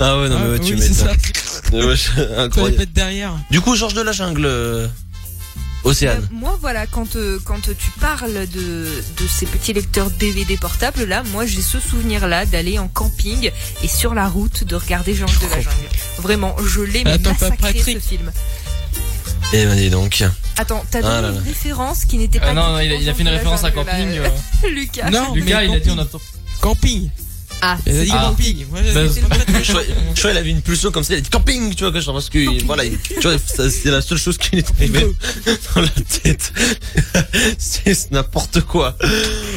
D: Ah ouais non mais
G: Ah,
D: ouais, tu
G: oui, c'est ça.
D: m'étonnes. Ouais,
G: Faut les
D: incroyable.
G: derrière.
D: Du coup Georges de la jungle, euh, Océane.
F: Euh, moi, voilà, quand euh, quand tu parles de de ces petits lecteurs DVD portables là, moi j'ai ce souvenir là d'aller en camping et sur la route de regarder Georges de la jungle. Vraiment, je l'ai mais
G: Attends, pas
F: massacré
G: Patrick.
F: ce film.
D: Eh ben dis donc.
F: Attends, t'as
D: Ah
F: donné
D: là là.
F: une référence qui n'était pas.
H: Euh, non, il a, il a fait une
F: Georges de la
H: référence à
F: jungle, là,
H: camping.
F: euh. Lucas.
G: Non,
H: Lucas,
G: mais
H: il a dit on attend.
G: Camping.
F: Ah,
G: dit
H: Ah.
G: camping. Moi,
H: Bah,
D: crois il avait une pulsion comme ça, il a dit camping, tu vois, que je parce que voilà, tu vois, ça, c'est la seule chose qui lui est arrivée dans la tête. c'est c'est n'importe quoi.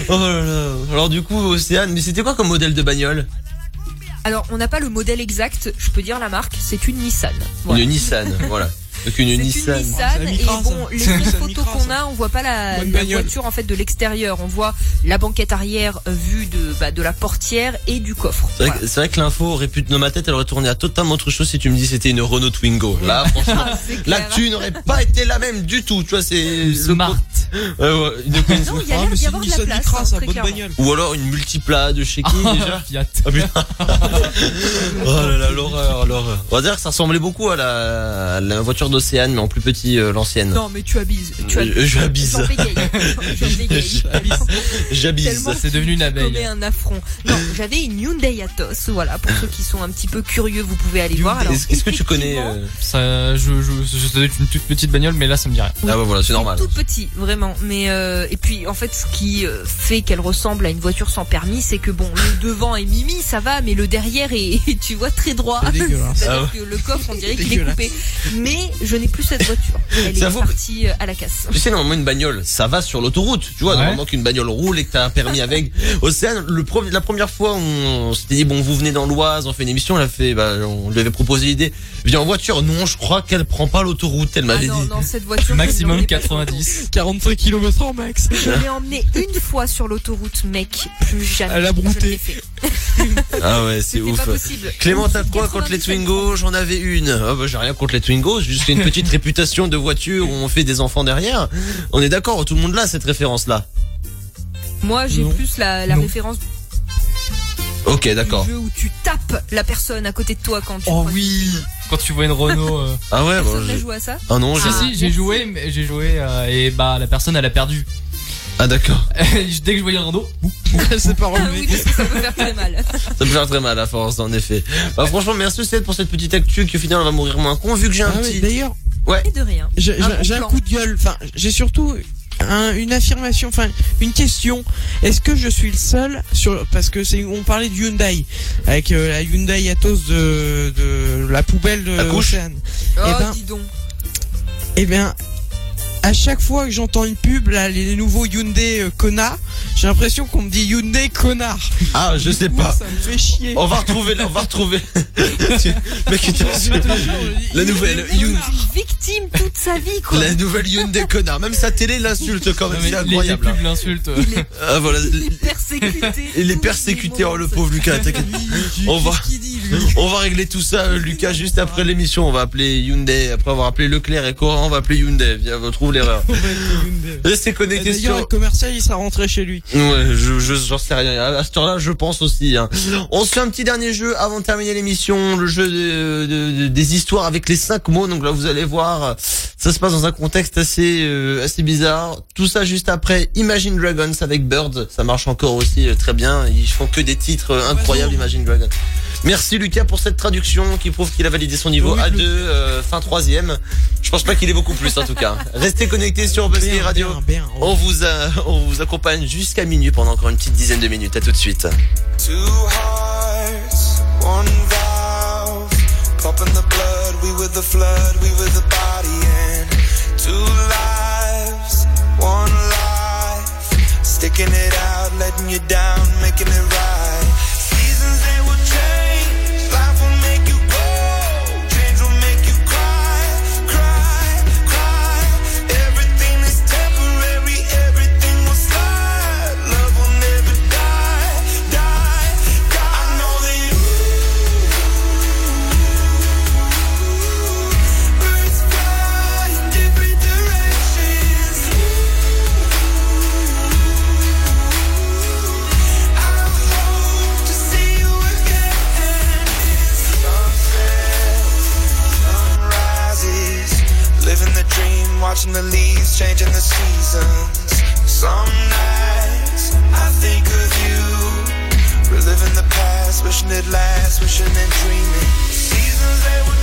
D: Oh là là. Alors du coup, Océane, mais c'était quoi comme modèle de bagnole?
F: Alors, on n'a pas le modèle exact, je peux dire la marque, c'est une Nissan. Voilà.
D: Une Nissan, voilà. Donc une
F: C'est
D: Nissan.
F: une
G: Ah,
F: et
G: Micra,
F: bon, les photos qu'on a, on voit pas la, la voiture en fait de l'extérieur, on voit la banquette arrière euh, vue de bah, de la portière et du coffre.
D: C'est vrai,
F: Voilà.
D: que- c'est vrai que l'info aurait pu dans ma tête, elle aurait tourné à totalement autre chose si tu me dis c'était une Renault Twingo. Là, franchement,
F: Ah, c'est clair.
D: l'actu n'aurait pas été la même du tout. Tu vois, c'est le
H: Smart.
D: Ouais, ouais,
F: Non, il y a
G: Ah,
F: l'air d'y avoir de la
G: Nissan
F: place,
G: Micra,
F: hein,
G: ça,
F: très
G: bonne
F: clairement.
G: bagnole.
D: Ou alors une multipla de chez qui déjà
H: Fiat.
D: Ah. Oh là là, l'horreur, l'horreur. On va dire que ça ressemblait beaucoup à la, à la voiture d'Océane, mais en plus petit, euh, l'ancienne.
F: Non, mais tu abises. Tu abises.
D: je abise. J'abise.
H: C'est devenu une abeille.
F: un affront. Non, j'avais une Hyundai Atos. Voilà, pour ceux qui sont un petit peu curieux, vous pouvez aller voir. Alors,
D: Est-ce que tu connais euh,
H: Ça, je, je, je, une toute petite bagnole, mais là, ça me dit rien.
F: Oui.
D: Ah bah voilà, c'est normal.
F: Tout petit, vraiment. Mais euh, et puis en fait, ce qui euh, fait qu'elle ressemble à une voiture sans permis, c'est que bon, le devant est mimi, ça va, mais le derrière est, tu vois, très droit.
G: C'est.
F: C'est-à-dire
D: Ah
F: que le coffre, on dirait qu'il est coupé. Mais je n'ai plus cette voiture. Elle est partie euh, à la casse.
D: Tu sais, normalement, une bagnole, ça va sur l'autoroute. Tu vois,
H: Ouais.
D: normalement qu'une bagnole roule et que t'as un permis avec. Océane, le la première fois, on, on s'était dit, bon, vous venez dans l'Oise, on fait une émission, elle a fait, bah, on lui avait proposé l'idée. Viens en voiture. Non, je crois qu'elle prend pas l'autoroute, elle
F: Ah
D: m'avait
F: non,
D: dit.
F: non, cette voiture.
H: Maximum
F: l'emmenais pas sur
H: 90.
G: 45 km en max.
F: Je l'ai emmené une fois sur l'autoroute, mec. Plus jamais.
G: Elle a brouté.
D: Ah ouais, c'est ouf.
F: pas possible.
D: Clément, t'as quoi
F: 90
D: contre les. Twingo J'en avais une. Ah bah, j'ai rien contre les Twingo, j'ai une petite réputation de voiture où on fait des enfants derrière. On est d'accord, tout le monde l'a cette référence-là.
F: Moi, j'ai plus la, référence
D: Ok, d'accord.
F: jeu où tu tapes la personne à côté de toi quand tu.
G: Oh oui.
H: Quand tu vois une Renault. euh,
D: Ah ouais, bon, j'ai-
F: joué à ça.
D: Ah non, j'ai...
H: Si, j'ai joué, mais j'ai joué, euh, et bah, la personne, elle a perdu.
D: Ah d'accord.
H: Dès que je voyais une Renault,
G: C'est pas
F: Ah
G: relevé.
F: oui, parce que ça peut faire très mal.
D: Ça peut faire très mal à force, en effet. Bah franchement, merci Céd pour cette petite actu qui au final on va mourir moins con vu que j'ai un
G: Ah ouais,
D: petit...
G: D'ailleurs,
F: Et de rien.
G: j'ai
F: Un
G: un coup de gueule. Enfin, j'ai surtout un- une affirmation, enfin une question. Est-ce que je suis le seul sur parce que c'est on parlait de Hyundai avec euh, la Hyundai Atos de, de la poubelle de
D: La couche.
G: Océane.
F: Oh,
G: Eh ben,
F: dis donc.
G: Eh bien, à chaque fois que j'entends une pub, là, les nouveaux Hyundai euh, Kona, j'ai l'impression qu'on me dit Hyundai connard.
D: Ah, je sais pas.
G: ça me fait chier.
D: On va retrouver, on va retrouver. Tu- Mec, tu La nouvelle
F: Il est
D: Hyundai.
F: victime toute sa vie, quoi.
D: La nouvelle Hyundai connard. Même sa télé l'insulte quand même, c'est
H: les-
D: incroyable. hein.
H: pubs l'insultent.
F: Il est
D: Ah voilà.
F: persécuté.
D: Il est persécuté,
F: les
D: oh le pauvre Lucas, t'inquiète. On va-
G: Qu'est-ce qu'il
D: On va régler tout ça, euh, Lucas, juste après l'émission. On va appeler Hyundai. Après avoir appelé Leclerc et Coran, on va appeler Hyundai. Viens, on trouve l'erreur. Restez
G: Et
D: connectés
G: D'ailleurs,
D: sur...
G: le commercial, il sera rentré chez lui.
D: Ouais, je, je, j'en sais rien. À cette heure-là, je pense aussi. Hein. On se fait un petit dernier jeu avant de terminer l'émission. Le jeu de, de- de- des histoires avec les cinq mots. Donc là, vous allez voir, ça se passe dans un contexte assez, euh, assez bizarre. Tout ça juste après Imagine Dragons avec Bird. Ça marche encore aussi euh, très bien. Ils font que des titres euh, incroyables, Imagine Dragons. Merci Lucas pour cette traduction qui prouve qu'il a validé son niveau
G: Oui,
D: A2,
G: le-
D: euh, fin troisième. Je pense pas qu'il est beaucoup plus en tout cas. Restez connectés sur Buzzkey
G: Bien,
D: Radio.
G: bien, bien.
D: On vous, a- on vous accompagne jusqu'à minuit pendant encore une petite dizaine de minutes. À tout de suite.
I: Two hearts, one valve. Pumping the blood, we were the flood, we were the body. And two lives, one life. Sticking it out, letting you down, making it right. watching the leaves changing the seasons. Some nights I think of you, reliving the past, wishing it lasts, wishing and dreaming. Seasons they
D: were.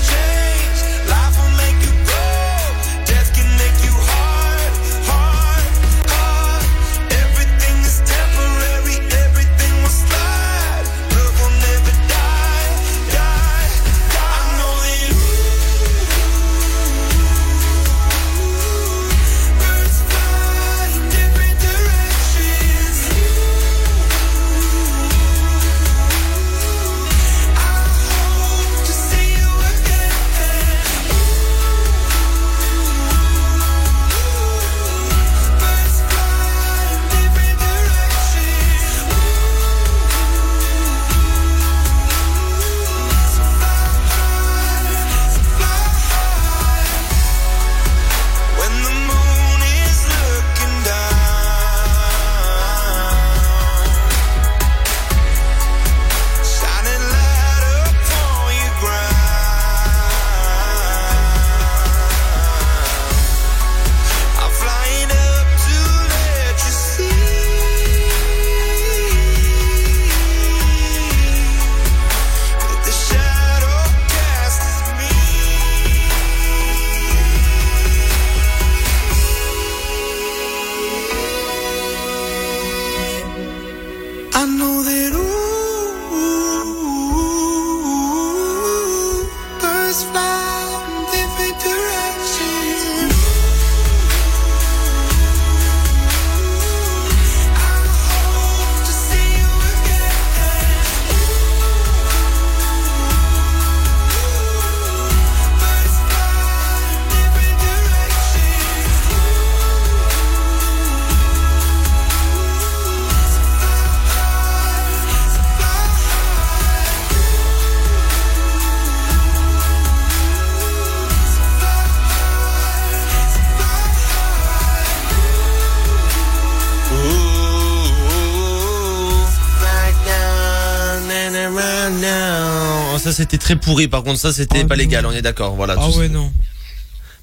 D: Ça c'était très pourri par contre ça c'était
G: Oh
D: pas
G: non.
D: légal on est d'accord voilà
G: Ah ouais, non.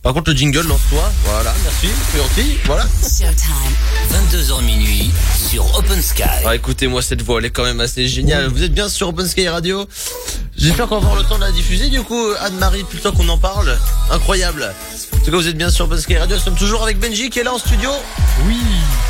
D: Par contre le jingle lance-toi voilà merci c'est gentil voilà
C: Showtime. 22h minuit sur Open Sky.
D: Ah, écoutez moi cette voix elle est quand même assez géniale vous êtes bien sur Open Sky Radio? J'espère qu'on va avoir le temps de la diffuser du coup Anne-Marie plutôt qu'on en parle incroyable En tout cas vous êtes bien sur Open Sky Radio nous sommes toujours avec Benji qui est là en studio
H: Oui.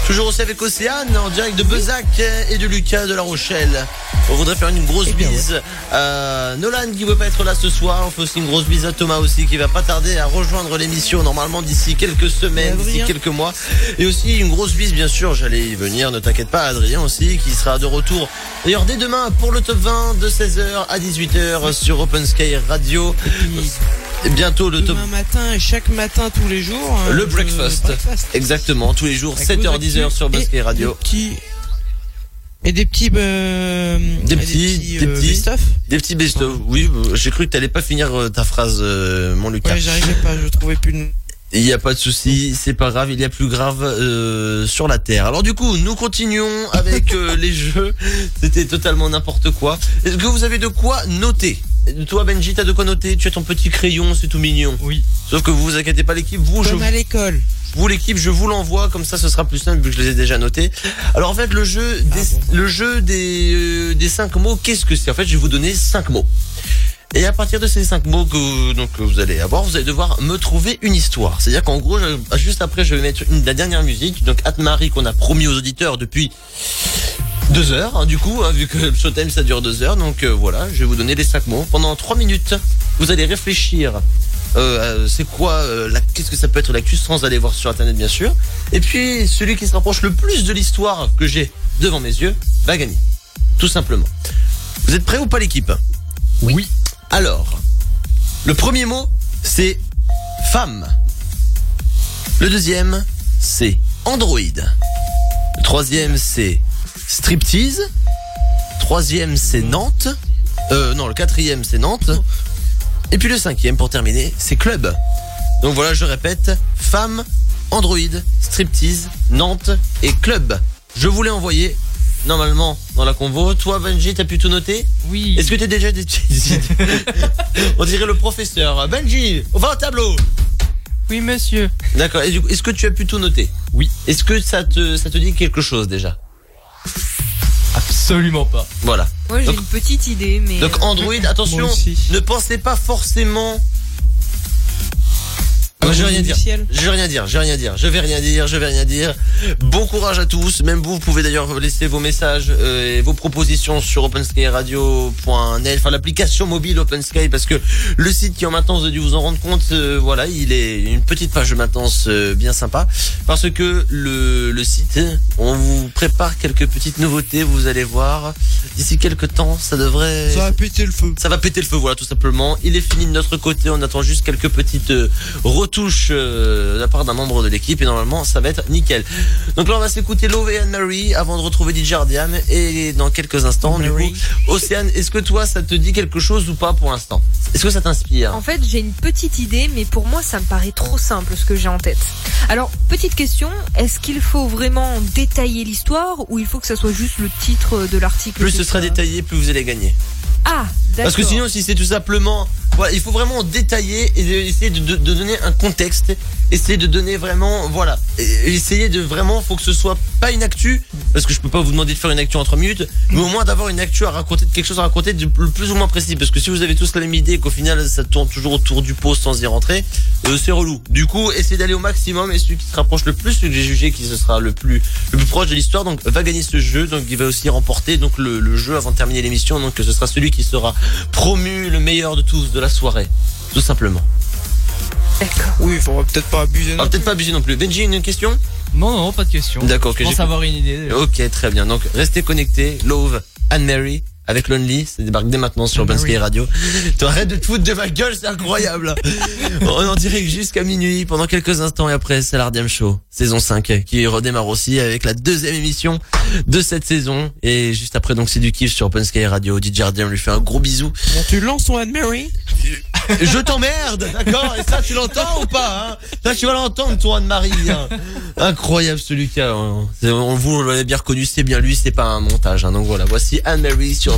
D: Toujours aussi avec Océane en direct de Bezac et de Lucas de La Rochelle. On voudrait faire une grosse
G: Eh
D: bise à Nolan qui veut pas être là ce soir. On fait aussi une grosse bise à Thomas aussi qui va pas tarder à rejoindre l'émission normalement d'ici quelques semaines, d'ici quelques mois. Et aussi une grosse bise bien sûr, j'allais y venir, ne t'inquiète pas Adrien aussi qui sera de retour. D'ailleurs dès demain pour le top 20 de 16h à 18h sur Open Sky Radio. Et bientôt le top
G: Demain matin et chaque matin tous les jours. euh,
D: le breakfast. Exactement, tous les jours,
G: Avec
D: 7h,
G: vos
D: 10h
G: actus
D: sur Open
G: et
D: Sky Radio.
G: Des petits... Et des petits... euh,
D: Des
G: et
D: petits- des
G: euh,
D: petits-
G: best-of.
D: Des petits best-of. Oui, j'ai cru que t'allais pas finir euh, ta phrase, euh, mon Lucas.
G: Ouais, j'arrivais pas, je trouvais plus de...
D: Il n'y a pas de souci, c'est pas grave, il y a plus grave euh, sur la terre. Alors du coup, nous continuons avec les jeux. C'était totalement n'importe quoi. Est-ce que vous avez de quoi noter? Toi Benji, t'as de quoi noter Tu as ton petit crayon, c'est tout mignon.
H: Oui.
D: Sauf que vous vous inquiétez pas l'équipe, vous, je
G: Comme à l'école.
D: vous l'équipe, je vous l'envoie comme ça, ce sera plus simple vu que je les ai déjà notés. Alors en fait, le jeu des, le jeu des euh, des cinq mots, qu'est-ce que c'est? En fait, je vais vous donner cinq mots. Et à partir de ces cinq mots que donc que vous allez avoir, vous allez devoir me trouver une histoire. C'est-à-dire qu'en gros, je- juste après, je vais mettre une, la dernière musique, donc Anne-Marie qu'on a promis aux auditeurs depuis deux heures, hein, du coup, hein, vu que le showtime ça dure deux heures. Donc euh, voilà, je vais vous donner les cinq mots. Pendant trois minutes, vous allez réfléchir. Euh, c'est quoi euh, la qu'est-ce que ça peut être l'actu sans aller voir sur internet bien sûr. Et puis celui qui se rapproche le plus de l'histoire que j'ai devant mes yeux va gagner. Tout simplement. Vous êtes prêts ou pas l'équipe?
H: Oui.
D: Alors, le premier mot c'est femme. Le deuxième c'est Android. Le troisième c'est striptease. Troisième c'est Nantes. Euh, non, le quatrième c'est Nantes. Et puis le cinquième pour terminer c'est club. Donc voilà, je répète, femme, Android, striptease, Nantes et club. Je vous l'ai envoyé normalement dans la convo. Toi Benji, t'as pu tout noter
H: Oui.
D: Est-ce que t'as déjà des On dirait le professeur. Benji, on va au tableau
H: Oui, monsieur.
D: D'accord. Et du coup, est-ce que tu as pu tout noter
H: Oui.
D: Est-ce que ça te, ça te dit quelque chose déjà
H: Absolument pas.
D: Voilà.
F: Moi j'ai une petite idée, mais.
D: Donc Android, attention, ne pensez pas forcément. Moi, je vais rien dire. Je vais rien dire, je vais rien dire, je vais rien dire, je vais rien dire. Bon courage à tous. Même vous, vous pouvez d'ailleurs laisser vos messages euh, et vos propositions sur openskyradio.net, enfin l'application mobile OpenSky, parce que le site qui en maintenance, vous avez dû vous en rendre compte, euh, voilà, il est une petite page de maintenance euh, bien sympa, parce que le, le site, on vous prépare quelques petites nouveautés, vous allez voir. D'ici quelques temps, ça devrait...
G: Ça va péter le feu.
D: Ça va péter le feu, voilà, tout simplement. Il est fini de notre côté. On attend juste quelques petites euh, retouches euh, de la part d'un membre de l'équipe et normalement, ça va être nickel. Donc là, on va s'écouter Love et Anne-Marie avant de retrouver DJ Ardian et dans quelques instants, du
G: Mary.
D: coup, Océane, est-ce que toi, ça te dit quelque chose ou pas pour l'instant? Est-ce que ça t'inspire?
F: En fait, j'ai une petite idée, mais pour moi, ça me paraît trop simple ce que j'ai en tête. Alors, petite question, est-ce qu'il faut vraiment détailler l'histoire ou il faut que ça soit juste le titre de l'article
D: Plus ce sera
F: ça
D: détaillé, plus vous allez gagner.
F: Ah, d'accord.
D: Parce que sinon, si c'est tout simplement, voilà, il faut vraiment détailler et essayer de, de- de donner un contexte, essayer de donner vraiment, voilà, essayer de vraiment, faut que ce soit pas une actu, parce que je peux pas vous demander de faire une actu en 3 minutes, mais au moins d'avoir une actu à raconter, quelque chose à raconter de plus ou moins précis, parce que si vous avez tous la même idée et qu'au final ça tourne toujours autour du pot sans y rentrer, euh, c'est relou. Du coup, essayez d'aller au maximum et celui qui se rapproche le plus, celui que j'ai jugé qui se sera le plus, proche de l'histoire, donc va gagner ce jeu, donc il va aussi remporter donc le jeu avant de terminer l'émission, donc ce sera celui qui sera promu le meilleur de tous de la soirée, tout simplement.
F: D'accord.
G: Oui, il faudra peut-être pas abuser.
D: On
G: non
D: va peut-être pas abuser non plus. Benji, une question?
H: Non, non, pas de question.
D: D'accord,
H: Je
D: que
H: pense avoir une idée. déjà.
D: Ok, très bien. Donc restez connectés. Love, Anne-Mary. Avec Lonely, ça débarque dès maintenant sur Urban Sky Radio. Toi, arrête de te foutre de ma gueule, c'est incroyable. On en direct jusqu'à minuit pendant quelques instants et après c'est l'Ardiam Show, saison 5, qui redémarre aussi avec la deuxième émission de cette saison. Et juste après donc c'est du kiff sur Open Sky Radio. DJ Ardiam lui fait un gros bisou.
G: Bon, tu lances ton Anne-Mary
D: Je t'emmerde, d'accord? Et ça, tu l'entends ou pas hein? Ça, tu vas l'entendre, toi, Anne-Marie. hein. Incroyable, ce Lucas. hein. On vous l'avez bien reconnu, c'est bien lui, c'est pas un montage. hein. Donc voilà, voici Anne-Marie sur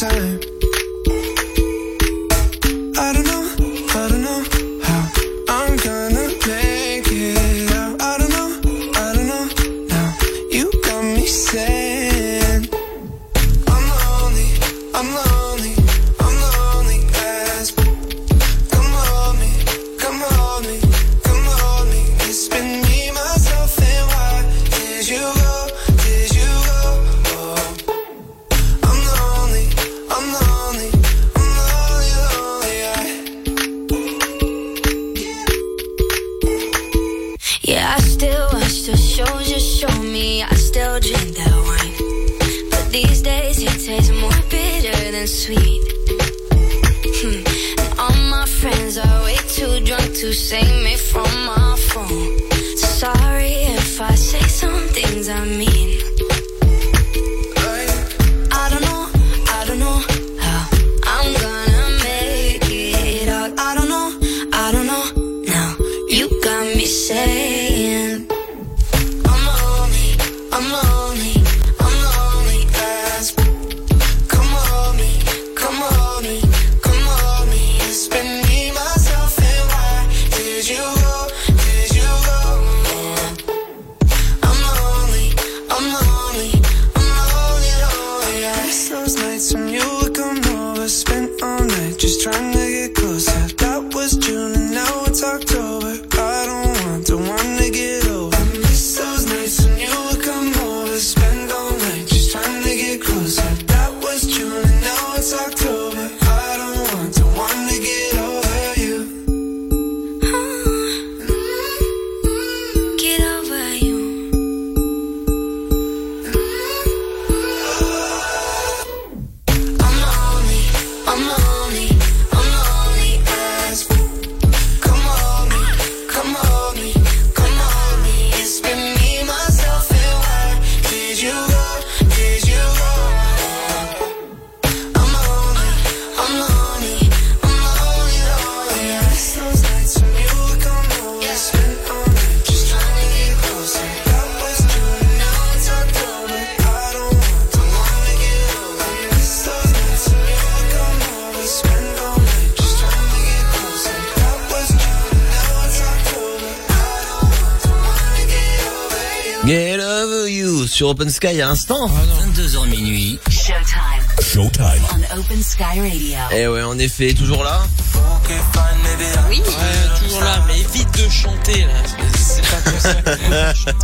M: time.
J: Save me from my phone. Sorry if I say some things I mean.
D: Sur Open Sky à l'instant.
C: 22h minuit.
A: Showtime. Showtime.
J: On Open Sky Radio.
D: Eh ouais, en effet, toujours là.
F: Oui.
G: Ouais, toujours là, mais évite de chanter là. C'est pas possible.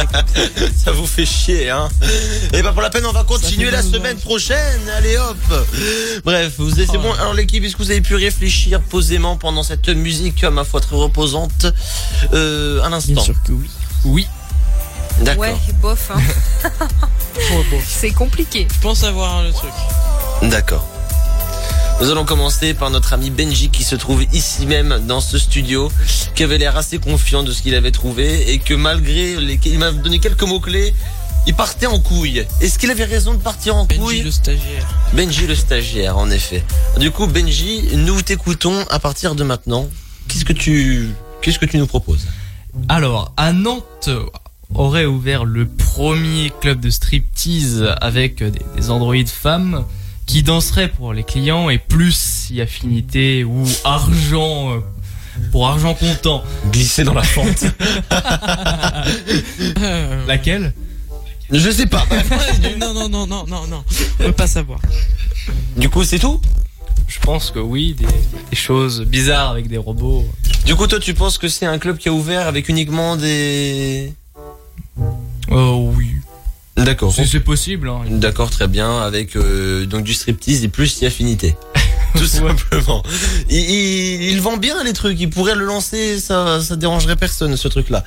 G: ça.
D: Ça vous fait chier, hein Et bah pour la peine, on va continuer la semaine prochaine. Allez hop. Bref, vous c'est
G: Oh.
D: bon. Alors l'équipe, est-ce que vous avez pu réfléchir posément pendant cette musique à ma foi très reposante euh, à
G: Bien
D: l'instant
G: sûr que oui.
H: Oui.
D: D'accord.
F: Ouais, bof. Hein.
G: Bon.
F: C'est compliqué.
G: Je pense avoir le truc.
D: D'accord. Nous allons commencer par notre ami Benji qui se trouve ici même dans ce studio, qui avait l'air assez confiant de ce qu'il avait trouvé et que malgré les... il m'a donné quelques mots clés, il partait en couille. Est-ce qu'il avait raison de partir en
G: Benji
D: couille?
G: le stagiaire.
D: Benji le stagiaire, en effet. Du coup, Benji, nous t'écoutons à partir de maintenant. Qu'est-ce que tu, qu'est-ce que tu nous proposes?
H: Alors, à Nantes aurait ouvert le premier club de striptease avec des, des androïdes femmes qui danseraient pour les clients et plus si affinité ou argent euh, pour argent comptant.
D: Glisser dans la fente.
H: Laquelle?
D: Je sais pas.
G: non, non, non, non, non, non. On peut pas savoir.
D: Du coup, c'est tout?
H: Je pense que oui, des, des choses bizarres avec des robots.
D: Du coup, toi, tu penses que c'est un club qui a ouvert avec uniquement des...
H: Oh oui.
D: D'accord.
H: C'est c'est possible. Hein.
D: D'accord, très bien, avec euh, donc du striptease et plus si affinité. Tout simplement. Il, il, il vend bien les trucs, il pourrait le lancer, ça, ça dérangerait personne ce truc-là.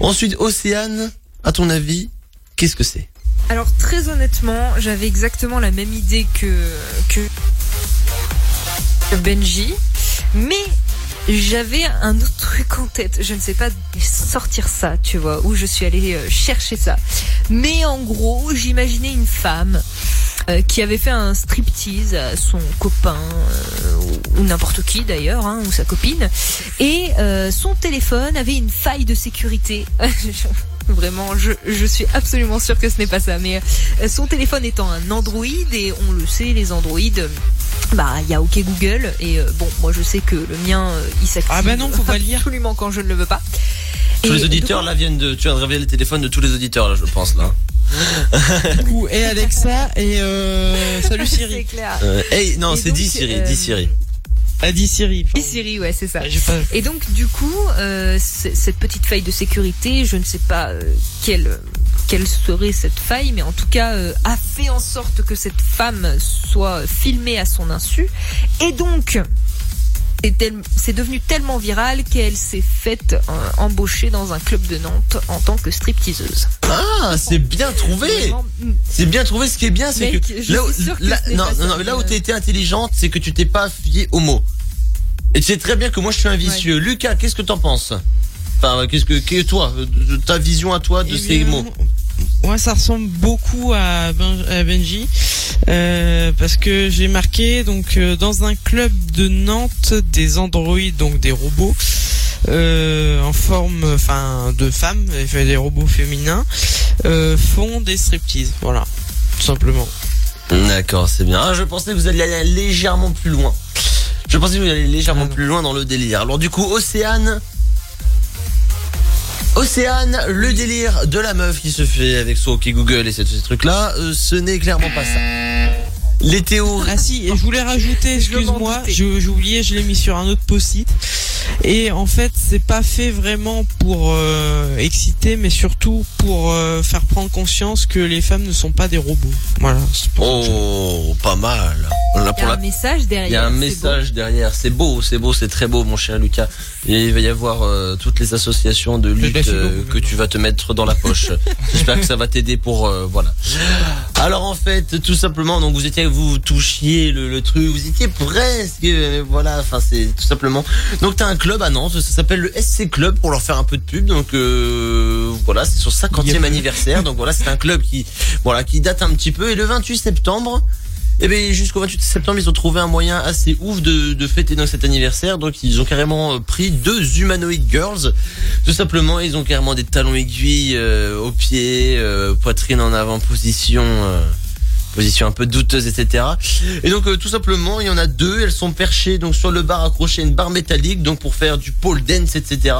D: Ensuite, Océane, à ton avis, qu'est-ce que c'est?
F: Alors très honnêtement, j'avais exactement la même idée que, que Benji, mais j'avais un autre truc en tête. Je ne sais pas sortir ça, tu vois, où je suis allée euh, chercher ça. Mais en gros, j'imaginais une femme euh, qui avait fait un striptease à son copain euh, ou, n'importe qui d'ailleurs, hein, ou sa copine, et euh, son téléphone avait une faille de sécurité. Vraiment, je, je suis absolument sûre que ce n'est pas ça. Mais euh, son téléphone étant un Android, et on le sait, les Android, euh, bah il y a OK Google, et euh, bon, moi je sais que le mien, euh, il s'active
G: Ah bah non, faut pas lire.
F: absolument quand je ne le veux pas.
D: Tous
F: Et
D: les auditeurs
F: donc,
D: là viennent de, tu viens de révéler le téléphone de tous les auditeurs là, je pense là.
G: Ou et Alexa et euh, salut Siri.
F: clair.
D: Euh, hey, non, c'est dit Siri,
F: euh,
D: dit Siri.
G: A dit Siri.
F: Et Siri, ouais, c'est ça.
G: Ah, pas-
F: Et donc du coup, euh, cette petite faille de sécurité, je ne sais pas euh, quelle quelle serait cette faille, mais en tout cas euh, a fait en sorte que cette femme soit filmée à son insu, et donc c'est devenu tellement viral qu'elle s'est faite euh, embaucher dans un club de Nantes en tant que stripteaseuse.
D: Ah, c'est bien trouvé.
F: Mm,
D: C'est bien trouvé. Ce qui est bien, c'est que là, où-
F: que
D: là-
F: n'est
D: non, non,
F: ça,
D: non, mais là où t'as été intelligente, c'est que tu t'es pas fié aux mots. Et tu sais très bien que moi je suis un vicieux. Lucas, qu'est-ce que t'en penses? Enfin, qu'est-ce que, qu'est toi, euh, ta vision à toi de
G: Eh
D: ces
G: bien,
D: mots?
G: Moi, ça ressemble beaucoup à, Ben- à Benji euh, parce que j'ai marqué donc euh, dans un club de Nantes des androïdes, donc des robots euh, en forme, enfin de femmes, des robots féminins font des striptease. Voilà, tout simplement.
D: D'accord, c'est bien. Ah, je pensais que vous alliez aller légèrement plus loin. Je pensais que vous alliez légèrement
G: Ah
D: plus loin dans le délire. Alors du coup, Océane. Océane, le délire de la meuf qui se fait avec son OK Google et ces, ces trucs-là, euh, ce n'est clairement pas ça. Les théories.
G: Ah si, et je voulais rajouter, excuse-moi, j'ai oublié, je l'ai mis sur un autre post-it. Et en fait, c'est pas fait vraiment pour euh, exciter, mais surtout pour euh, faire prendre conscience que les femmes ne sont pas des robots. Voilà.
D: Oh, pas mal. Là,
F: Il y a
D: la
F: un message derrière.
D: Il y a un
F: c'est beau.
D: message derrière. C'est beau, c'est beau, c'est très beau, mon cher Lucas. Et il va y avoir euh, toutes les associations de lutte euh, que tu vas te mettre dans la poche. J'espère que ça va t'aider pour euh, voilà. Alors en fait, tout simplement, donc vous étiez, vous touchiez le, le truc, vous étiez presque, euh, voilà. Enfin, c'est tout simplement. Donc t'as un club à Nantes, ça s'appelle le SC Club pour leur faire un peu de pub. Donc euh, voilà, c'est son 50e
G: Yep.
D: anniversaire. Donc voilà, c'est un club qui, voilà, qui date un petit peu. Et le 28 septembre. Et bien jusqu'au 28 septembre, ils ont trouvé un moyen assez ouf de, fêter donc cet anniversaire. Donc ils ont carrément euh, pris deux humanoid girls. Tout simplement, ils ont carrément des talons aiguilles euh, aux pieds, euh, poitrine en avant position. euh, position un peu douteuse, etc. Et donc tout simplement, il y en a deux. Elles sont perchées donc sur le bar accroché à une barre métallique, donc pour faire du pole dance, etc.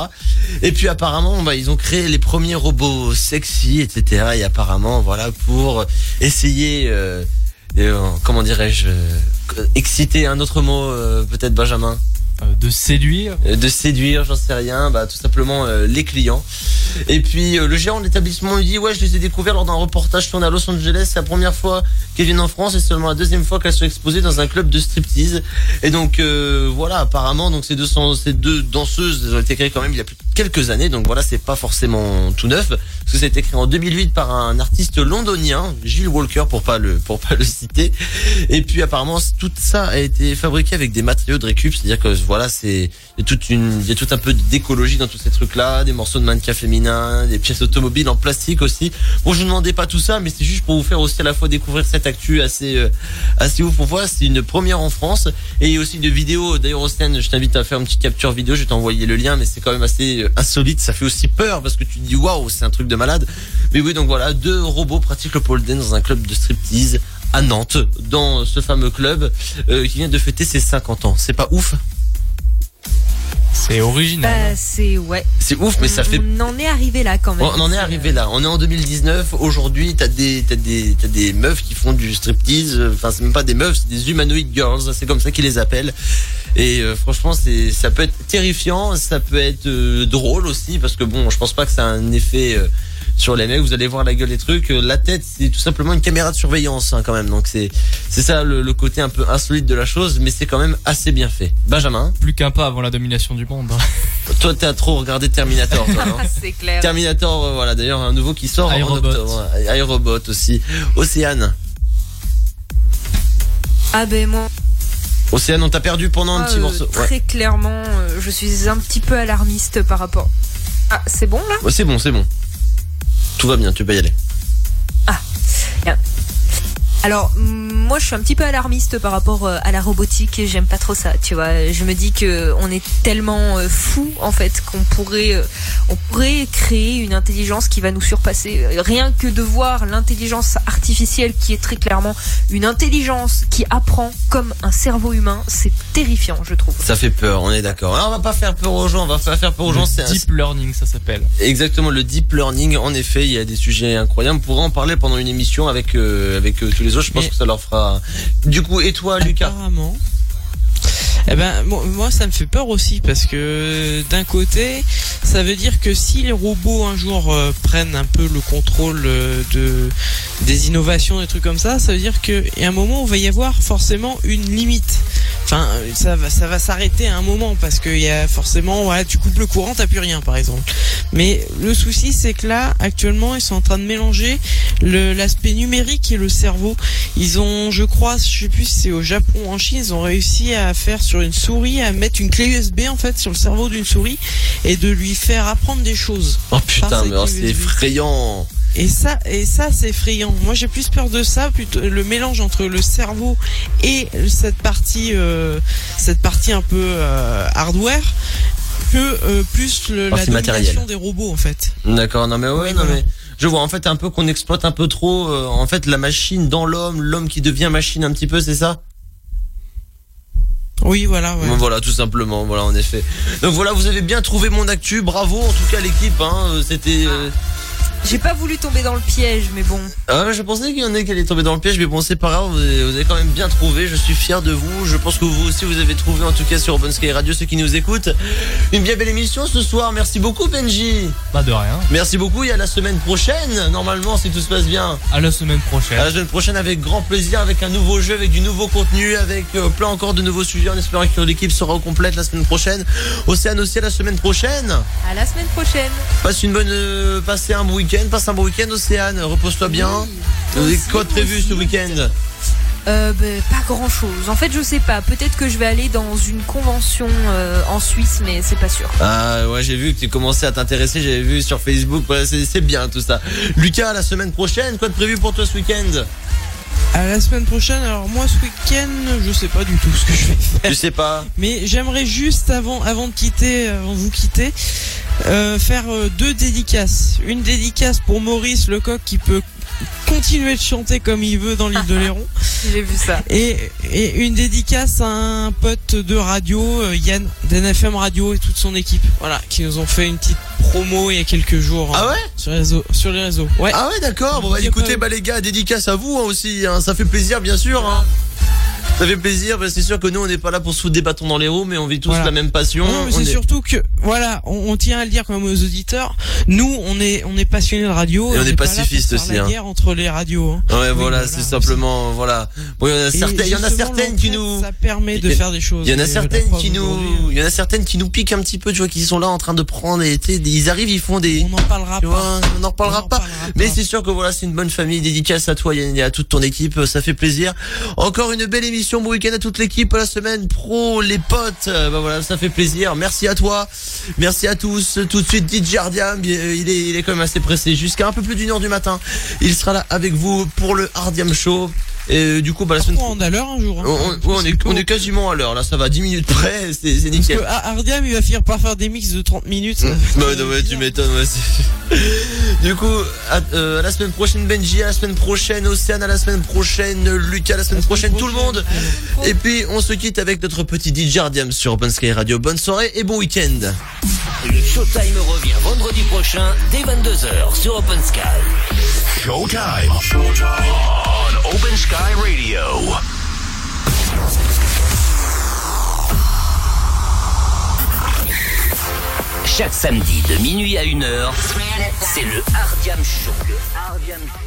D: Et puis apparemment, bah, ils ont créé les premiers robots sexy, etc. Et apparemment, voilà, pour essayer, euh, euh, comment dirais-je, euh, exciter un autre mot, euh, peut-être Benjamin?
H: Euh, de séduire.
D: Euh, de séduire, j'en sais rien, bah tout simplement euh, les clients. Et puis le gérant de l'établissement lui dit ouais je les ai découverts lors d'un reportage tourné à Los Angeles, c'est la première fois qu'elles viennent en France et seulement la deuxième fois qu'elles sont exposées dans un club de striptease. Et donc voilà apparemment donc ces deux, danseuses ont été créées quand même il y a plus de quelques années donc voilà c'est pas forcément tout neuf parce que ça a été créé en 2008 par un artiste londonien Gilles Walker pour pas le pour pas le citer et puis apparemment tout ça a été fabriqué avec des matériaux de récup c'est-à-dire que voilà c'est il y a toute une il y a tout un peu d'écologie dans tous ces trucs là des morceaux de mannequin féminin des pièces automobiles en plastique aussi. Bon je vous demandais pas tout ça mais c'est juste pour vous faire aussi à la fois découvrir cette actu assez euh, assez ouf. Pour voir c'est une première en France. Et il y a aussi une vidéo d'ailleurs Océane je t'invite à faire une petite capture vidéo je vais t'envoyer le lien mais c'est quand même assez euh, insolite. Ça fait aussi peur parce que tu te dis waouh c'est un truc de malade. Mais oui donc voilà deux robots pratiquent le pole dance dans un club de striptease à Nantes dans ce fameux club euh, qui vient de fêter ses 50 ans. C'est pas ouf?
H: C'est original.
F: Bah, c'est ouais.
D: c'est ouf mais ça fait
F: On en est arrivé là quand même.
D: on en est arrivé là. On est en 2019. Aujourd'hui, t'as des, t'as des, t'as des meufs qui font du striptease. Enfin, c'est même pas des meufs, c'est des humanoid girls. C'est comme ça qu'ils les appellent. Et euh, franchement, c'est, ça peut être terrifiant. Ça peut être euh, drôle aussi parce que bon, je pense pas que ça a un effet euh, sur les mecs. Vous allez voir la gueule des trucs. Euh, La tête, c'est tout simplement une caméra de surveillance hein, quand même. Donc c'est, c'est ça le, le côté un peu insolite de la chose, mais c'est quand même assez bien fait. Benjamin,
H: Plus qu'un pas avant la domination du monde. hein.
D: toi, t'as trop regardé Terminator, toi,
F: c'est clair.
D: Terminator, euh, voilà, d'ailleurs un nouveau qui sort en octobre. Ouais, iRobot aussi. Océane.
F: Ah ben moi,
D: Océane, on t'a perdu pendant un
F: Ah,
D: petit
F: euh,
D: morceau. Ouais.
F: Très clairement, euh, je suis un petit peu alarmiste par rapport. Ah, c'est bon là?
D: Ouais, c'est bon, c'est bon. Tout va bien, tu peux y aller.
F: Alors, moi, je suis un petit peu alarmiste par rapport euh, à la robotique et j'aime pas trop ça, tu vois. Je me dis que on est tellement euh, fou en fait qu'on pourrait, euh, on pourrait créer une intelligence qui va nous surpasser. Rien que de voir l'intelligence artificielle qui est très clairement une intelligence qui apprend comme un cerveau humain, c'est terrifiant, je trouve.
D: Ça fait peur, on est d'accord. Alors, on va pas faire peur aux gens, on va pas faire peur aux gens. C'est un-
H: deep learning, ça s'appelle.
D: exactement le deep learning. En effet, il y a des sujets incroyables. On pourra en parler pendant une émission avec euh, avec euh, tous les autres. Je pense que ça leur fera. Du coup, et toi, Lucas
G: Apparemment. Eh ben, mo- moi, ça me fait peur aussi parce que d'un côté, ça veut dire que si les robots un jour euh, prennent un peu le contrôle euh, de des innovations, des trucs comme ça, ça veut dire que y a un moment où il va y avoir forcément une limite. Enfin, ça va, ça va s'arrêter à un moment parce qu'il y a forcément, ouais, tu coupes le courant, t'as plus rien, par exemple. Mais le souci, c'est que là, actuellement, ils sont en train de mélanger l'aspect numérique et le cerveau. Ils ont, je crois, je sais plus si c'est au Japon ou en Chine, ils ont réussi à faire sur une souris, à mettre une clé USB en fait sur le cerveau d'une souris et de lui faire apprendre des choses.
D: Oh putain, mais oh, c'est effrayant.
G: Et ça, et ça, c'est effrayant. Moi, j'ai plus peur de ça, plutôt le mélange entre le cerveau et cette partie, euh, cette partie un peu euh, hardware, que euh, plus le, la domination des robots en fait.
D: D'accord, non mais ouais,
G: Oui,
D: non
G: voilà.
D: mais je vois en fait un peu qu'on exploite un peu trop euh, en fait la machine dans l'homme, l'homme qui devient machine un petit peu, c'est ça?
G: Oui, voilà. Ouais.
D: Voilà, tout simplement, voilà en effet. Donc voilà, vous avez bien trouvé mon actu, bravo en tout cas l'équipe, hein, euh, c'était. euh,
F: J'ai pas voulu tomber dans le piège, mais bon.
D: Ah je pensais qu'il y en a qui allaient tomber dans le piège, mais bon, c'est pas grave, vous avez, vous avez quand même bien trouvé, je suis fier de vous. Je pense que vous aussi, vous avez trouvé, en tout cas sur Open Sky Radio, ceux qui nous écoutent. Une bien belle émission ce soir, merci beaucoup Benji.
H: Pas de rien.
D: Merci beaucoup, il y a la semaine prochaine, normalement, si tout se passe bien.
H: À la semaine prochaine.
D: À la semaine prochaine avec grand plaisir, avec un nouveau jeu, avec du nouveau contenu, avec euh, plein encore de nouveaux sujets, en espérant que l'équipe sera au complète la semaine prochaine. Océane aussi à la semaine prochaine.
F: À la semaine prochaine.
D: Passe une bonne, euh, passez un bon week-end, passe un bon week-end Océane, repose-toi bien.
F: Aussi,
D: quoi de prévu ce week-end?
F: Euh, ben, pas grand chose. En fait, je sais pas. Peut-être que je vais aller dans une convention euh, en Suisse, mais c'est pas sûr.
D: Ah ouais, j'ai vu que tu commençais à t'intéresser, j'avais vu sur Facebook, ouais, c'est bien tout ça. Lucas, la semaine prochaine, quoi de prévu pour toi ce week-end?
G: À la semaine prochaine. Alors moi, ce week-end, je sais pas du tout ce que je vais faire.
D: Tu sais pas
G: Mais j'aimerais juste avant, avant de quitter, avant de vous quitter, euh, faire euh, deux dédicaces. Une dédicace pour Maurice Lecoq qui peut continuer de chanter comme il veut dans l'île de Léron.
F: J'ai vu ça.
G: Et, et une dédicace à un pote de radio, euh, Yann, d'NFM Radio et toute son équipe. Voilà, qui nous ont fait une petite promo il y a quelques jours.
D: Ah
G: hein,
D: ouais
G: sur, les réseaux, sur les réseaux. Ouais.
D: Ah ouais, d'accord. Bon, bah, écoutez, bah, les gars, dédicace à vous hein, aussi. hein. Ça fait plaisir, bien sûr. Hein. Ça fait plaisir. c'est sûr que nous, on n'est pas là pour se foutre des bâtons dans les roues, mais on vit tous
G: Voilà.
D: la même passion.
G: Non, mais c'est
D: est-
G: surtout que, voilà, on, on tient à le dire quand même aux auditeurs. Nous, on est, on est passionnés de radio.
D: Et on est
G: faire
D: aussi,
G: La
D: hein.
G: guerre entre les radios. hein.
D: Ouais, voilà,
G: voilà,
D: c'est simplement, voilà. Bon, il y en a certaines, il y en a
G: justement,
D: certaines qui nous,
G: Ça permet de
D: a-
G: faire des choses.
D: il y en a
G: euh,
D: certaines
G: la
D: qui nous,
G: aujourd'hui,
D: il y en a certaines qui nous piquent un petit peu, tu vois, qui sont là en train de prendre et, ils arrivent, ils font des,
G: On n'en parlera
D: tu
G: pas.
D: vois, on n'en
G: en
D: pas.
G: parlera
D: Mais c'est sûr que voilà, c'est une bonne famille. Dédicace à toi, et à toute ton équipe. Ça fait plaisir. Encore une belle Bon week-end à toute l'équipe. La semaine pro, les potes. Bah voilà, ça fait plaisir. Merci à toi. Merci à tous. Tout de suite, DJ Hardiam. euh, Il est, il est quand même assez pressé. Jusqu'à un peu plus d'une heure du matin. Il sera là avec vous pour le Hardiam Show. Et euh, du coup, bah, la semaine
G: On est à l'heure un jour. hein.
D: on, on- ouais, on est, on est quasiment à l'heure. Là, ça va 10 minutes près. C'est
G: Parce
D: nickel.
G: que ah, Ardiam, il va finir par faire des mix de 30 minutes.
D: Bah ouais, non, ouais, tu m'étonnes, ouais, Du coup, à, euh, à la semaine prochaine Benji, à la semaine prochaine Océane, à la semaine prochaine Lucas, à la semaine prochaine tout le monde. Et puis on se quitte avec notre petit DJ Ardiam sur Open Sky Radio. Bonne soirée et bon week-end.
C: Le Showtime revient vendredi prochain dès 22h sur Open Sky.
A: Showtime. On Open Sky Radio.
C: Chaque samedi de minuit à 1h, c'est le Hardiam Show. Le Hardiam Show.